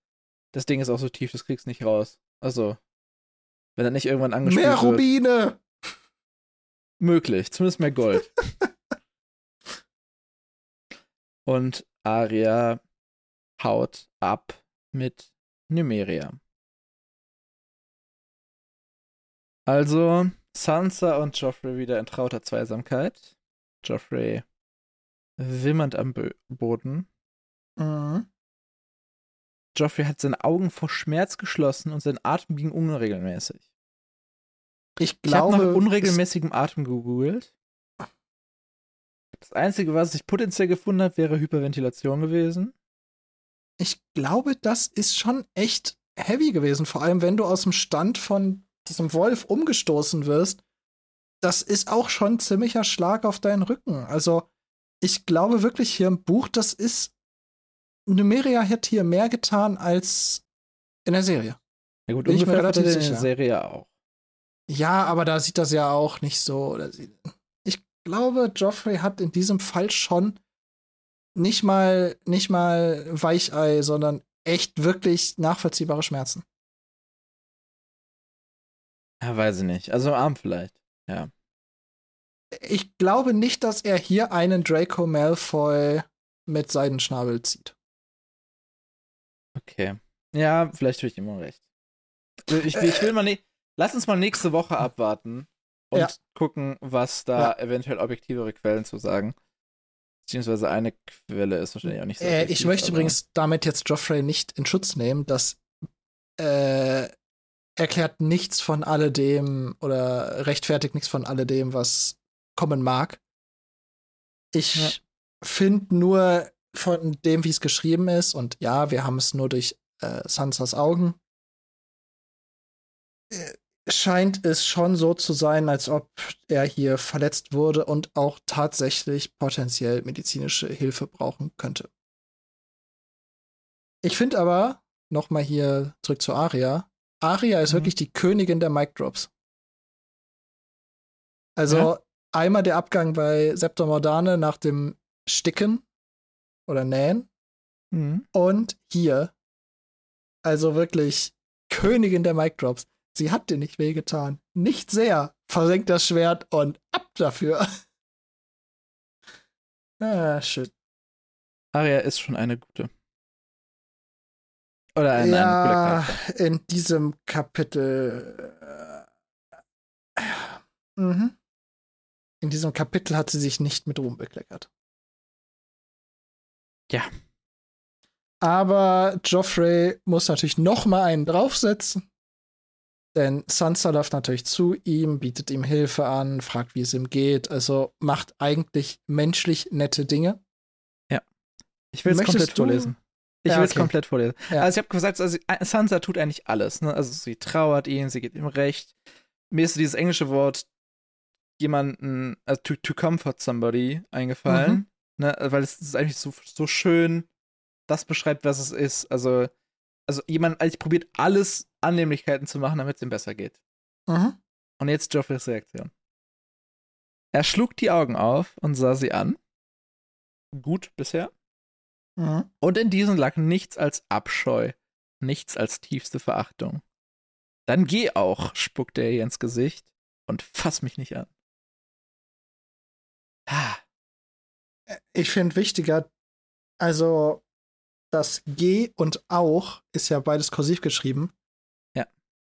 Das Ding ist auch so tief, das kriegst du nicht raus. Also, wenn er nicht irgendwann angespielt Mehr wird. Rubine! Möglich, zumindest mehr Gold. [laughs] Und Arya haut ab mit Numeria. Also Sansa und Joffrey wieder in trauter Zweisamkeit. Joffrey wimmernd am Bö Boden. Mhm. Joffrey hat seine Augen vor Schmerz geschlossen und sein Atem ging unregelmäßig. Ich Ich habe glaube, nach unregelmäßigem Atem gegoogelt. Das Einzige, was ich potenziell gefunden habe, wäre Hyperventilation gewesen. ich glaube, das ist schon echt heavy gewesen. Vor allem, wenn du aus dem Stand von diesem Wolf umgestoßen wirst. Das ist auch schon ein ziemlicher Schlag auf deinen Rücken. Also, ich glaube wirklich hier im Buch, das ist. Numeria hat hier mehr getan als in der Serie. Ja gut, Bin ich mir ungefähr relativ hat er in der. Serie auch. Ja, aber da sieht das ja auch nicht so. Ich glaube, Joffrey hat in diesem Fall schon nicht mal, nicht mal Weichei, sondern echt wirklich nachvollziehbare Schmerzen. Ja, weiß ich nicht. Also im Arm vielleicht. Ja. Ich glaube nicht, dass er hier einen Draco Malfoy mit Seidenschnabel zieht. Okay. Ja, vielleicht habe ich immer recht. Ich, ich will mal ne Lass uns mal nächste Woche abwarten und Ja. gucken, was da eventuell objektivere Quellen zu sagen. Beziehungsweise eine Quelle ist wahrscheinlich auch nicht so. Äh, ich möchte übrigens damit jetzt Joffrey nicht in Schutz nehmen. Das äh, erklärt nichts von alledem oder rechtfertigt nichts von alledem, was kommen mag. Ich Ja. finde nur von dem, wie es geschrieben ist, und ja, wir haben es nur durch äh, Sansas Augen, äh, scheint es schon so zu sein, als ob er hier verletzt wurde und auch tatsächlich potenziell medizinische Hilfe brauchen könnte. Ich finde aber, noch mal hier zurück zu Aria, Aria ist Mhm. wirklich die Königin der Mic Drops. Also Ja. Einmal der Abgang bei Septor Mordane nach dem Sticken oder Nähen Mhm. und hier, also wirklich Königin der Mic Drops. Sie hat dir nicht wehgetan. Nicht sehr. Versenkt das Schwert und ab dafür. [laughs] ah, shit. Arya ist schon eine gute. Oder ein, ein cooler ja, Charakter. in diesem Kapitel. Äh, mhm. In diesem Kapitel hat sie sich nicht mit Ruhm bekleckert. Ja. Aber Joffrey muss natürlich noch mal einen draufsetzen. Denn Sansa läuft natürlich zu ihm, bietet ihm Hilfe an, fragt, wie es ihm geht. Also macht eigentlich menschlich nette Dinge. Ich will es komplett du- vorlesen. Ich Ja, will es okay. komplett vorlesen. Ja. Also ich habe gesagt, also Sansa tut eigentlich alles. Ne? Also sie trauert ihn, sie gibt ihm recht. Mir ist dieses englische Wort jemanden, also to, to comfort somebody eingefallen. Ne? Weil es ist eigentlich so, so schön, das beschreibt, was es ist. Also, also jemand eigentlich probiert alles Annehmlichkeiten zu machen, damit es ihm besser geht. Mhm. Und jetzt Joffreys Reaktion. Er schlug die Augen auf und sah sie an. Gut bisher. Mhm. Und in diesen lag nichts als Abscheu, nichts als tiefste Verachtung. Dann geh auch, spuckte er ihr ins Gesicht und fass mich nicht an. Ah, Ich finde wichtiger, also das G und auch ist ja beides kursiv geschrieben. Ja.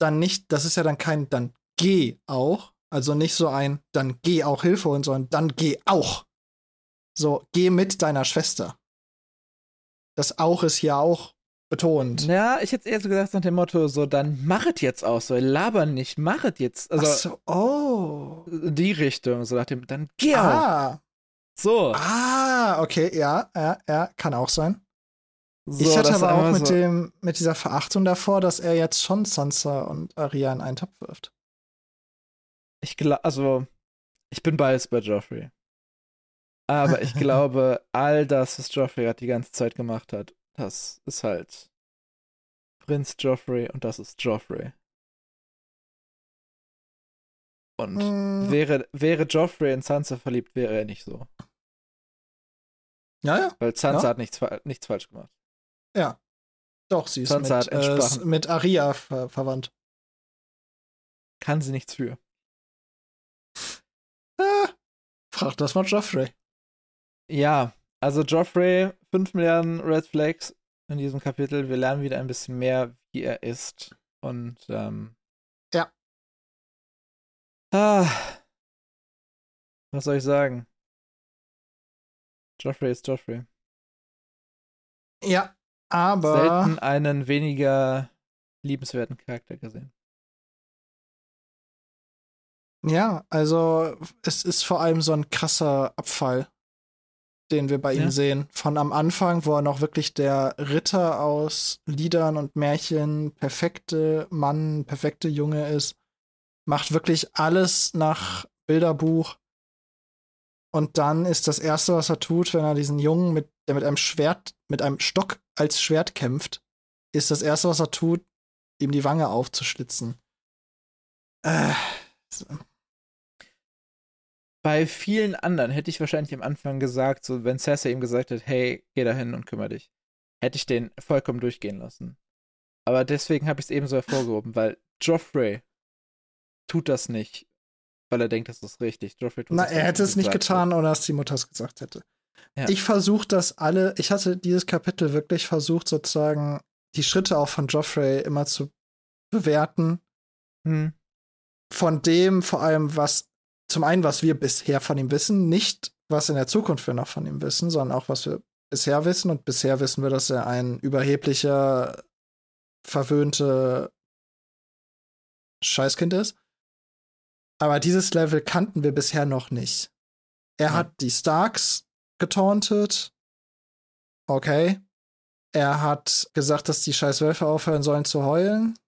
Dann nicht, das ist ja dann kein dann geh auch, also nicht so ein dann geh auch Hilfe holen, sondern dann geh auch. So, geh mit deiner Schwester. Das auch ist ja auch betont. Ja, ich hätte eher so gesagt nach dem Motto, so, dann machet jetzt auch so, laber nicht, machet jetzt. Also Ach so, oh. die Richtung, so nach dem, dann geh. Ah, So. ah, okay, ja, ja, ja, kann auch sein. so ich hatte aber auch mit so, dem, mit dieser Verachtung davor, dass er jetzt schon Sansa und Arya in einen Topf wirft. Ich glaube, also, ich bin beides bei Joffrey. Aber ich [laughs] glaube, all das, was Joffrey gerade die ganze Zeit gemacht hat, das ist halt Prinz Joffrey und das ist Joffrey. Und Mm, wäre, wäre Joffrey in Sansa verliebt, wäre er nicht so. ja, ja, Weil Sansa Ja. hat nichts, nichts falsch gemacht. ja. Doch, sie ist Sansa mit, äh, mit Arya ver verwandt. Kann sie nichts für. Ah, frag das mal Joffrey. Ja, also Joffrey, 5 Milliarden Red Flags in diesem Kapitel. Wir lernen wieder ein bisschen mehr, wie er ist. Und, ähm. Ja. Ah. Was soll ich sagen? Joffrey ist Joffrey. Ja, aber Selten einen weniger liebenswerten Charakter gesehen. ja, also es ist vor allem so ein krasser Abfall, den wir bei ihm Ja. sehen. Von am Anfang, wo er noch wirklich der Ritter aus Liedern und Märchen, perfekte Mann, perfekte Junge ist, macht wirklich alles nach Bilderbuch. Und dann ist das erste, was er tut, wenn er diesen Jungen mit, der mit einem Schwert, mit einem Stock als Schwert kämpft, ist das erste, was er tut, ihm die Wange aufzuschlitzen. Äh, Bei vielen anderen hätte ich wahrscheinlich am Anfang gesagt, so wenn Cersei ihm gesagt hat, hey, geh da hin und kümmere dich, hätte ich den vollkommen durchgehen lassen. Aber deswegen habe ich es eben so hervorgehoben, weil Joffrey tut das nicht, weil er denkt, das ist richtig. Joffrey tut Na, das er hätte es nicht getan, ohne dass die Mutter es gesagt hätte. Ja. Ich versuche das alle, ich hatte dieses Kapitel wirklich versucht, sozusagen die Schritte auch von Joffrey immer zu bewerten. Hm. Von dem vor allem, was zum einen, was wir bisher von ihm wissen, nicht was in der Zukunft wir noch von ihm wissen, sondern auch was wir bisher wissen. Und bisher wissen wir, dass er ein überheblicher, verwöhnte Scheißkind ist. Aber dieses Level kannten wir bisher noch nicht. Er Ja. hat die Starks getauntet. Okay. Er hat gesagt, dass die scheiß Wölfe aufhören sollen zu heulen.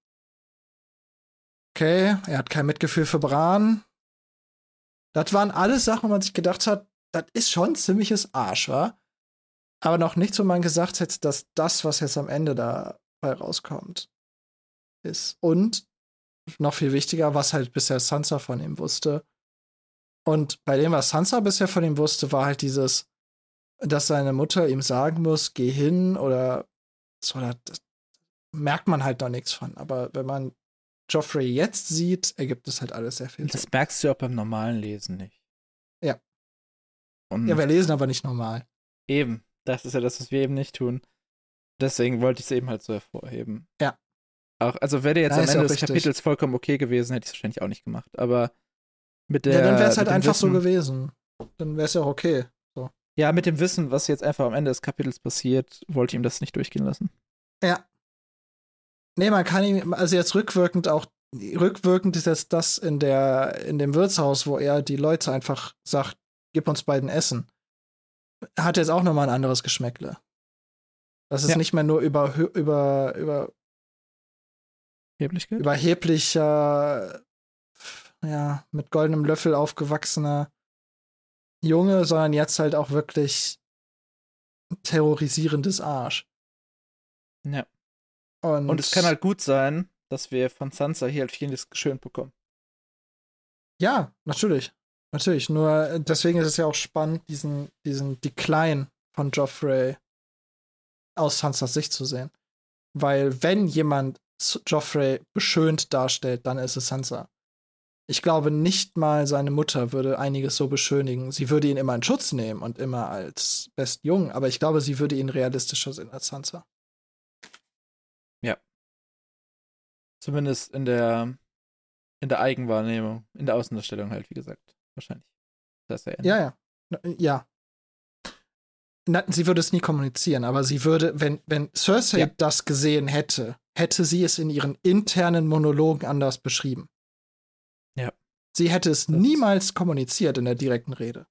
Okay. Er hat kein Mitgefühl für Bran. Das waren alles Sachen, wo man sich gedacht hat, das ist schon ziemliches Arsch, wa? Aber noch nichts, wo man gesagt hätte, dass das, was jetzt am Ende dabei rauskommt, ist. Und noch viel wichtiger, was halt bisher Sansa von ihm wusste. Und bei dem, was Sansa bisher von ihm wusste, war halt dieses, dass seine Mutter ihm sagen muss, geh hin oder so, das merkt man halt noch nichts von. Aber wenn man Joffrey jetzt sieht, ergibt es halt alles sehr viel Sinn. Das merkst du auch beim normalen Lesen nicht. Ja. Und ja, wir lesen aber nicht normal. Eben. Das ist ja das, was wir eben nicht tun. Deswegen wollte ich es eben halt so hervorheben. Ja. Auch, also wäre jetzt ja, am Ende des richtig. Kapitels vollkommen okay gewesen, hätte ich es wahrscheinlich auch nicht gemacht. Aber mit der. Ja, dann wäre es halt einfach Wissen, so gewesen. Dann wäre es ja auch okay. So. Ja, mit dem Wissen, was jetzt einfach am Ende des Kapitels passiert, wollte ich ihm das nicht durchgehen lassen. Ja. Nee, man kann ihm, also jetzt rückwirkend auch, rückwirkend ist jetzt das in der, in dem Wirtshaus, wo er die Leute einfach sagt, gib uns beiden Essen. Hat jetzt auch nochmal ein anderes Geschmäckle. Das ist ja. nicht mehr nur über, über, über Heblichkeit? überheblicher, ja, mit goldenem Löffel aufgewachsener Junge, sondern jetzt halt auch wirklich terrorisierendes Arsch. Ja. Und, Und es kann halt gut sein, dass wir von Sansa hier halt vieles geschönt bekommen. Ja, natürlich. Natürlich. Nur deswegen ist es ja auch spannend, diesen, diesen Decline von Joffrey aus Sansas Sicht zu sehen. Weil wenn jemand Joffrey beschönt darstellt, dann ist es Sansa. Ich glaube, nicht mal seine Mutter würde einiges so beschönigen. Sie würde ihn immer in Schutz nehmen und immer als besten Jungen, aber ich glaube, sie würde ihn realistischer sehen als Sansa. Zumindest in der in der Eigenwahrnehmung, in der Außendarstellung halt, wie gesagt, wahrscheinlich. Das ja, ja. Ja, na, sie würde es nie kommunizieren, aber sie würde, wenn, wenn Cersei ja. das gesehen hätte, hätte sie es in ihren internen Monologen anders beschrieben. Ja. Sie hätte es das niemals kommuniziert in der direkten Rede.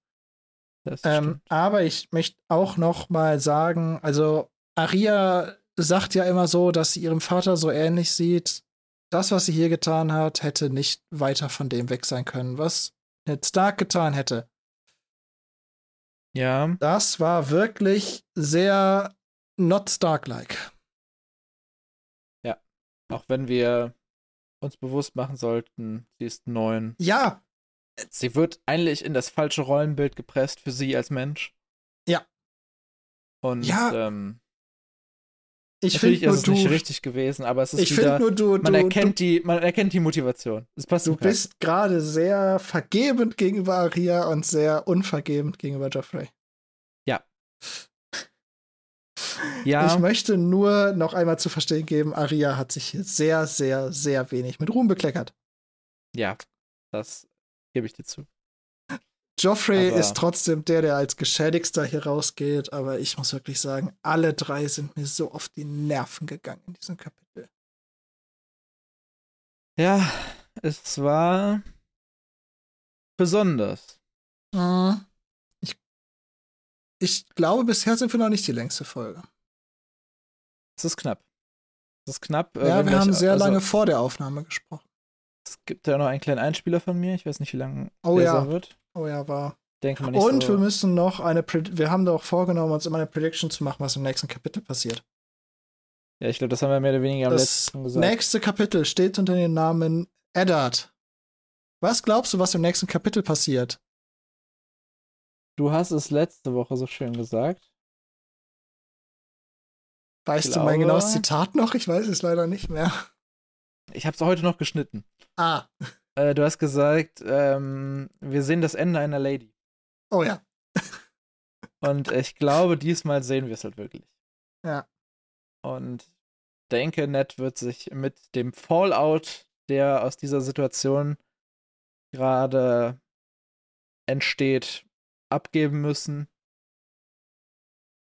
Ähm, aber ich möchte auch noch mal sagen, also Aria sagt ja immer so, dass sie ihrem Vater so ähnlich sieht. Das, was sie hier getan hat, hätte nicht weiter von dem weg sein können. Was Ned Stark getan hätte, ja. Das war wirklich sehr not Stark-like. Ja. Auch wenn wir uns bewusst machen sollten, sie ist neun. Ja. Sie wird eigentlich in das falsche Rollenbild gepresst für sie als Mensch. Ja. Und ja. Ähm, ich finde ist es du, nicht richtig gewesen, aber es ist ich wieder, nur du, man du, erkennt du, die, man erkennt die Motivation. Es passt du bist gerade sehr vergebend gegenüber Aria und sehr unvergebend gegenüber Joffrey. Ja. [laughs] ja. Ich möchte nur noch einmal zu verstehen geben, Aria hat sich hier sehr, sehr, sehr wenig mit Ruhm bekleckert. Ja, das gebe ich dir zu. Joffrey aber ist trotzdem der, der als geschädigster hier rausgeht, aber ich muss wirklich sagen, alle drei sind mir so auf die Nerven gegangen in diesem Kapitel. Ja, es war besonders. Mhm. Ich, ich glaube, bisher sind wir noch nicht die längste Folge. Es ist knapp. Es ist knapp. Äh, ja, wir haben sehr also, lange vor der Aufnahme gesprochen. Es gibt ja noch einen kleinen Einspieler von mir. Ich weiß nicht, wie lange oh, der ja. sein wird. Oh ja, war. Denke man nicht Und so. wir müssen noch eine. Wir haben doch vorgenommen, uns immer eine Prediction zu machen, was im nächsten Kapitel passiert. Ja, ich glaube, das haben wir mehr oder weniger am das letzten gesagt. Das nächste Kapitel steht unter dem Namen Eddard. Was glaubst du, was im nächsten Kapitel passiert? Du hast es letzte Woche so schön gesagt. Weißt glaube, du mein genaues Zitat noch? Ich weiß es leider nicht mehr. Ich habe es heute noch geschnitten. Ah. Äh, du hast gesagt, ähm, wir sehen das Ende einer Lady. Oh ja. Und ich glaube, diesmal sehen wir es halt wirklich. Ja. Und denke, Ned wird sich mit dem Fallout, der aus dieser Situation gerade entsteht, abgeben müssen.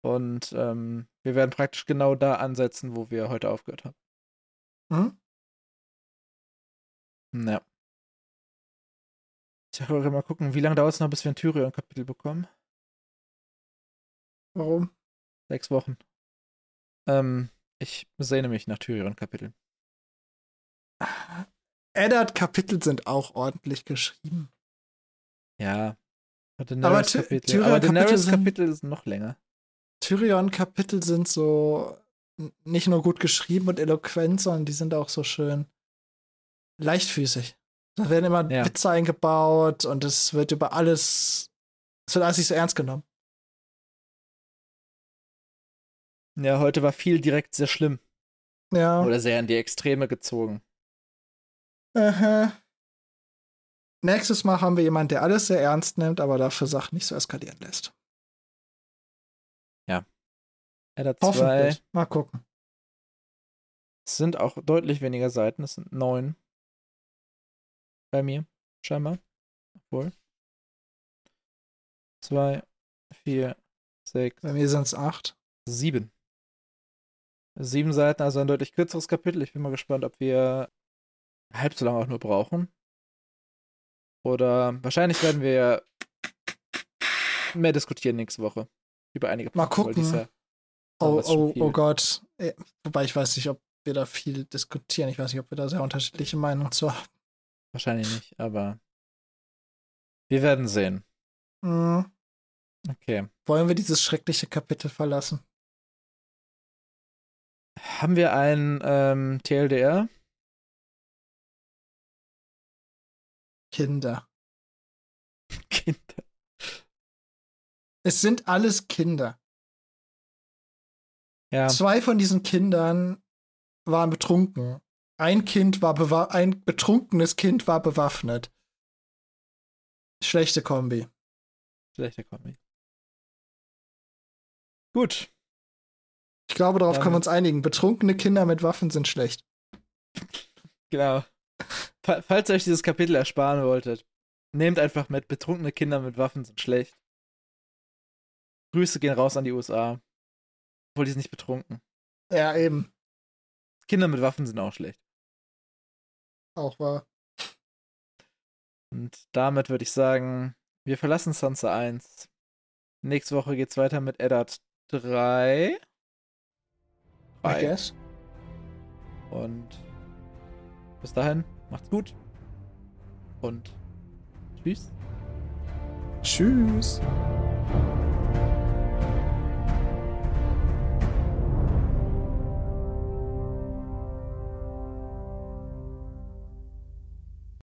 Und ähm, wir werden praktisch genau da ansetzen, wo wir heute aufgehört haben. Mhm. Ja. Ich will mal gucken, wie lange dauert es noch, bis wir ein Tyrion-Kapitel bekommen? Warum? Sechs Wochen. Ähm, ich sehne mich nach Tyrion-Kapiteln. Eddard-Kapitel sind auch ordentlich geschrieben. Ja. Aber Daenerys Ty- Kapitel. Tyrion Aber Kapitel Daenerys sind- ist noch länger. Tyrion-Kapitel sind so nicht nur gut geschrieben und eloquent, sondern die sind auch so schön leichtfüßig. Da werden immer Ja. Witze eingebaut und es wird über alles, es wird alles nicht so ernst genommen. Ja, heute war viel direkt sehr schlimm. Ja. Oder sehr in die Extreme gezogen. Aha. Nächstes Mal haben wir jemanden, der alles sehr ernst nimmt, aber dafür Sachen nicht so eskalieren lässt. Eddard 2 Hoffentlich. Mal gucken. es sind auch deutlich weniger Seiten. Es sind neun. Bei mir, scheinbar. Obwohl. Zwei, vier, sechs, Bei mir sind es acht. sieben. Sieben Seiten, also ein deutlich kürzeres Kapitel. Ich bin mal gespannt, ob wir halb so lange auch nur brauchen. Oder wahrscheinlich werden wir mehr diskutieren nächste Woche. Über einige Mal Punkte, dies gucken. Oh, oh, oh Gott. Eh, Wobei ich weiß nicht, ob wir da viel diskutieren. Ich weiß nicht, ob wir da sehr unterschiedliche Meinungen zu haben. Wahrscheinlich nicht, aber wir werden sehen. Hm. Okay. Wollen wir dieses schreckliche Kapitel verlassen? Haben wir ein ähm, TLDR? Kinder. [laughs] Kinder. Es sind alles Kinder. Ja, Zwei von diesen Kindern waren betrunken. Ein Kind war ein betrunkenes Kind war bewaffnet. Schlechte Kombi. schlechter Kombi. Gut. Ich glaube, darauf Dann- können wir uns einigen. Betrunkene Kinder mit Waffen sind schlecht. [laughs] Genau. Fa- Falls ihr euch dieses Kapitel ersparen wolltet, nehmt einfach mit, betrunkene Kinder mit Waffen sind schlecht. Grüße gehen raus an die USA. Obwohl die sind nicht betrunken. Ja, eben. Kinder mit Waffen sind auch schlecht. Auch wahr. Und damit würde ich sagen, wir verlassen Sansa 1. Nächste Woche geht's weiter mit Eddard 3. I guess. Und bis dahin, macht's gut. Und tschüss. Tschüss.